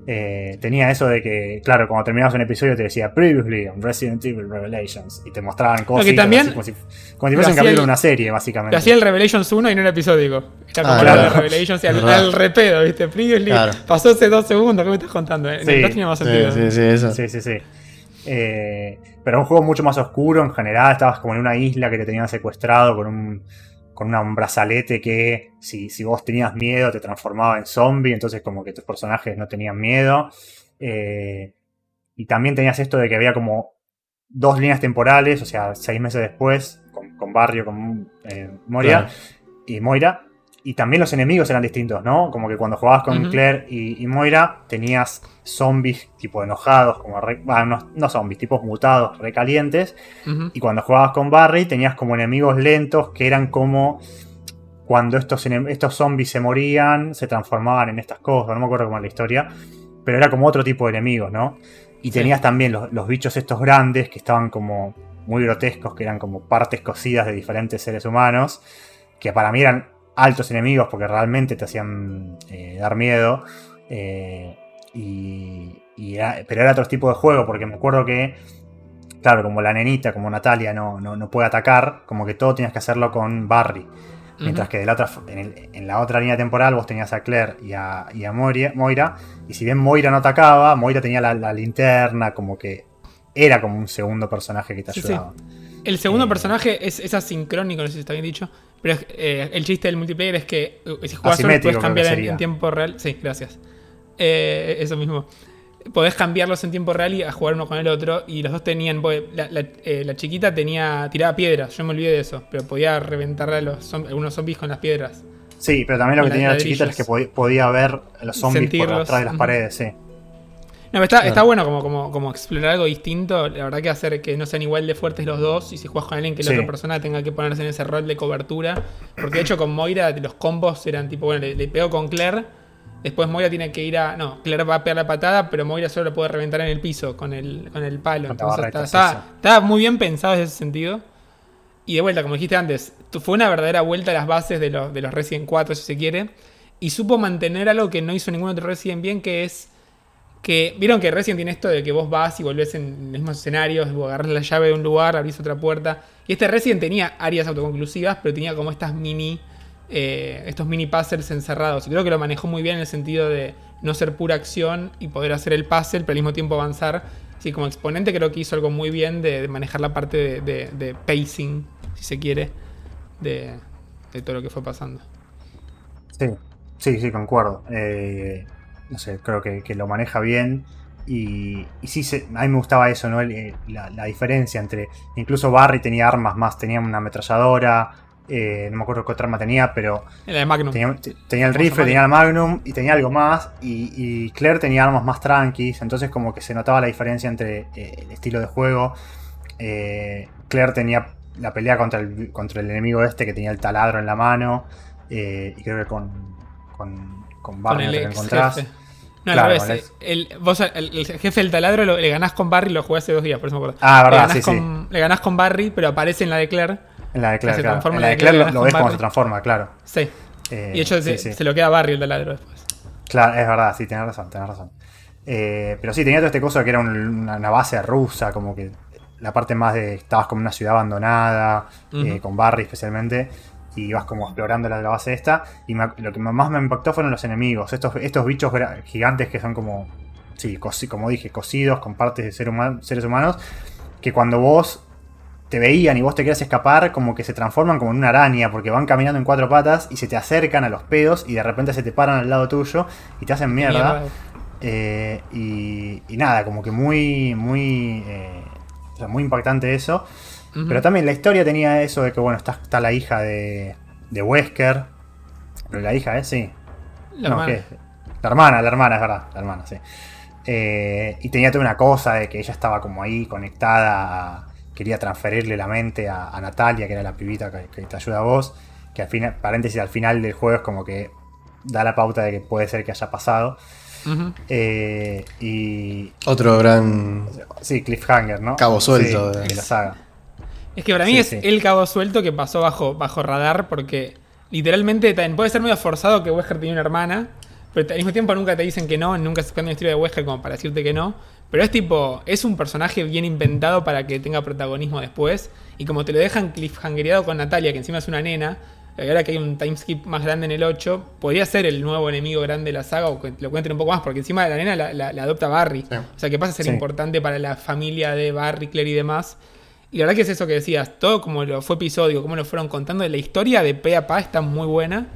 Eh, tenía eso de que, claro, cuando terminabas un episodio te decía Previously on Resident Evil Revelations y te mostraban cosas también como si, como si fuese un capítulo de una serie, básicamente. Lo hacía el Revelations 1 y no era episódico. Era como Ah, la claro. de Revelations y al, al repedo, ¿viste? Previously Claro. pasó hace dos segundos, ¿qué me estás contando? En Sí. el 2 tenía más Sí, sentido. sí, sí, eso. Sí, sí, sí. Eh, pero un juego mucho más oscuro en general. Estabas como en una isla que te tenían secuestrado con un, con una- un brazalete que si, si vos tenías miedo te transformaba en zombie. Entonces como que tus personajes no tenían miedo. Eh, y también tenías esto de que había como dos líneas temporales, o sea, seis meses después, con, con Barrio, con eh, Moria Claro. y Moira. Y también los enemigos eran distintos, ¿no? Como que cuando jugabas con. Claire y, y Moira, tenías zombies tipo enojados, como re- ah, no, no zombies, tipos mutados, recalientes. Y cuando jugabas con Barry, tenías como enemigos lentos que eran como cuando estos, estos zombies se morían, se transformaban en estas cosas. No me acuerdo cómo era la historia. Pero era como otro tipo de enemigos, ¿no? Y Sí. tenías también los, los bichos estos grandes que estaban como muy grotescos, que eran como partes cosidas de diferentes seres humanos. Que para mí eran altos enemigos porque realmente te hacían eh, dar miedo. Eh, y, y era- pero era otro tipo de juego porque me acuerdo que, claro, como la nenita, como Natalia no, no, no puede atacar, como que todo tenías que hacerlo con Barry. Mientras que de la otra, en, el- en la otra línea temporal vos tenías a Claire y a, y a Moira, Moira, Y si bien Moira no atacaba, Moira tenía la, la linterna, como que era como un segundo personaje que te Sí, sí. El segundo Eh, personaje es, es asincrónico, no sé si está bien dicho. Pero es- eh, el chiste del multiplayer es que eh, si juegas solo puedes cambiar en, tiempo real. Sí, gracias. Eh, eso mismo. Podés cambiarlos en tiempo real y a jugar uno con el otro. Y los dos tenían. La, la- eh, la chiquita tenía. tiraba piedras. Yo me olvidé de eso. Pero podía reventar a los algunos zombies con las piedras. Sí, pero también lo que tenía la chiquita es que podía, podía ver los zombies por atrás de las paredes, sí. No, está, Claro. está bueno como, como, como explorar algo distinto. La verdad que hacer que no sean igual de fuertes los dos. Y si juegas con alguien que la Sí. otra persona tenga que ponerse en ese rol de cobertura. Porque de hecho con Moira los combos eran tipo, bueno, le, le pego con Claire. Después Moira tiene que ir a. No, Claire va a pegar la patada, pero Moira solo lo puede reventar en el piso con el, con el palo. La Entonces está, está- está muy bien pensado en ese sentido. Y de vuelta, como dijiste antes, fue una verdadera vuelta a las bases de los, de los Resident 4, si se quiere. Y supo mantener algo que no hizo ningún otro Resident bien, que es que vieron que Resident tiene esto de que vos vas y volvés en mismos escenarios, agarrás la llave de un lugar, abrís otra puerta. Y este Resident tenía áreas autoconclusivas, pero tenía como estas mini. eh, estos mini puzzles encerrados. Y creo que lo manejó muy bien en el sentido de no ser pura acción y poder hacer el puzzle, pero al mismo tiempo avanzar. Así como exponente creo que hizo algo muy bien de, manejar la parte de, pacing, si se quiere, de, de todo lo que fue pasando. Sí, sí, sí, concuerdo. Eh, no sé, creo que, que lo maneja bien. Y, y sí, se- a mí me gustaba eso, ¿no? El- eh, la, la diferencia entre. Incluso Barry tenía armas más, tenía una ametralladora. eh, no me acuerdo qué otra arma tenía, pero de Magnum. tenía, te- tenía el rifle, tenía el Magnum y tenía algo más. Y, y Claire tenía armas más tranquis. Entonces, como que se notaba la diferencia entre eh, el estilo de juego. Eh, Claire tenía la pelea contra el, contra el enemigo este que tenía el taladro en la mano. y creo que con, con, con con Barney el ex jefe. No, Claro, al con revés. El, vos, el, el jefe del taladro lo- le ganás con Barry, lo jugué hace dos días, por eso me acuerdo. Ah, le, verdad, ganás sí, sí. con, le ganás con Barry, pero aparece en la de Claire. En la de Claire, claro. En la de lo, lo con ves cómo Barry. se transforma, claro. Sí. Eh, y de hecho sí, se, sí. se lo queda Barry el taladro después. Claro, es verdad, sí, tenés razón, tenés razón. Eh, pero sí, tenía todo este cosa que era un- una, una base rusa, como que la parte más de. Estabas como una ciudad abandonada, eh, con Barry especialmente, y ibas como explorando la, la base esta. Y me- lo que más me impactó fueron los enemigos, estos, estos bichos gigantes que son como. Sí, como dije, cosidos con partes de ser human- seres humanos, que cuando vos te veían y vos te querías escapar, como que se transforman como en una araña, porque van caminando en cuatro patas y se te acercan a los pedos y de repente se te paran al lado tuyo y te hacen mierda. Eh, y, nada, como que muy, muy, eh, muy impactante eso. Pero también la historia tenía eso de que, bueno, está, está la hija de, de Wesker. Pero la hija, ¿eh? Sí. La hermana. La hermana, la hermana, es verdad. La hermana, sí. Eh, y tenía toda una cosa de que ella estaba como ahí conectada, quería transferirle la mente a, Natalia, que era la pibita que, te ayuda a vos, que al final, paréntesis, al final del juego es como que da la pauta de que puede ser que haya pasado. Eh, y. Otro gran. Sí, cliffhanger, ¿no? Cabo suelto de, la saga. Es que para mí es el cabo suelto que pasó bajo, bajo radar porque literalmente también puede ser muy forzado que Wesker tenía una hermana, pero al mismo tiempo nunca te dicen que no, nunca se cuenta una historia de Wesker como para decirte que no. Pero es tipo, es un personaje bien inventado para que tenga protagonismo después. Y como te lo dejan cliffhangereado con Natalia, que encima es una nena, ahora que hay un timeskip más grande en el 8, podría ser el nuevo enemigo grande de la saga o que lo cuenten un poco más, porque encima de la nena la, adopta Barry. O sea que pasa a ser importante para la familia de Barry, Claire y demás. Y la verdad que es eso que decías, todo como lo fue episodio, como lo fueron contando, la historia de pe a pa está muy buena.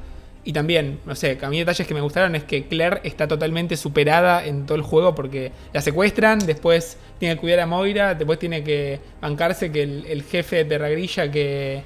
Y también, no sé, a mí detalles que me gustaron es que Claire está totalmente superada en todo el juego porque la secuestran, después tiene que cuidar a Moira, después tiene que bancarse que el, jefe de Terragrilla que,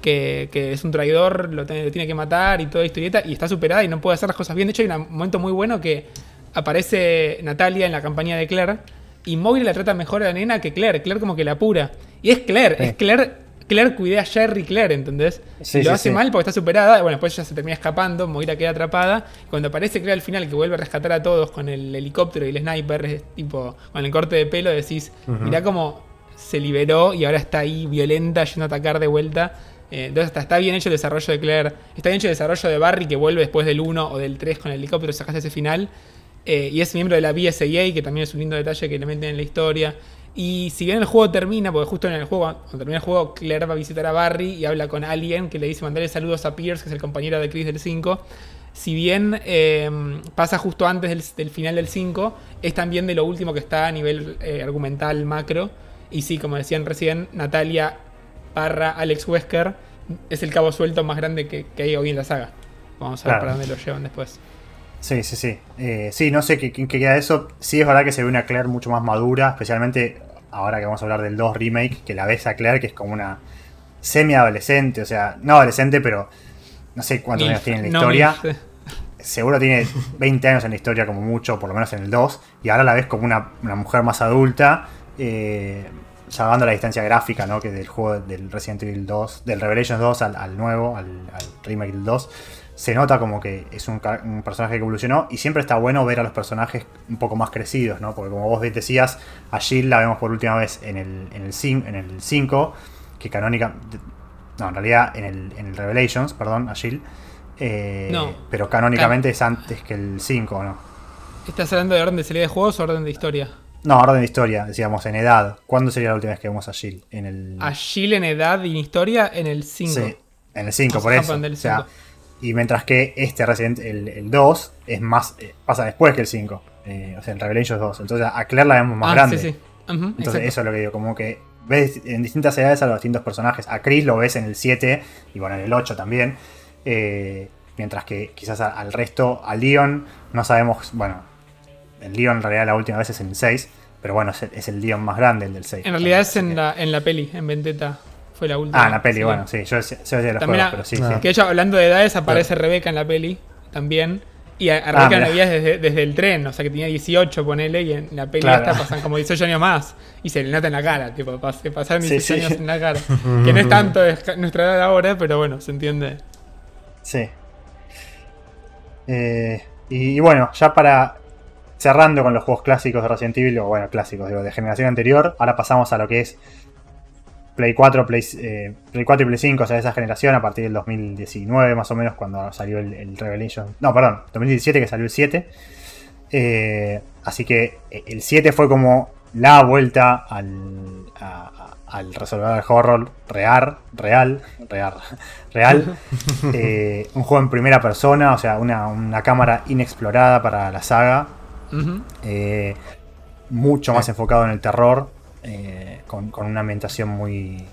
que, que, es un traidor lo tiene, que matar y toda historieta y está superada y no puede hacer las cosas bien. De hecho, hay un momento muy bueno que aparece Natalia en la campaña de Claire y Moira la trata mejor a la nena que Claire. Claire como que la apura. Y es Claire, es Claire. Claire cuide a Jerry Claire, ¿entendés? lo hace mal porque está superada. Bueno, después ya se termina escapando, Moira queda atrapada. Cuando aparece Claire al final, que vuelve a rescatar a todos con el helicóptero y el sniper, es tipo, con el corte de pelo, decís, mirá cómo se liberó y ahora está ahí violenta, yendo a atacar de vuelta. Eh, entonces está, bien hecho el desarrollo de Claire. Está bien hecho el desarrollo de Barry, que vuelve después del 1 o del 3 con el helicóptero, sacaste ese final. Eh, y es miembro de la BSAA, que también es un lindo detalle que le meten en la historia. Y si bien el juego termina, porque justo en el juego, cuando termina el juego, Claire va a visitar a Barry y habla con Alien, que le dice mandarle saludos a Pierce, que es el compañero de Chris del 5. Si bien em, pasa justo antes del, final del 5, es también de lo último que está a nivel eh, argumental macro. Y sí, como decían recién, Natalia barra Alex Wesker es el cabo suelto más grande que, hay hoy en la saga. Vamos a ver para dónde lo llevan después. Sí, sí, sí. Eh, sí, no sé qué, qué, queda de eso. Sí es verdad que se ve una Claire mucho más madura, especialmente ahora que vamos a hablar del 2 remake, que la ves a Claire que es como una semi-adolescente, o sea, no adolescente, pero no sé cuántos años tiene en la historia. Seguro tiene 20 años en la historia como mucho, por lo menos en el 2, y ahora la ves como una, mujer más adulta, eh, salvando la distancia gráfica, ¿no? Que del juego del Resident Evil 2, del Revelations 2 al, nuevo, al, al remake del 2 se nota como que es un, personaje que evolucionó y siempre está bueno ver a los personajes un poco más crecidos, ¿no? Porque como vos decías, a Jill la vemos por última vez en el, en el, en el 5, que canónica... No, en realidad en el, en el Revelations, perdón, a Jill. Eh, no. Pero canónicamente es antes que el 5, ¿no? ¿Estás hablando de orden de salida de juegos o orden de historia? No, orden de historia, decíamos, en edad. ¿Cuándo sería la última vez que vemos a Jill? En el... A Jill en edad y en historia en el 5. Sí, en el 5, por eso. O sea, y mientras que este Resident, el, el 2, es más, eh, pasa después que el 5. Eh, o sea, el Revelations 2. Entonces a Claire la vemos más ah, grande. Sí, sí. Entonces eso es lo que digo, como que ves en distintas edades a los distintos personajes. A Chris lo ves en el 7 y bueno, en el 8 también. Eh, mientras que quizás al resto, a Leon, no sabemos, bueno, el Leon en realidad la última vez es en el 6, pero bueno, es el, Leon más grande, el del 6. En realidad es en la, en la peli, en Vendetta. Fue la última. Ah, en la peli, bueno, sí, yo sé de los juegos, pero sí, sí. Que ella, hablando de edades, aparece Rebeca en la peli también. Y a, ah, Rebeca la veías desde, desde, el tren, o sea que tenía 18, ponele, y en la peli hasta pasan como 18 años más. Y se le nota en la cara, tipo, pasaron 18 años en la cara. que no es tanto nuestra edad ahora, pero bueno, se entiende. Sí. Eh, y, bueno, ya para cerrando con los juegos clásicos de Resident Evil, o bueno, clásicos, digo, de generación anterior, ahora pasamos a lo que es Play 4, Play, 4 eh, y Play 5, o sea, esa generación, a partir del 2019 más o menos, cuando salió el, Revelation. No, perdón, 2017 que salió el 7. Eh, así que eh, el 7 fue como la vuelta al, al resolver el horror real, real, real, real. un juego en primera persona, o sea, una, cámara inexplorada para la saga. mucho más enfocado en el terror. Eh, con, una ambientación muy,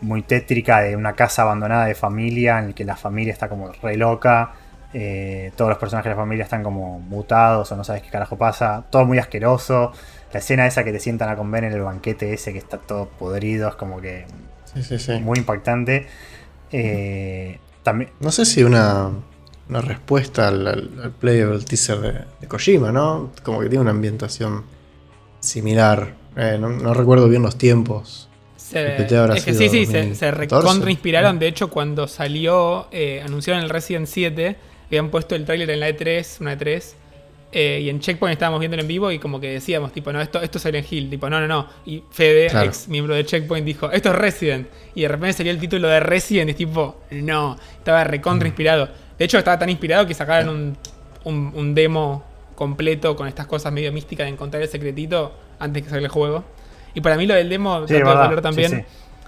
muy tétrica de una casa abandonada de familia en el que la familia está como re loca. eh, todos los personajes de la familia están como mutados o no sabes qué carajo pasa. Todo muy asqueroso. La escena esa que te sientan a comer en el banquete ese que está todo podrido es como que Sí, sí, sí. muy impactante. Eh, también, No sé si una, una respuesta al, al, al playable teaser de, de Kojima, ¿no? Como que tiene una ambientación similar. Eh, no, no recuerdo bien los tiempos. Se- es que sí, sí, se, se 2014. recontra inspiraron. De hecho, cuando salió, eh, anunciaron el Resident 7, habían puesto el tráiler en la E3, una E3. eh, y en Checkpoint estábamos viendo en vivo y como que decíamos, tipo, no, esto, esto es Silent Hill, tipo, no, no, no. Y Fede, Claro. ex miembro de Checkpoint, dijo, esto es Resident. Y de repente salió el título de Resident y es tipo, no, estaba Mm. recontra inspirado. De hecho, estaba tan inspirado que sacaron un, un- un demo completo con estas cosas medio místicas de encontrar el secretito antes que salga el juego. Y para mí lo del demo, Sí, de color también, sí, sí.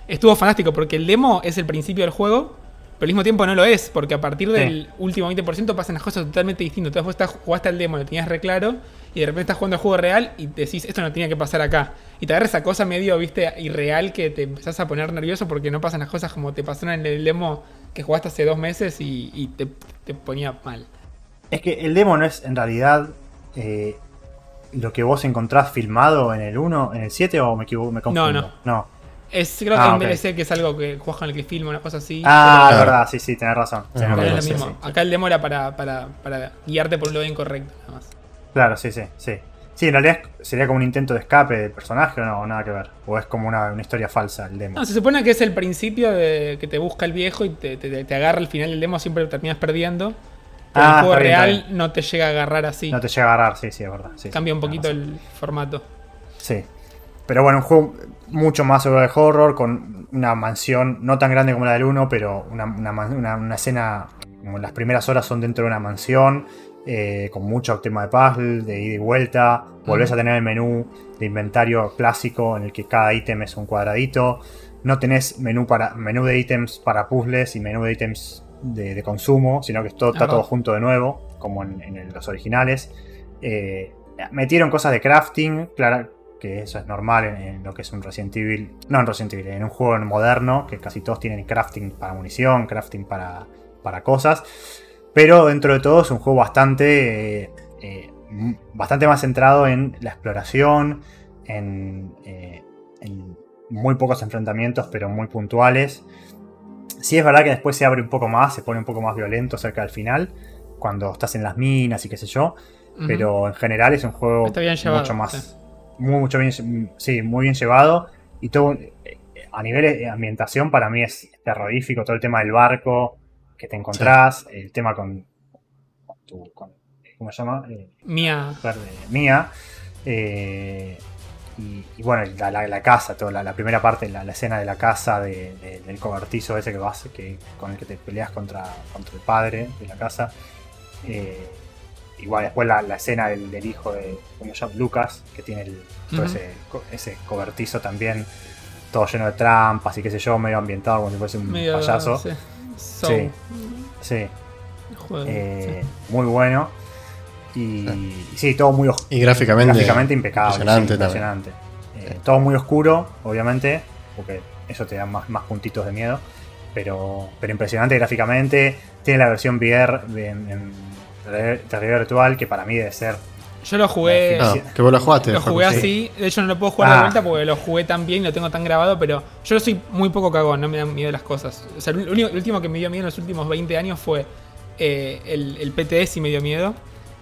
estuvo fantástico porque el demo es el principio del juego, pero al mismo tiempo no lo es, porque a partir del último 20% pasan las cosas totalmente distintas. Entonces vos estás, jugaste al demo, lo tenías re claro, y de repente estás jugando el juego real y decís, esto no tenía que pasar acá. Y te agarra esa cosa medio, viste, irreal que te empezás a poner nervioso porque no pasan las cosas como te pasaron en el demo que jugaste hace dos meses y, y te, te ponía mal. Es que el demo no es en realidad eh, lo que vos encontrás filmado en el 1, en el 7 o me equivoco, me confundo. no. no. Es, creo que Ah. DLC que es algo que con el que filma, una cosa así. Ah, es verdad, sí, sí, tenés razón. tenés pero razón, es sí, lo mismo. sí. Acá el demo era para, para, para guiarte por un lado incorrecto, nada más. Claro, sí, sí, sí. Sí, en realidad sería como un intento de escape del personaje o no, nada que ver. O es como una, una historia falsa el demo. No, se supone que es el principio de que te busca el viejo y te, te- te agarra al final del demo, siempre terminas perdiendo. Pero Ah, el juego bien, real no te llega a agarrar así. No te llega a agarrar, sí, sí, es verdad. sí, Cambia un poquito el formato. Sí. Pero bueno, un juego mucho más sobre el horror, con una mansión no tan grande como la del 1, pero una, una una- una escena, como las primeras horas son dentro de una mansión, eh, con mucho tema de puzzle, de ida y vuelta. Volvés a tener el menú de inventario clásico en el que cada ítem es un cuadradito. No tenés menú, para, menú de ítems para puzzles y menú de ítems de, de consumo, sino que todo- está todo junto de nuevo, como en, los originales. Eh, metieron cosas de crafting, claro, que eso es normal en, en lo que es un Resident Evil. No en Resident Evil, en un juego moderno, que casi todos tienen crafting para munición, crafting para, para cosas. Pero dentro de todo es un juego bastante, eh, eh, bastante más centrado en la exploración, en, en muy pocos enfrentamientos, pero muy puntuales. Sí es verdad que después se abre un poco más, se pone un poco más violento cerca del final, cuando estás en las minas y qué sé yo. Pero en general es un juego llevado, mucho más. sí. Muy, mucho bien, sí, muy bien llevado. Y todo. A nivel de ambientación, para mí es terrorífico. Todo el tema del barco que te encontrás. El tema con. con tu- con- ¿Cómo se llama? Eh, Mía. Mía. Eh, y, y bueno, la, la- la casa, toda la, la primera parte, la, la escena de la casa, de- de- del cobertizo ese que vas, que, con el que te peleas contra, contra el padre de la casa. Eh, igual después la, la escena del, del hijo de ¿cómo se llama? Lucas, que tiene el, todo Ujú. ese, co- ese cobertizo también, todo lleno de trampas y qué sé yo, medio ambientado como si fuese un Medio, payaso. sí. So, Sí. Eh, sí. muy bueno. Y sí, todo muy oscuro. Y gráficamente. Gráficamente impecable. impresionante sí, impresionante. Eh, Sí. Todo muy oscuro, obviamente, porque eso te da más, más puntitos de miedo. Pero, pero impresionante gráficamente. Tiene la versión VR en, en realidad- virtual, que para mí debe ser. Yo lo jugué. Ah, que vos lo jugaste. Lo jugué sí. así, de hecho no lo puedo jugar de Ah. vuelta porque lo jugué tan bien y lo tengo tan grabado, pero yo soy muy poco cagón, no me dan miedo las cosas. O sea, el, único- el último que me dio miedo en los últimos 20 años fue eh, el, el PTS y me dio miedo.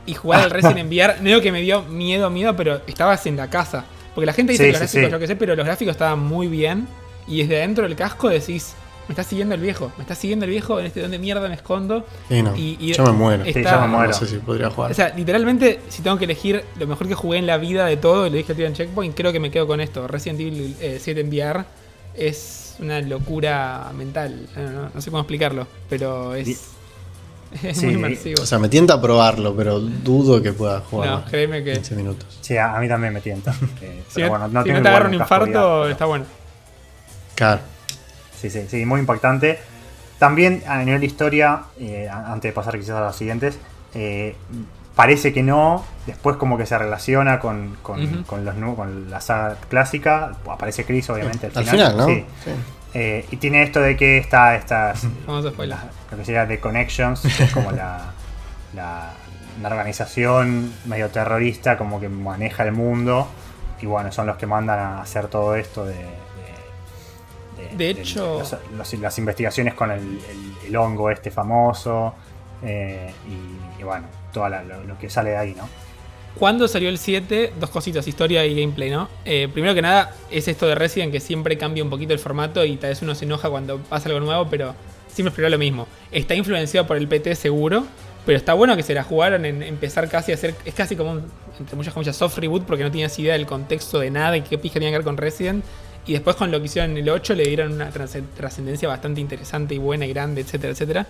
Y jugar al Resident Evil VR, no digo que me dio miedo, miedo, pero estabas en la casa. Porque la gente dice Sí, que los sí, gráficos, sí. que sé, pero los gráficos estaban muy bien. Y desde adentro del casco decís, me está siguiendo el viejo, me está siguiendo el viejo, en este donde mierda me escondo. Sí, no. Y- y- yo me muero. Sí, yo me muero. No sé si podría jugar. O sea, literalmente, si tengo que elegir lo mejor que jugué en la vida de todo, y lo dije al tío en Checkpoint, creo que me quedo con esto. Resident Evil eh, 7 en VR es una locura mental. No, no- no sé cómo explicarlo, pero es, es Sí, muy inmersivo. o sea, me tienta a probarlo, pero dudo que pueda jugar no, créeme que 15 minutos. Sí, a, a mí también me tienta. Eh, si, pero no, bueno, no si tiene no te agarra un infarto, pero- está bueno. Claro. Sí, sí, sí, muy impactante. También a nivel de historia, eh, antes de pasar quizás a los siguientes, eh, parece que no, después como que se relaciona con, con, con los, con la saga clásica, aparece Chris obviamente al Al final. final, ¿no? Sí. Sí. Eh, y tiene esto de que está estas. Vamos a spoiler. Lo que sería The Connections, que es como la, la, una organización medio terrorista, como que maneja el mundo. Y bueno, son los que mandan a hacer todo esto de. de- De hecho- los- los- las investigaciones con el, el- el hongo este famoso. eh, y, y bueno, todo lo, lo que sale de ahí, ¿no? ¿Cuándo salió el 7? Dos cositas, historia y gameplay, ¿no? Eh, primero que nada, es esto de Resident que siempre cambia un poquito el formato y tal vez uno se enoja cuando pasa algo nuevo, pero siempre esperó lo mismo. Está influenciado por el PT seguro, pero está bueno que se la jugaron en empezar casi a hacer. Es casi como un, entre muchas comillas, soft reboot porque no tenías idea del contexto de nada y qué pija tenía que ver con Resident. Y después con lo que hicieron en el 8 le dieron una trascend- trascendencia bastante interesante y buena y grande, etcétera, etcétera.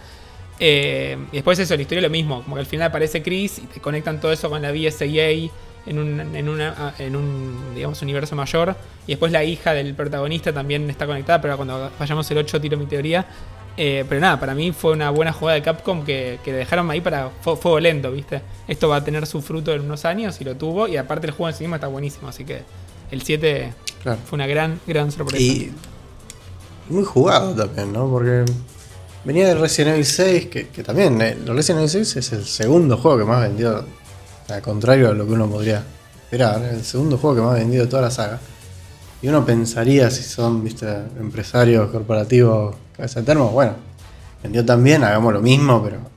Eh, y después eso, la historia lo mismo, como que al final aparece Chris y te conectan todo eso con la BSAA en un, en una, en un digamos, universo mayor. Y después la hija del protagonista también está conectada, pero cuando vayamos el 8 tiro mi teoría. Eh, pero nada, para mí fue una buena jugada de Capcom que, que dejaron ahí para fu- fuego lento, ¿viste? Esto va a tener su fruto en unos años y lo tuvo. Y aparte el juego en sí mismo está buenísimo, así que el 7 Claro. fue una gran, gran sorpresa. Y muy jugado también, ¿no? Porque venía de Resident Evil 6, que, que también, eh, Resident Evil 6 es el segundo juego que más vendió, al contrario a lo que uno podría esperar, el segundo juego que más vendido de toda la saga. Y uno pensaría si son, viste, empresarios corporativos, cabeza de termo, bueno, vendió tan bien, hagamos lo mismo, pero, no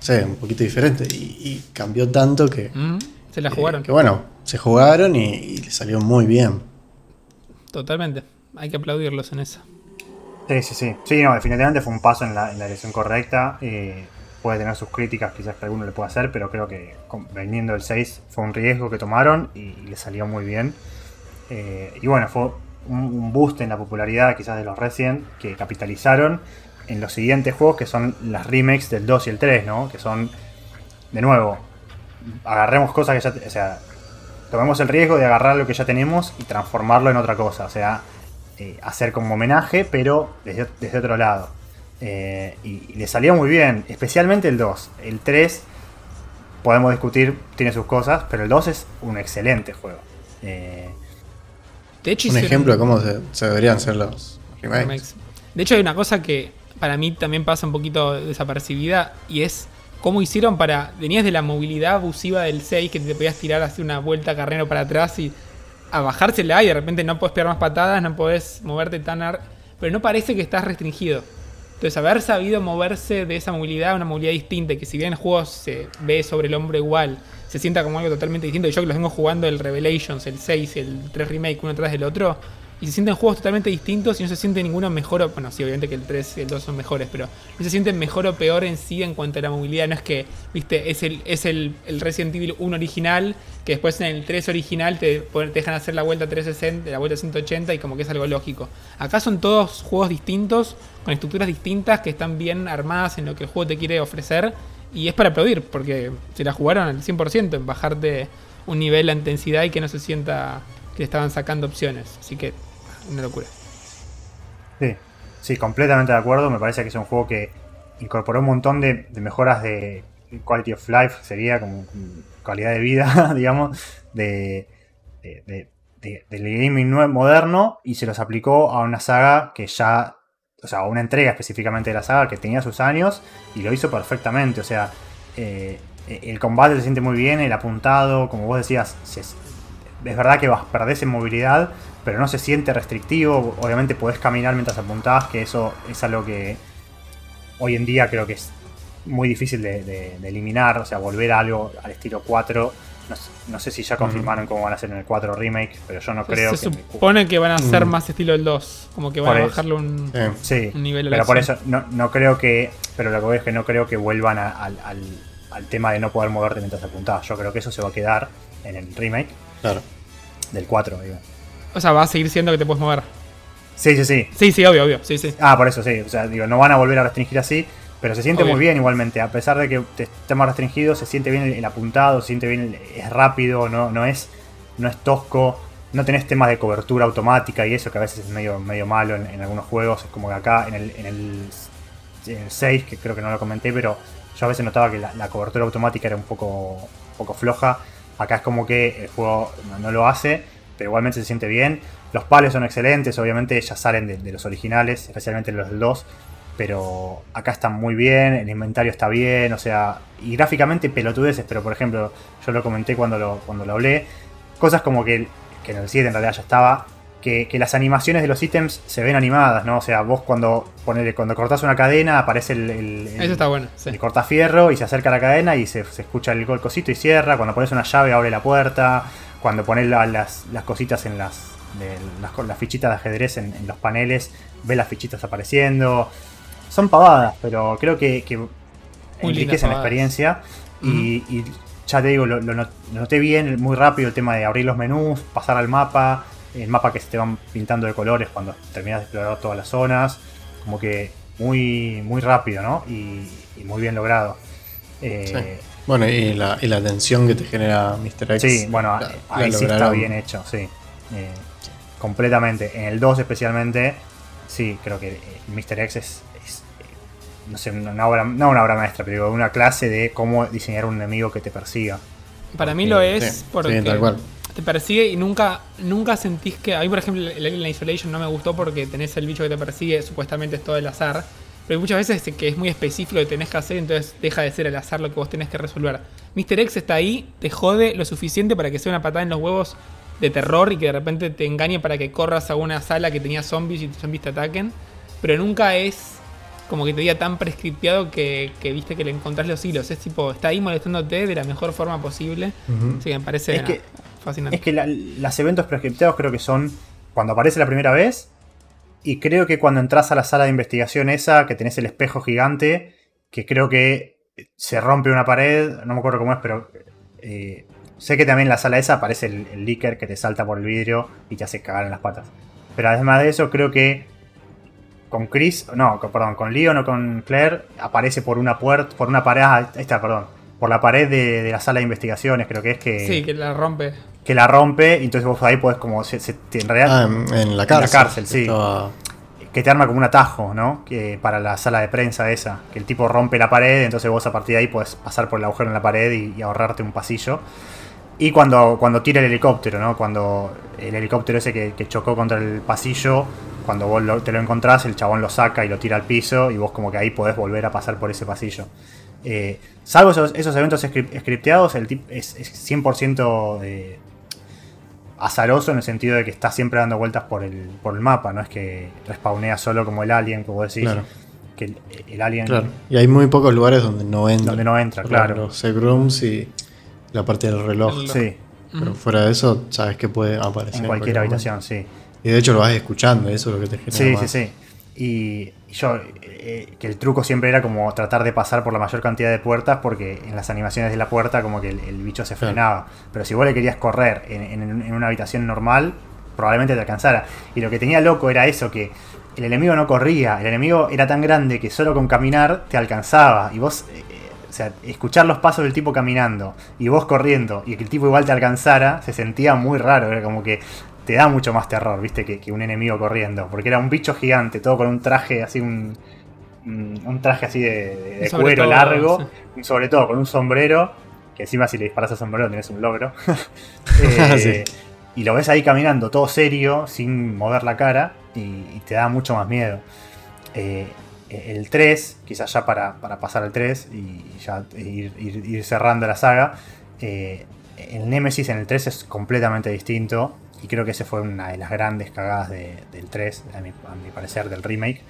sé, un poquito diferente. Y, y cambió tanto que, Mm, Se la que- jugaron. que bueno, se jugaron y, y le salió muy bien. Totalmente. Hay que aplaudirlos en eso. Sí, sí, sí. Sí, no, definitivamente fue un paso en la, dirección correcta. eh, puede tener sus críticas, quizás que alguno le pueda hacer, pero creo que vendiendo el 6 fue un riesgo que tomaron y, y le salió muy bien. Eh, y bueno, fue un, un boost en la popularidad quizás de los Resident que capitalizaron en los siguientes juegos que son las remakes del 2 y el 3, ¿no? Que son, de nuevo, agarremos cosas que ya... o sea, tomemos el riesgo de agarrar lo que ya tenemos y transformarlo en otra cosa. O sea, eh, hacer como homenaje, pero desde, desde otro lado. Eh, y, y le salió muy bien, especialmente el 2. El 3, podemos discutir, tiene sus cosas, pero el 2 es un excelente juego. Eh, De hecho, Un ejemplo de cómo se, se deberían ser los remakes. remakes. De hecho, hay una cosa que para mí también pasa un poquito desapercibida y es cómo hicieron para. Venías de la movilidad abusiva del 6 que te podías tirar así una vuelta carrero para atrás y a bajársela y de repente no puedes pegar más patadas, no puedes moverte tan. ar- Pero no parece que estás restringido. Entonces, haber sabido moverse de esa movilidad a una movilidad distinta, que si bien el juego se ve sobre el hombro igual, se sienta como algo totalmente distinto. Y yo que los vengo jugando el Revelations, el 6, el 3 Remake, uno tras del otro, y se sienten juegos totalmente distintos y no se siente ninguno mejor o. Bueno, sí, obviamente que el 3 y el 2 son mejores, pero no se sienten mejor o peor en sí en cuanto a la movilidad. No es que, viste, es el, es el, el Resident Evil 1 original, que después en el 3 original te, dejan hacer la vuelta 360, la vuelta 180 y como que es algo lógico. Acá son todos juegos distintos, con estructuras distintas que están bien armadas en lo que el juego te quiere ofrecer. Y es para aplaudir, porque se la jugaron al 100% en bajarte un nivel de intensidad y que no se sienta que le estaban sacando opciones. Así que, una locura. Sí, sí, completamente de acuerdo. Me parece que es un juego que incorporó un montón de, mejoras de quality of life, sería como calidad de vida, digamos, de, de- de- de- del gaming moderno y se los aplicó a una saga que ya, o sea, a una entrega específicamente de la saga que tenía sus años y lo hizo perfectamente. O sea, eh, el combate se siente muy bien, el apuntado, como vos decías, es verdad que vas, perdés en movilidad, pero no se siente restrictivo. Obviamente podés caminar mientras apuntás, que eso es algo que hoy en día creo que es muy difícil de, de- de eliminar. O sea, volver a algo al estilo 4. No, sé- no sé si ya confirmaron cómo van a hacer en el 4 remake, pero yo no creo se que. cu- supone que van a ser Mm. más estilo el 2. Como que van Por a bajarle un, Sí. Sí, un nivel a la pero por acción. eso no, no creo que. Pero lo que voy es que no creo que vuelvan a- al, al- al tema de no poder moverte mientras apuntás. Yo creo que eso se va a quedar en el remake Claro. del 4, digo. O sea, va a seguir siendo que te puedes mover. Sí, sí, sí. Sí, sí, obvio, obvio. Sí, sí. Ah, por eso sí. O sea, digo, no van a volver a restringir así, pero se siente Obvio. muy bien igualmente. A pesar de que te estemos restringidos, se siente bien el, el apuntado, se siente bien, el- es rápido, no, no, es, no es tosco. No tenés temas de cobertura automática y eso que a veces es medio, medio malo en, en algunos juegos. Es como que acá en el, en, el, en el 6, que creo que no lo comenté, pero yo a veces notaba que la, la cobertura automática era un poco, un poco floja. Acá es como que el juego no, no lo hace, pero igualmente se siente bien. Los palos son excelentes, obviamente ya salen de, los originales, especialmente los del 2, pero acá están muy bien, el inventario está bien, o sea, y gráficamente pelotudeces, pero por ejemplo, yo lo comenté cuando lo, cuando lo hablé, cosas como que, que en el 7 en realidad ya estaba, que, las animaciones de los ítems se ven animadas, ¿no? O sea, vos cuando ponele, cuando cortás una cadena aparece el, el, Eso está bueno, el cortafierro y se acerca a la cadena y se, escucha el, el, cosito y cierra. Cuando pones una llave abre la puerta. Cuando pones las, las, cositas en las, las, las, fichitas de ajedrez en, los paneles, ves las fichitas apareciendo. Son pavadas, pero creo que, que enriquecen la experiencia. y, ya te digo, lo, lo, noté bien, muy rápido el tema de abrir los menús, pasar al mapa, el mapa que se te van pintando de colores cuando terminas de explorar todas las zonas. Como que muy, muy rápido, ¿no? Y, muy bien logrado. Eh, bueno, y la, y la tensión que te genera Mr. X. Sí, bueno, ahí sí está bien hecho, sí. Eh, completamente. En el 2 especialmente, sí, creo que eh, Mr. X es, no sé, una obra, no una obra maestra, pero una clase de cómo diseñar un enemigo que te persiga. Para mí lo es porque te persigue y nunca, nunca sentís que. A mí, por ejemplo, el Isolation no me gustó porque tenés el bicho que te persigue, supuestamente es todo el azar. Pero muchas veces que es muy específico lo que tenés que hacer, entonces deja de ser el azar lo que vos tenés que resolver. Mr. X está ahí, te jode lo suficiente para que sea una patada en los huevos de terror y que de repente te engañe para que corras a una sala que tenía zombies y tus zombies te ataquen. Pero nunca es como que te diga tan prescriptiado que, viste que le encontrás los hilos. Es tipo, está ahí molestándote de la mejor forma posible. Así que me parece fascinante. Es que los eventos prescriptados creo que son cuando aparece la primera vez. Y creo que cuando entras a la sala de investigación esa, que tenés el espejo gigante, que creo que se rompe una pared, no me acuerdo cómo es, pero eh, sé que también en la sala esa aparece el, el leaker que te salta por el vidrio y te hace cagar en las patas. Pero además de eso, creo que con Chris, no, perdón, con Leon o con Claire, aparece por una puerta, por una pared, ah, está, perdón, por la pared de, la sala de investigaciones, creo que es que... Sí, que la rompe. Que la rompe, y entonces vos ahí podés como, en realidad... Ah, en, la cárcel. En la cárcel, sí. Que te arma como un atajo, ¿no? Que para la sala de prensa esa, que el tipo rompe la pared, entonces vos a partir de ahí podés pasar por el agujero en la pared y, ahorrarte un pasillo. Y cuando, cuando tira el helicóptero, ¿no? Cuando el helicóptero ese que, que chocó contra el pasillo cuando vos te lo encontrás, el chabón lo saca y lo tira al piso y vos como que ahí podés volver a pasar por ese pasillo. Eh, salvo esos, eventos scripteados, el tip es, 100% eh, azaroso en el sentido de que está siempre dando vueltas por el, por el mapa, no es que respawnea solo como el alien, como decís. Que el, alien. Y hay muy pocos lugares donde no entra. Donde no entra, claro. Los rooms y la parte del reloj. Sí. Pero fuera de eso, sabes que puede aparecer. En cualquier habitación, sí. Y de hecho lo vas escuchando, eso es lo que te genera. Sí, sí, sí. Y yo, eh, que el truco siempre era como tratar de pasar por la mayor cantidad de puertas, porque en las animaciones de la puerta, como que el, bicho se frenaba. Pero si vos le querías correr en, una habitación normal, probablemente te alcanzara. Y lo que tenía loco era eso, que el enemigo no corría, el enemigo era tan grande que solo con caminar te alcanzaba. Y vos, eh, o sea, escuchar los pasos del tipo caminando y vos corriendo y que el tipo igual te alcanzara, se sentía muy raro. Era como que te da mucho más terror, viste, que, un enemigo corriendo. Porque era un bicho gigante, todo con un traje así, un, un traje así de, cuero largo, sobre todo con un sombrero, que encima si le disparas al sombrero tenés un logro. Eh, y lo ves ahí caminando todo serio, sin mover la cara, y, te da mucho más miedo. Eh, el 3, quizás ya para, pasar al 3 y ya ir, cerrando la saga, eh, el Nemesis en el 3 es completamente distinto. Y creo que esa fue una de las grandes cagadas del 3, a mi, parecer, del remake.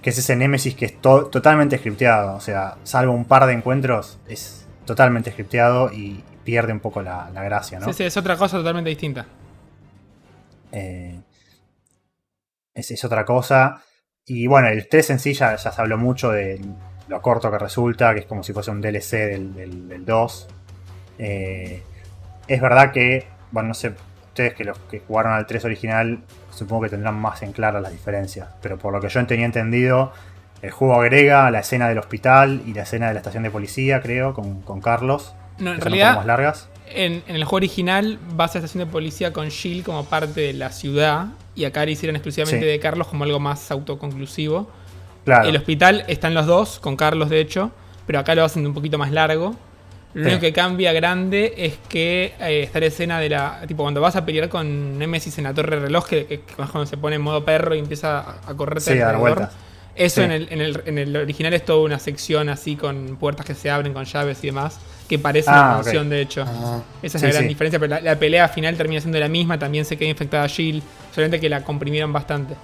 Que es ese Nemesis que es totalmente scripteado. O sea, salvo un par de encuentros, es totalmente scripteado y pierde un poco la, gracia, ¿no? Sí, sí, es otra cosa totalmente distinta. Eh, es, otra cosa. Y bueno, el 3 en sí ya, se habló mucho de lo corto que resulta, que es como si fuese un DLC del, 2. Eh, es verdad que, bueno, no sé, ustedes que los que jugaron al 3 original, supongo que tendrán más en claro las diferencias. Pero por lo que yo tenía entendido, el juego agrega la escena del hospital y la escena de la estación de policía, creo, con, Carlos. No, en realidad, más largas. En, el juego original vas a la estación de policía con Jill como parte de la ciudad y acá le hicieron exclusivamente de Carlos como algo más autoconclusivo. Claro. El hospital están los dos, con Carlos de hecho, pero acá lo hacen un poquito más largo. Lo único que cambia grande es que eh, está la escena de la. Tipo, cuando vas a pelear con Nemesis en la torre reloj, que, que, cuando se pone en modo perro y empieza a, a correrte sí, a dar vueltas. Eso en, el, en, el, en, el, original es toda una sección así con puertas que se abren con llaves y demás, que parece Ah, una mansión ok. de hecho. Ah. Esa es Sí, la gran sí. diferencia, pero la, la pelea final termina siendo la misma, también se queda infectada Jill, solamente que la comprimieron bastante.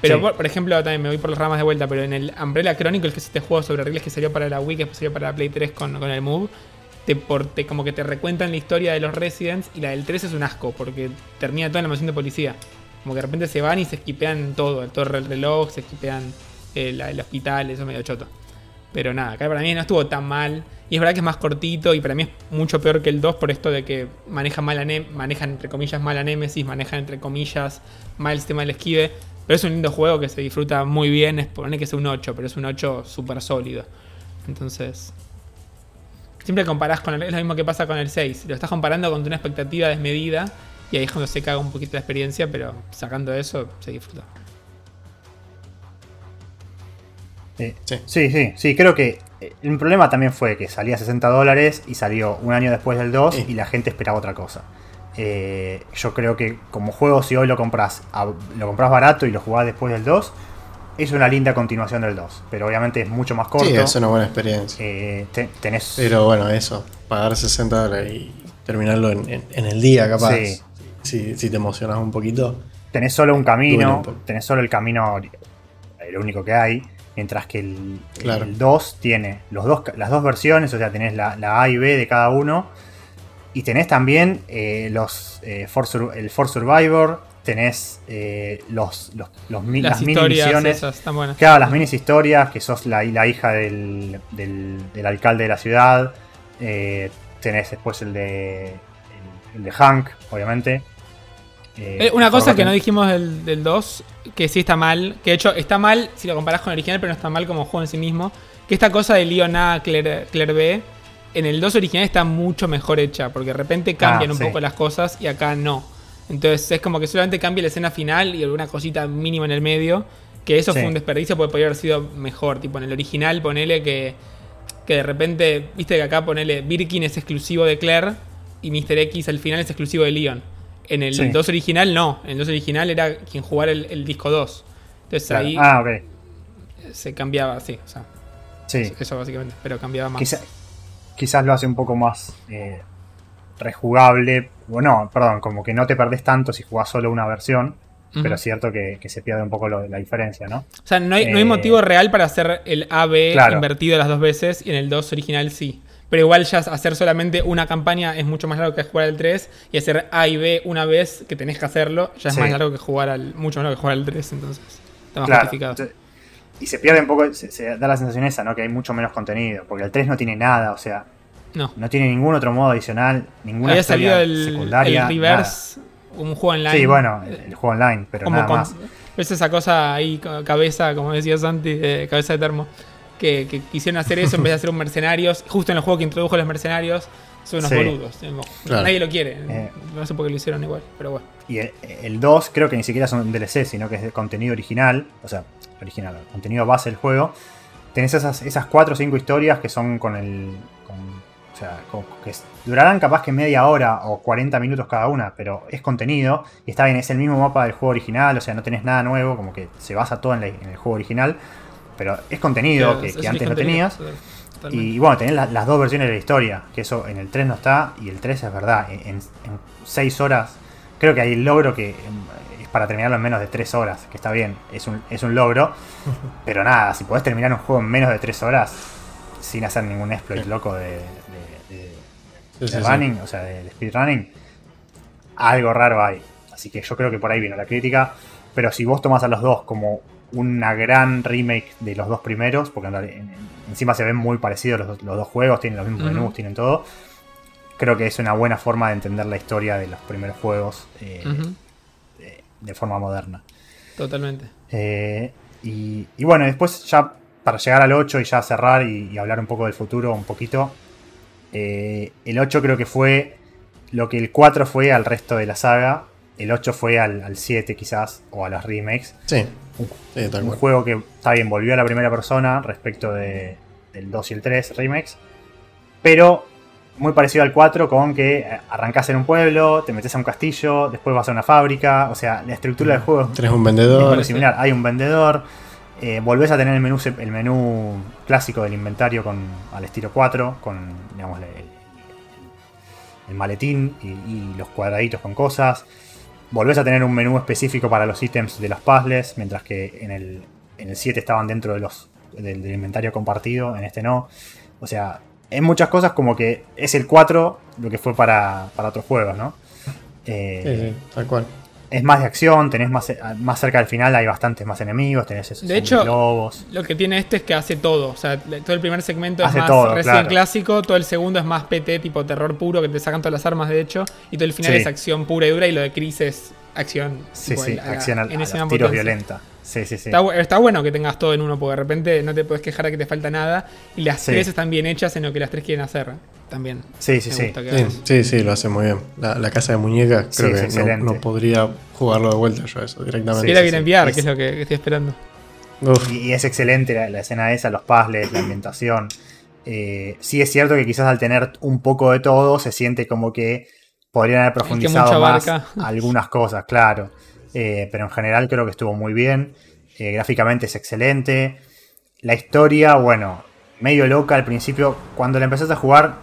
Pero por, por ejemplo, también me voy por las ramas de vuelta, pero en el Umbrella Chronicles, que es este juego sobre reglas que salió para la Wii, que salió para la Play 3 con, con el Move, como que te recuentan la historia de los Residents y la del 3 es un asco, porque termina toda la mansión de policía. Como que de repente se van y se esquipean todo, el torre del reloj, se esquipean el, el hospital, eso es medio choto. Pero nada, acá para mí no estuvo tan mal. Y es verdad que es más cortito y para mí es mucho peor que el 2 por esto de que manejan mal manejan entre comillas mal a Nemesis, manejan entre comillas mal el sistema del esquive. Pero es un lindo juego que se disfruta muy bien. Es que es un 8, pero es un 8 súper sólido. Entonces. Siempre comparás con el, es lo mismo que pasa con el 6. Lo estás comparando con una expectativa desmedida. Y ahí es cuando se caga un poquito la experiencia, pero sacando eso se disfruta. Sí. Sí. sí, creo que eh, el problema también fue que salía a 60 dólares y salió un año después del 2 Sí. y la gente esperaba otra cosa. Eh, yo creo que como juego, si hoy lo compras, lo compras barato y lo jugás después del 2, es una linda continuación del 2. Pero obviamente es mucho más corto. Sí, es una buena experiencia. Eh, te- tenés. Pero bueno, eso, pagar 60 dólares y terminarlo en, en- en el día, capaz. Sí. Si, si te emocionas un poquito. tenés solo un camino, un tenés solo el camino, el único que hay, mientras que el, Claro. el 2 tiene los dos, las dos versiones, o sea, tenés la, la A y B de cada uno, y tenés también eh, los, eh, For el For Survivor, tenés eh, los, los, los mi- Las, las mini misiones, esas están buenas. Claro, las minis historias, que sos la, la hija del, del- del alcalde de la ciudad. eh, tenés después el de. El, el de Hank, obviamente. Eh, Eh, una cosa que no dijimos del, del 2, que sí está mal, que de hecho está mal si lo comparás con el original, pero no está mal como juego en sí mismo, que esta cosa de Leon A, Claire, Claire B, en el 2 original está mucho mejor hecha, porque de repente cambian Ah, un sí. poco las cosas y acá no. Entonces es como que solamente cambia la escena final y alguna cosita mínima en el medio, que eso Sí. fue un desperdicio porque podría haber sido mejor, tipo en el original ponele que, que de repente, viste que acá ponele Birkin es exclusivo de Claire y Mr. X al final es exclusivo de Leon. En el Sí. 2 original no, en el 2 original era quien jugara el, el disco 2. Entonces Claro. ahí Ah, ok. se cambiaba o sea, Sí. eso básicamente, pero cambiaba más. Quizá- quizás lo hace un poco más eh, rejugable. O no, perdón, como que no te perdés tanto si jugás solo una versión. Pero es cierto que, que se pierde un poco lo- la diferencia, ¿no? O sea, no hay, no hay Eh, motivo real para hacer el AB Claro. invertido las dos veces y en el 2 original sí. Pero igual ya hacer solamente una campaña es mucho más largo que jugar al 3 y hacer A y B una vez que tenés que hacerlo ya es Sí. más largo que jugar al mucho más largo que jugar al 3, entonces está más Claro. justificado. Y se pierde un poco, se, se da la sensación esa, ¿no? Que hay mucho menos contenido. Porque el 3 no tiene nada, o sea, No. no tiene ningún otro modo adicional, ninguna Había historia salido el, secundaria. el Reverse, un juego online. Sí, bueno, el, el juego online, pero como nada más. ¿Ves esa cosa ahí, ca- cabeza, como decía Santi, de cabeza de termo? Que, que quisieron hacer eso en vez de hacer un mercenarios. Justo en el juego que introdujo los mercenarios, son unos Sí. boludos. Claro. Nadie lo quiere. Eh. No sé por qué lo hicieron igual, pero bueno. Y el, el 2 creo que ni siquiera es un DLC, sino que es de contenido original. O sea, original, contenido base del juego. Tenés esas, esas 4 o 5 historias que son con el. O sea, que durarán capaz que media hora o 40 minutos cada una, pero es contenido. Y está bien, es el mismo mapa del juego original, o sea, no tenés nada nuevo, como que se basa todo en, la- en el juego original. Pero es contenido que, es- que es antes no tenías. Y bueno, tenés la- las dos versiones de la historia, que eso en el 3 no está, y el 3 es verdad, en 6 horas, creo que hay el logro que em, es para terminarlo en menos de 3 horas, que está bien, es un, es un logro, pero nada, si podés terminar un juego en menos de 3 horas, sin hacer ningún exploit loco de- Sí, de sí, sí. running, o sea, de, de speedrunning, algo raro hay. Así que yo creo que por ahí vino la crítica, pero si vos tomás a los dos como una gran remake de los dos primeros, porque en realidad- en- en- encima se ven muy parecidos los, dos- los dos juegos, tienen los mismos menús, tienen todo. Creo que es una buena forma de entender la historia de los primeros juegos eh, de, de forma moderna. Totalmente. Eh, y, y bueno, después ya para llegar al 8 y ya cerrar y, y hablar un poco del futuro, un poquito. Eh, el 8 creo que fue lo que el 4 fue al resto de la saga. El 8 fue al, al 7 quizás, o a las remakes. Sí, Un, sí, tal un cual. juego que está bien, volvió a la primera persona respecto de, del 2 y el 3 remakes. Pero muy parecido al 4 con que arrancás en un pueblo, te metes a un castillo, después vas a una fábrica, o sea, la estructura del juego Tenés un vendedor. es similar. Hay un vendedor, eh, volvés a tener el menú, el menú clásico del inventario con, al estilo 4, con digamos, el, el maletín y, y los cuadraditos con cosas. Volvés a tener un menú específico para los ítems de los puzzles, mientras que en el, en el 7 estaban dentro de los, del, del inventario compartido, en este no. O sea, en muchas cosas como que es el 4 lo que fue para, para otros juegos, ¿no? Eh, Sí, sí, tal cual. Es más de acción, tenés más, más cerca del final, hay bastantes más enemigos, tenés esos De hecho, lobos. Lo que tiene este es que hace todo. O sea, todo el primer segmento Hace es más todo, recién claro. clásico, todo el segundo es más PT, tipo terror puro, que te sacan todas las armas, de hecho, y todo el final Sí. es acción pura y dura, y lo de Chris es acción. Sí, sí, a la- acción al- a, enésima los tiros potencia. violenta. Sí, sí, sí. Está, bu- está bueno que tengas todo en uno, porque de repente no te puedes quejar de que te falta nada, y las Sí. tres están bien hechas en lo que las tres quieren hacer. También. Sí, sí, sí. que Sí, sí, sí, lo hace muy bien. La, la casa de muñecas, Sí, creo es que no, podría jugarlo de vuelta yo eso directamente. Y la sí, viene a sí. enviar, Es- que es lo que, que estoy esperando. Uf, Y, y es excelente la, la escena esa, los puzzles, la ambientación. Eh, sí es cierto que quizás al tener un poco de todo se siente como que podrían haber profundizado más algunas cosas, claro. Eh, pero en general creo que estuvo muy bien. Eh, gráficamente es excelente. La historia, bueno, medio loca al principio. Cuando la empezaste a jugar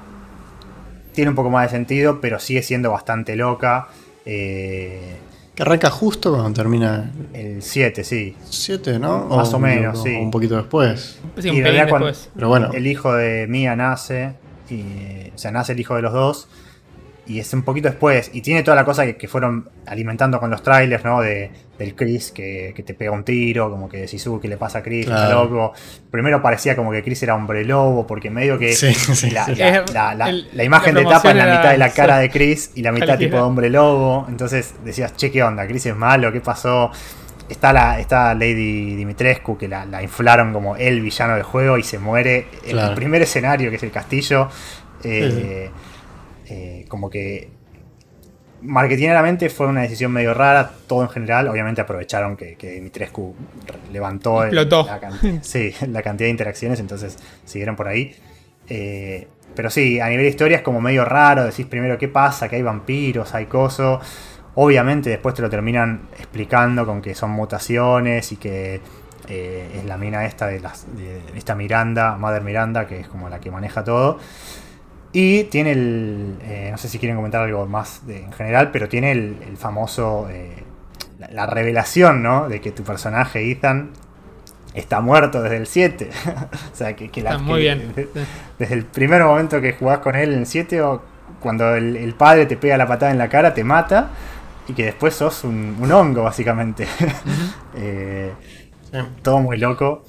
tiene un poco más de sentido, pero sigue siendo bastante loca. Eh, que arranca justo cuando termina el 7, sí. 7, ¿no? Más o menos, sí. Un poquito después. Sí, Y un en pelín realidad cuando- después. Pero bueno, El hijo de Mia nace, y, o sea, nace el hijo de los dos, y es un poquito después, y tiene toda la cosa que, que fueron alimentando con los trailers, ¿no? De, del Chris que, que te pega un tiro, como que decís, ¿qué le pasa a Chris? Está Claro. loco. Primero parecía como que Chris era hombre lobo, porque medio que Sí, sí, la, sí. la- Es- la- la- el- la imagen de tapa en la mitad de la cara de Chris y la mitad tipo de hombre lobo, entonces decías, che, ¿qué onda? ¿Chris es malo? ¿Qué pasó? Está, la, está Lady Dimitrescu, que la, la inflaron como el villano del juego y se muere en Claro. el primer escenario, que es el castillo. Sí, Eh, eh, como que marketingeramente fue una decisión medio rara, todo en general. Obviamente aprovecharon que, que Dimitrescu levantó el- la, can- sí, la cantidad de interacciones, entonces siguieron por ahí. Eh, pero sí, a nivel de historia es como medio raro, decís primero qué pasa, que hay vampiros, hay coso. Obviamente después te lo terminan explicando con que son mutaciones y que eh, es la mina esta de, las, de esta Miranda, Mother Miranda, que es como la que maneja todo. Y tiene el. eh, no sé si quieren comentar algo más de- en general, pero tiene el, el famoso. eh, la, la revelación, ¿no? De que tu personaje, Ethan, está muerto desde el 7. o sea, que, que la. Está muy que- bien. de- desde el primer momento que jugás con él en el 7, o cuando el, el padre te pega la patada en la cara, te mata. Y que después sos un, un hongo, básicamente. Eh, sí. todo muy loco.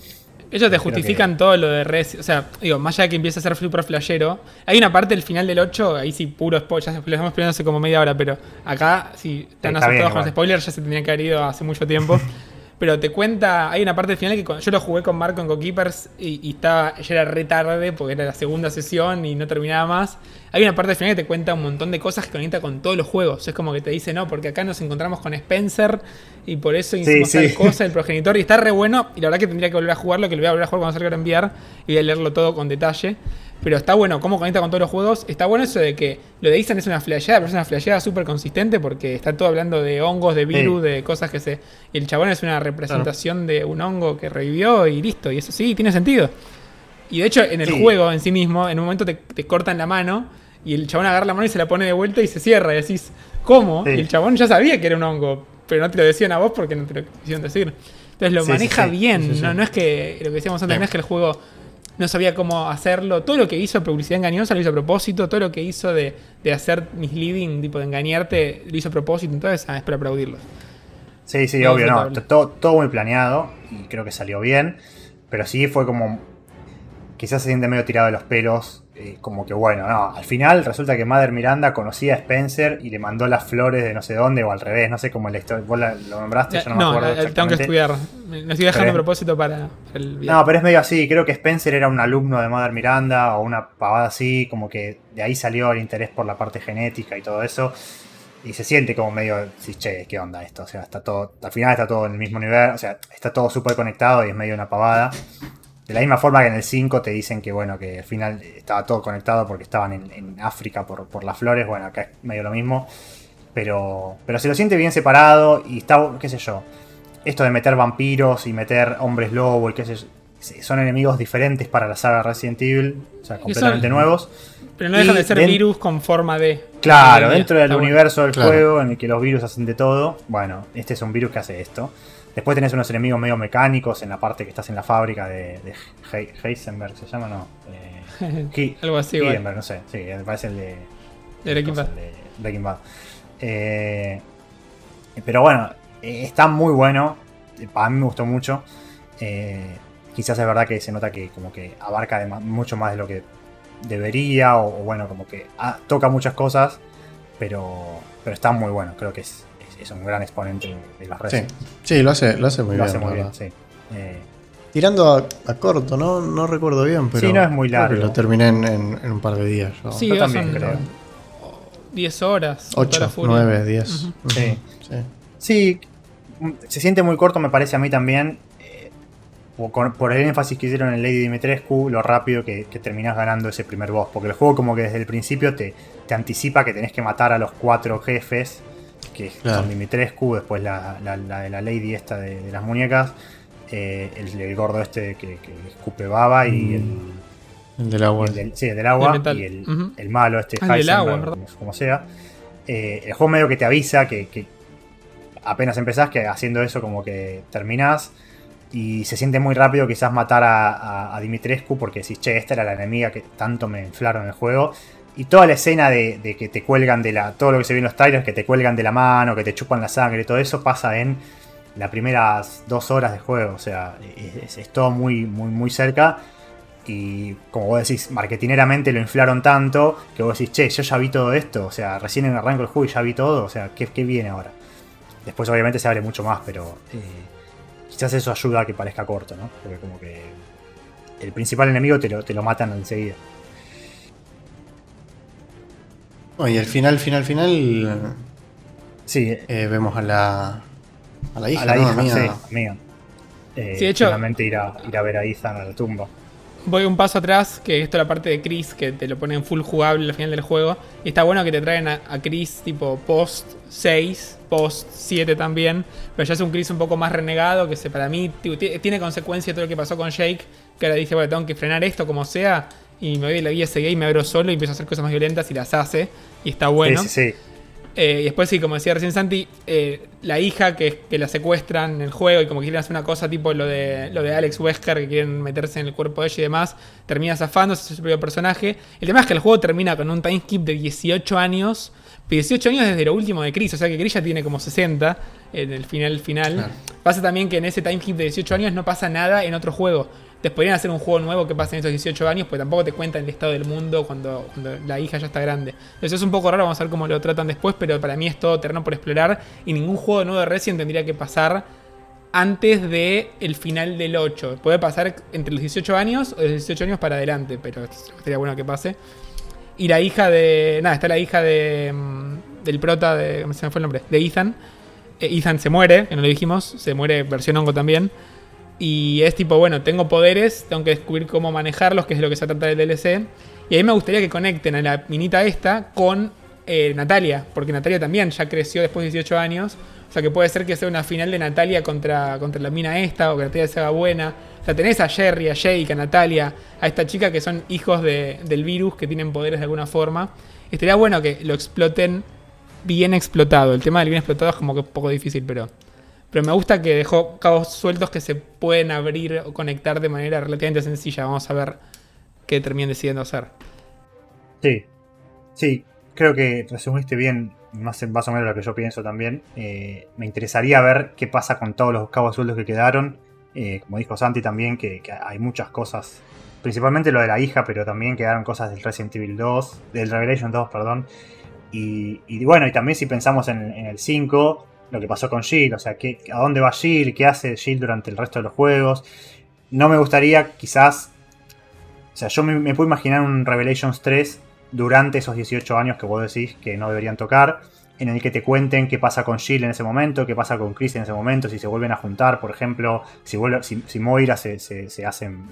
Ellos te justifican todo lo de Res. O sea, digo, más allá de que empiece a ser super flashero, hay una parte del final del 8, ahí sí, puro spoiler. Ya lo estamos peleando hace como media hora, pero acá, si están Está bien, asustados con los spoilers, ya se tendrían que haber ido hace mucho tiempo. pero te cuenta, hay una parte final que cuando- yo lo jugué con Marco en Cokeepers y, y estaba, ya era re tarde porque era la segunda sesión y no terminaba más. Hay una parte final que te cuenta un montón de cosas que conecta con todos los juegos. Es como que te dice, no, porque acá nos encontramos con Spencer y por eso hicimos sí. tal cosa, el progenitor, y está re bueno. Y la verdad que tendría que volver a jugarlo, que lo voy a volver a jugar cuando salga a enviar y voy a leerlo todo con detalle. Pero está bueno cómo conecta con todos los juegos. Está bueno eso de que lo de Ethan es una flasheada, pero es una flasheada súper consistente porque está todo hablando de hongos, de virus, Sí. de cosas que se. Y el chabón es una representación de un hongo que revivió y listo. Y eso sí, tiene sentido. Y de hecho, en el Sí. juego en sí mismo, en un momento te, te cortan la mano y el chabón agarra la mano y se la pone de vuelta y se cierra. Y decís, ¿cómo? Sí. Y el chabón ya sabía que era un hongo, pero no te lo decían a vos porque no te lo quisieron decir. Entonces lo maneja bien. No, no es que lo que decíamos antes, no es que el juego no sabía cómo hacerlo. Todo lo que hizo publicidad engañosa lo hizo a propósito. Todo lo que hizo de, de hacer misleading, tipo de engañarte, lo hizo a propósito. Entonces ah, es para aplaudirlo. Sí, sí, obvio, no. Todo, todo muy planeado y creo que salió bien. Pero sí fue como. Quizás se siente medio tirado de los pelos. Eh, como que bueno, no. Al final resulta que Mother Miranda conocía a Spencer y le mandó las flores de no sé dónde o al revés. No sé cómo la historia. Vos la- lo nombraste, yo no, me acuerdo. eh, tengo que estudiar. Me- estoy dejando a propósito para, el video. No, pero es medio así. Creo que Spencer era un alumno de Mother Miranda o una pavada así. Como que de ahí salió el interés por la parte genética y todo eso. Y se siente como medio, sí, che, ¿qué onda esto? O sea, está todo, al final está todo en el mismo nivel, o sea, está todo súper conectado y es medio una pavada. De la misma forma que en el 5 te dicen que bueno, que al final estaba todo conectado porque estaban en, África por, por, las flores, bueno, acá es medio lo mismo. Pero, pero se lo siente bien separado y está, qué sé yo, esto de meter vampiros y meter hombres lobo y qué sé yo, son enemigos diferentes para la saga Resident Evil, o sea, completamente nuevos. Pero no dejan de ser virus con forma de. Claro, dentro del universo del juego en el que los virus hacen de todo. Bueno, este es un virus que hace esto. Después tenés unos enemigos medio mecánicos en la parte que estás en la fábrica de, Heisenberg, ¿se llama? No. Eh, Algo así, Heisenberg, no sé. Sí, me parece el de. De Breaking Bad. Breaking Bad. Eh, pero bueno, eh, está muy bueno. A mí me gustó mucho. Eh, quizás es verdad que se nota que como que abarca mucho más de lo que debería. O, bueno, como que ah, toca muchas cosas. Pero, pero está muy bueno. Creo que es, es, un gran exponente de las redes. Sí. lo hace, lo hace muy bien. muy bien Tirando a, corto, ¿no? No recuerdo bien, pero. Sí, no es muy largo. lo terminé en, un par de días. Sí, yo también creo. 10 horas. 8, 9, 10. sí. sí. se siente muy corto, me parece a mí también. Eh, por el énfasis que hicieron en Lady Dimitrescu, lo rápido que, terminás ganando ese primer boss. Porque el juego, como que desde el principio te, te anticipa que tenés que matar a los cuatro jefes, que son Dimitrescu, después la, la, de la Lady esta de, las muñecas, eh, el, gordo este que, escupe baba y mm. el el del agua. sí, el del agua. y el, malo, este ah, el agua, como, sea. Eh, el juego medio que te avisa que, apenas empezás, que haciendo eso como que terminás. Y se siente muy rápido quizás matar a, Dimitrescu porque decís, che, esta era la enemiga que tanto me inflaron en el juego. Y toda la escena de, que te cuelgan de la. Todo lo que se ve en los trailers, que te cuelgan de la mano, que te chupan la sangre, todo eso pasa en las primeras dos horas de juego. O sea, es, todo muy, muy, muy cerca. Y como vos decís, marketineramente lo inflaron tanto que vos decís, che, yo ya vi todo esto. O sea, recién en arranco el juego y ya vi todo. O sea, ¿qué, viene ahora? Después obviamente se abre mucho más, pero eh, quizás eso ayuda a que parezca corto, ¿no? Porque como que el principal enemigo te lo, te lo matan enseguida. Y al final, final, final. Sí. Eh, vemos a la. A la hija, a la hija, sí, mía. Eh, sí, de hecho. ir a, ir a ver a Ethan a la tumba voy un paso atrás, que esto es la parte de Chris, que te lo pone en full jugable al final del juego. Y está bueno que te traen a, Chris tipo post 6, post 7 también. Pero ya es un Chris un poco más renegado, que se, para mí tiene consecuencia todo lo que pasó con Jake. Que ahora dice, bueno, tengo que frenar esto como sea. Y me voy de la vida seguir y me abro solo y empiezo a hacer cosas más violentas y las hace. Y está bueno. Sí, sí, sí. Eh, y después sí, como decía recién Santi, eh, la hija que, que, la secuestran en el juego y como quieren hacer una cosa tipo lo de, lo de Alex Wesker, que quieren meterse en el cuerpo de ella y demás, termina zafándose es su propio personaje. El tema es que el juego termina con un time skip de 18 años, 18 años desde lo último de Chris, o sea que Chris ya tiene como 60 en el final final. Pasa también que en ese time skip de 18 años no pasa nada en otro juego. Te podrían hacer un juego nuevo que pase en esos 18 años, pues tampoco te cuentan el estado del mundo cuando, la hija ya está grande. Eso es un poco raro, vamos a ver cómo lo tratan después, pero para mí es todo terreno por explorar y ningún juego nuevo de Resident tendría que pasar antes del el final del 8. Puede pasar entre los 18 años o de 18 años para adelante, pero sería bueno que pase. Y la hija de. Nada, está la hija de. Mm, del prota de. ¿Cómo se me fue el nombre? De Ethan. Eh, Ethan se muere, que no lo dijimos. Se muere versión hongo también. Y es tipo, bueno, tengo poderes, tengo que descubrir cómo manejarlos, que es lo que se trata del DLC. Y a mí me gustaría que conecten a la minita esta con eh, Natalia, porque Natalia también ya creció después de 18 años. O sea que puede ser que sea una final de Natalia contra, contra la mina esta, o que Natalia se haga buena. O sea, tenés a Jerry, a Jake, a Natalia, a esta chica que son hijos del virus, que tienen poderes de alguna forma. Estaría bueno que lo exploten bien explotado. El tema del bien explotado es como que un poco difícil, pero pero me gusta que dejó cabos sueltos que se pueden abrir o conectar de manera relativamente sencilla. Vamos a ver qué terminen decidiendo hacer. Sí, sí, creo que resumiste bien, más, más o menos lo que yo pienso también. Eh, me interesaría ver qué pasa con todos los cabos sueltos que quedaron. Eh, como dijo Santi también, que, hay muchas cosas, principalmente lo de la hija, pero también quedaron cosas del Resident Evil 2, del Revelation 2, perdón. Y, bueno, y también si pensamos en, en el 5, lo que pasó con Jill, o sea, ¿qué, a dónde va Jill, qué hace Jill durante el resto de los juegos. No me gustaría quizás, o sea, yo me, puedo imaginar un Revelations 3 durante esos 18 años que vos decís que no deberían tocar, en el que te cuenten qué pasa con Jill en ese momento, qué pasa con Chris en ese momento, si se vuelven a juntar, por ejemplo, si, si, Moira se, se, hacen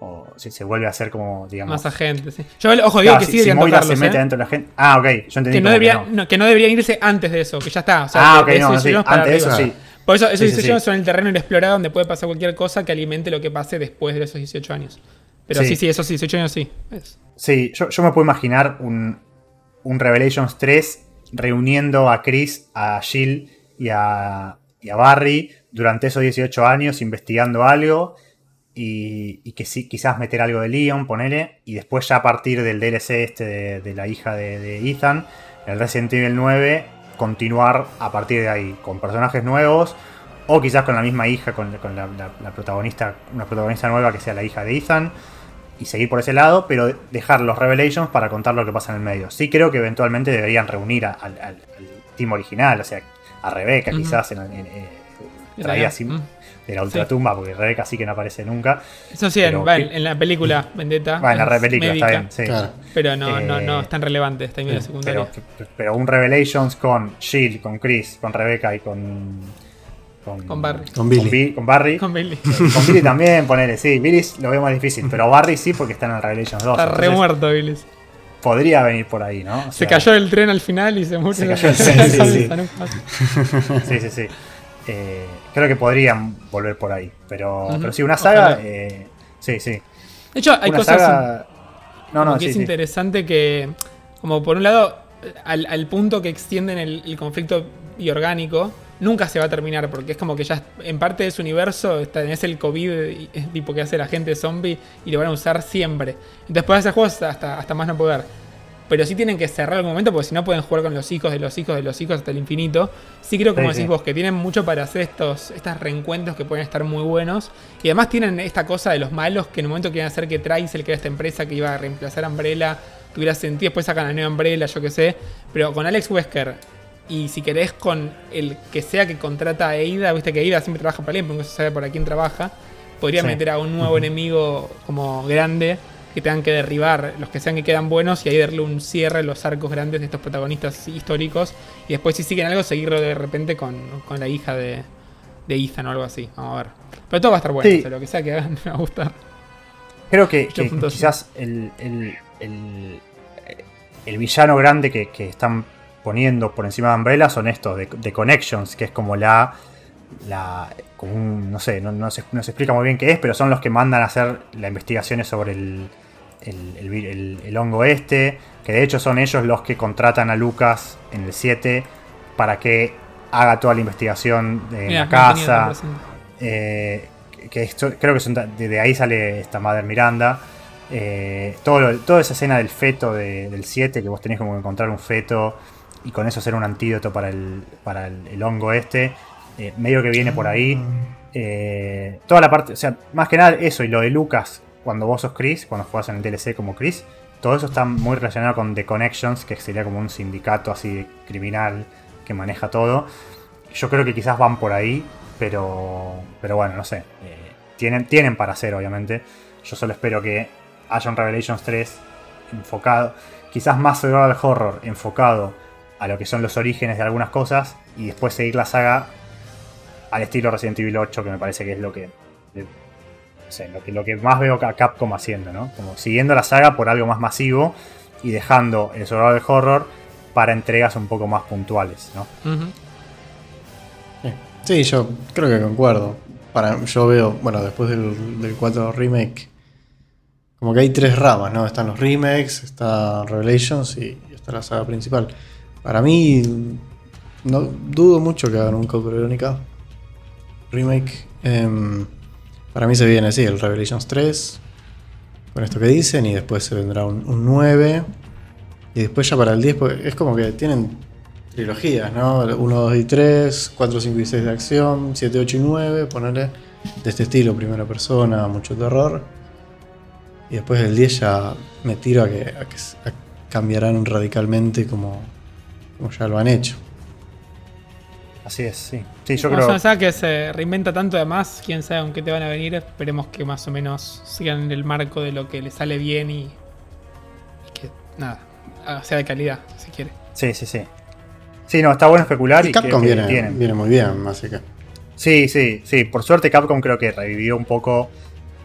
o si se vuelve a hacer como, digamos. Más agente, sí. Yo, ojo, digo Claro, que si, sí si Moira tocarlos, se mete ¿eh? dentro de la gente. Ah, ok, yo entendí que, no debería, no. no, que no deberían irse antes de eso, que ya está. O sea, Ah, ok, no, esos sí, 18 para antes de eso sí. Por eso, esos Sí, sí, 18 años sí. son el terreno inexplorado donde puede pasar cualquier cosa que alimente lo que pase después de esos 18 años. Pero sí, Sí. sí, esos 18 años sí. Es- Sí, yo, yo me puedo imaginar un, un Revelations 3 reuniendo a Chris, a Jill y a, y a Barry durante esos 18 años investigando algo y, y que sí, quizás meter algo de Leon, ponele, y después ya a partir del DLC este de, de la hija de, de Ethan, el Resident Evil 9, continuar a partir de ahí con personajes nuevos o quizás con la misma hija, con, con la, la- la protagonista, una protagonista nueva que sea la hija de Ethan y seguir por ese lado, pero dejar los Revelations para contar lo que pasa en el medio. Sí creo que eventualmente deberían reunir a- al, al- al team original, o sea, a Rebeca quizás en, en- eh, en traía mm. De la ultratumba, porque Rebeca sí que no aparece nunca. Eso sí, en, Pero va, que- en- en la película Vendetta. Va, en la es re película, está bien, sí. Claro. Pero no, no, no Eh, es tan relevante, está en medio sí, secundaria. Pero, pero un Revelations con Jill, con Chris, con Rebeca y con. Con Barry. Con Billy. Bi- con Barry. Con Bailey. Con Billy también, ponele, sí. Billy lo veo más difícil, pero Barry sí porque está en el Revelations 2. Está entonces re muerto, Billy. Podría venir por ahí, ¿no? O Se cayó del tren al final y se murió. Se cayó del tren, sí, sí. Sí, sí, sí. Eh, creo que podrían volver por ahí. Pero, Ujú, pero sí, una saga. eh, sí, sí. De hecho, hay una cosas saga. No, no, que sí, es sí. interesante que, como por un lado, al, al punto que extienden el, el conflicto biorgánico, nunca se va a terminar, porque es como que ya en parte de su universo tenés el COVID, y- es tipo que hace la gente zombie, y lo van a usar siempre. Entonces pueden hacer juegos hasta, hasta más no poder. Pero sí tienen que cerrar algún momento, porque si no pueden jugar con los hijos de los hijos de los hijos hasta el infinito. Sí creo, como Sí, decís sí. vos, que tienen mucho para hacer estos, estos reencuentros que pueden estar muy buenos. Y además tienen esta cosa de los malos que en un momento quieren hacer que Trice, el que era esta empresa que iba a reemplazar a Umbrella, tuviera sentido. Después sacan la nueva Umbrella, yo qué sé. Pero con Alex Wesker y si querés con el que sea que contrata a Eida, viste que Eida siempre trabaja para alguien, pero no se sabe para quién trabaja. Podría Sí. meter a un nuevo enemigo como grande que tengan que derribar los que sean que quedan buenos y ahí darle un cierre a los arcos grandes de estos protagonistas históricos. Y después, si siguen algo, seguirlo de repente con, con la hija de, de Ethan o algo así. Vamos a ver. Pero todo va a estar bueno, Sí. o sea, lo que sea que hagan me va a gustar. Creo que, quizás el, el- el- el villano grande que, que están poniendo por encima de Umbrella son estos, de, de Connections, que es como la. la como un, no sé, no, no se, no se explica muy bien qué es, pero son los que mandan a hacer las investigaciones sobre el, el, el vi- el- el hongo este, que de hecho son ellos los que contratan a Lucas en el 7 para que haga toda la investigación de Mirá, la casa. Eh, que esto, creo que son de, de ahí sale esta Madre Miranda. Eh, todo lo- toda esa escena del feto de- del 7, que vos tenés como que encontrar un feto y con eso hacer un antídoto para el, para el, el hongo este, eh, medio que viene por ahí. Eh, toda la parte, o sea, más que nada eso y lo de Lucas, cuando vos sos Chris, cuando jugás en el DLC como Chris, todo eso está muy relacionado con The Connections, que sería como un sindicato así criminal que maneja todo. Yo creo que quizás van por ahí, pero, pero bueno, no sé. Eh, tienen, tienen para hacer, obviamente. Yo solo espero que haya un Revelations 3 enfocado, quizás más survival horror, enfocado a lo que son los orígenes de algunas cosas y después seguir la saga al estilo Resident Evil 8, que me parece que es lo que. No sé, lo que, lo que más veo a Capcom haciendo, ¿no? Como siguiendo la saga por algo más masivo y dejando el survival horror para entregas un poco más puntuales, ¿no? Sí, yo creo que concuerdo. Para, yo veo, bueno, después del, del 4 remake, como que hay tres ramas, ¿no? Están los remakes, está Revelations y está la saga principal. Para mí, no dudo mucho que hagan un Code Verónica remake. Em, para mí se viene así, el Revelations 3, con esto que dicen, y después se vendrá un, un 9. Y después ya para el 10, pues, es como que tienen trilogías, ¿no? 1, 2 y 3, 4, 5 y 6 de acción, 7, 8 y 9, ponerle de este estilo, primera persona, mucho terror. Y después el 10 ya me tiro a que, a cambiarán radicalmente como ya lo han hecho. Así es, sí. Sí, yo creo. es una saga que se reinventa tanto además, quién sabe con qué te van a venir. Esperemos que más o menos sigan en el marco de lo que le sale bien y, y que nada, sea de calidad, si quiere. Sí, sí, sí. Sí, no, está bueno especular y, Capcom que viene, tienen. viene muy bien, así que. Sí, sí, sí. Por suerte Capcom creo que revivió un poco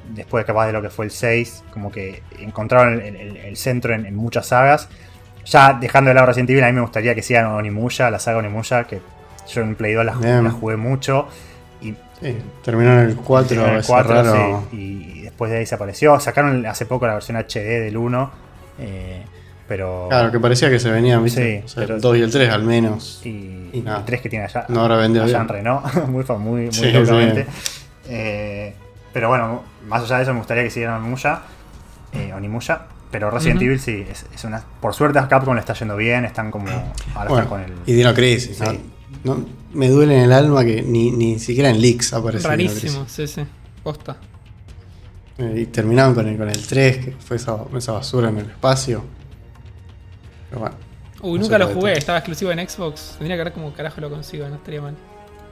después capaz de lo que fue el 6, como que encontraron el, centro en, muchas sagas. Ya dejando de lado Resident Evil, a mí me gustaría que sigan Onimusha, la saga Onimusha, que yo en Play 2 la, jugué mucho. Y sí, terminó en el 4, en el 4 y, después de ahí se apareció. Sacaron hace poco la versión HD del 1. Eh, pero... Claro, que parecía que se venían, ¿viste? Sí, el 2 y el 3 al menos. Y, el 3 que tiene allá. No habrá vendido allá en Renault, muy, muy, muy sí, locamente. Eh, pero bueno, más allá de eso me gustaría que siguieran Onimusha. Eh, Onimusha. Pero Resident Evil sí, es, una. Por suerte a Capcom le está yendo bien, están como. Ahora están con el. Y Dino Crisis, sí. ¿no? Me duele en el alma que ni, ni siquiera en leaks aparece. Rarísimo, sí, sí. Posta. Eh, y terminaron con el, con el 3, que fue esa, esa basura en el espacio. Pero bueno. Uy, nunca lo jugué, estaba exclusivo en Xbox. Tendría que ver cómo carajo lo consigo, no estaría mal.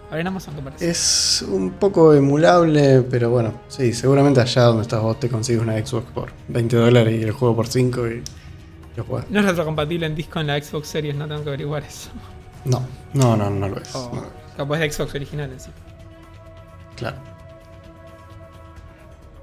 A ver en Amazon qué parece. Es un poco emulable, pero bueno, sí, seguramente allá donde estás vos te consigues una Xbox por 20 dólares y el juego por 5 y lo juegas. No es retrocompatible en disco en la Xbox Series, no tengo que averiguar eso. No, no, no, no lo es. Capaz de Xbox original en sí. Claro.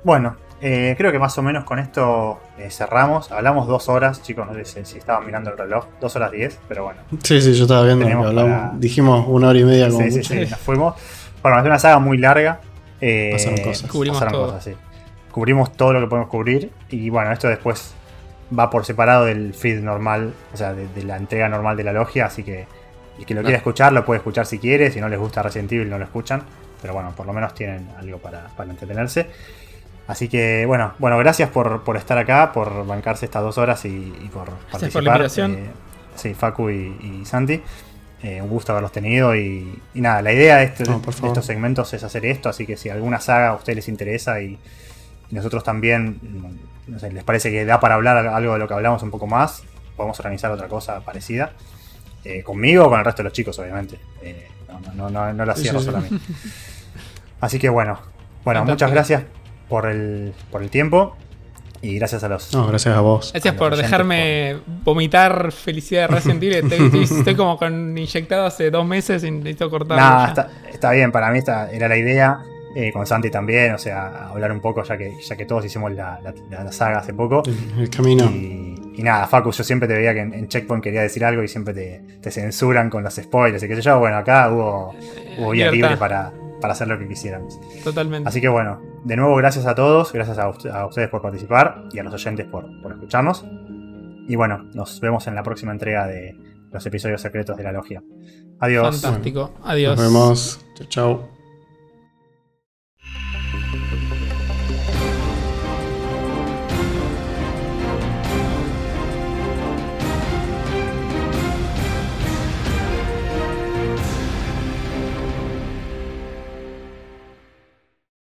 Bueno, eh, creo que más o menos con esto eh, cerramos. Hablamos dos horas, chicos, no sé si estaban mirando el reloj. Dos horas diez, pero bueno. Sí, sí, yo estaba viendo. Hablamos, Dijimos una hora y media como sí, Sí, sí, nos fuimos. Bueno, es una saga muy larga. Eh, pasaron cosas. Cubrimos todo. cosas, sí. Cubrimos todo lo que podemos cubrir. Y bueno, esto después va por separado del feed normal, o sea, de, la entrega normal de la logia. Así que el que lo quiera escuchar lo puede escuchar si quiere. Si no les gusta Resident Evil, no lo escuchan. Pero bueno, por lo menos tienen algo para, para entretenerse. Así que bueno, bueno, gracias por, estar acá, por bancarse estas dos horas y, por participar. Por. Eh, sí, Facu y, Santi. Eh, un gusto haberlos tenido y, nada, la idea de, este, estos segmentos es hacer esto, así que si alguna saga a ustedes les interesa y, nosotros también, no sé, les parece que da para hablar algo de lo que hablamos un poco más, podemos organizar otra cosa parecida. Eh, conmigo o con el resto de los chicos, obviamente. no, no, no, lo hacía solo a mí. Así que bueno, bueno, muchas gracias por el, por el tiempo. Y gracias a los. No, gracias a vos. Gracias por dejarme vomitar felicidad de Resident Evil. Estoy, como con inyectado hace dos meses y necesito cortar. No, está, está, bien, para mí esta era la idea. Eh, con Santi también, o sea, hablar un poco, ya que, ya que todos hicimos la, la, saga hace poco. El, camino. Y, nada, Facu, yo siempre te veía que en, Checkpoint quería decir algo y siempre te, te, censuran con los spoilers y qué sé yo. Bueno, acá hubo, hubo vía libre para, para hacer lo que quisiéramos. Totalmente. Así que bueno, de nuevo gracias a todos, gracias a, ustedes por participar y a los oyentes por, por escucharnos. Y bueno, nos vemos en la próxima entrega de los episodios secretos de la logia. Adiós. Fantástico. Adiós. Nos vemos. Chao, chao.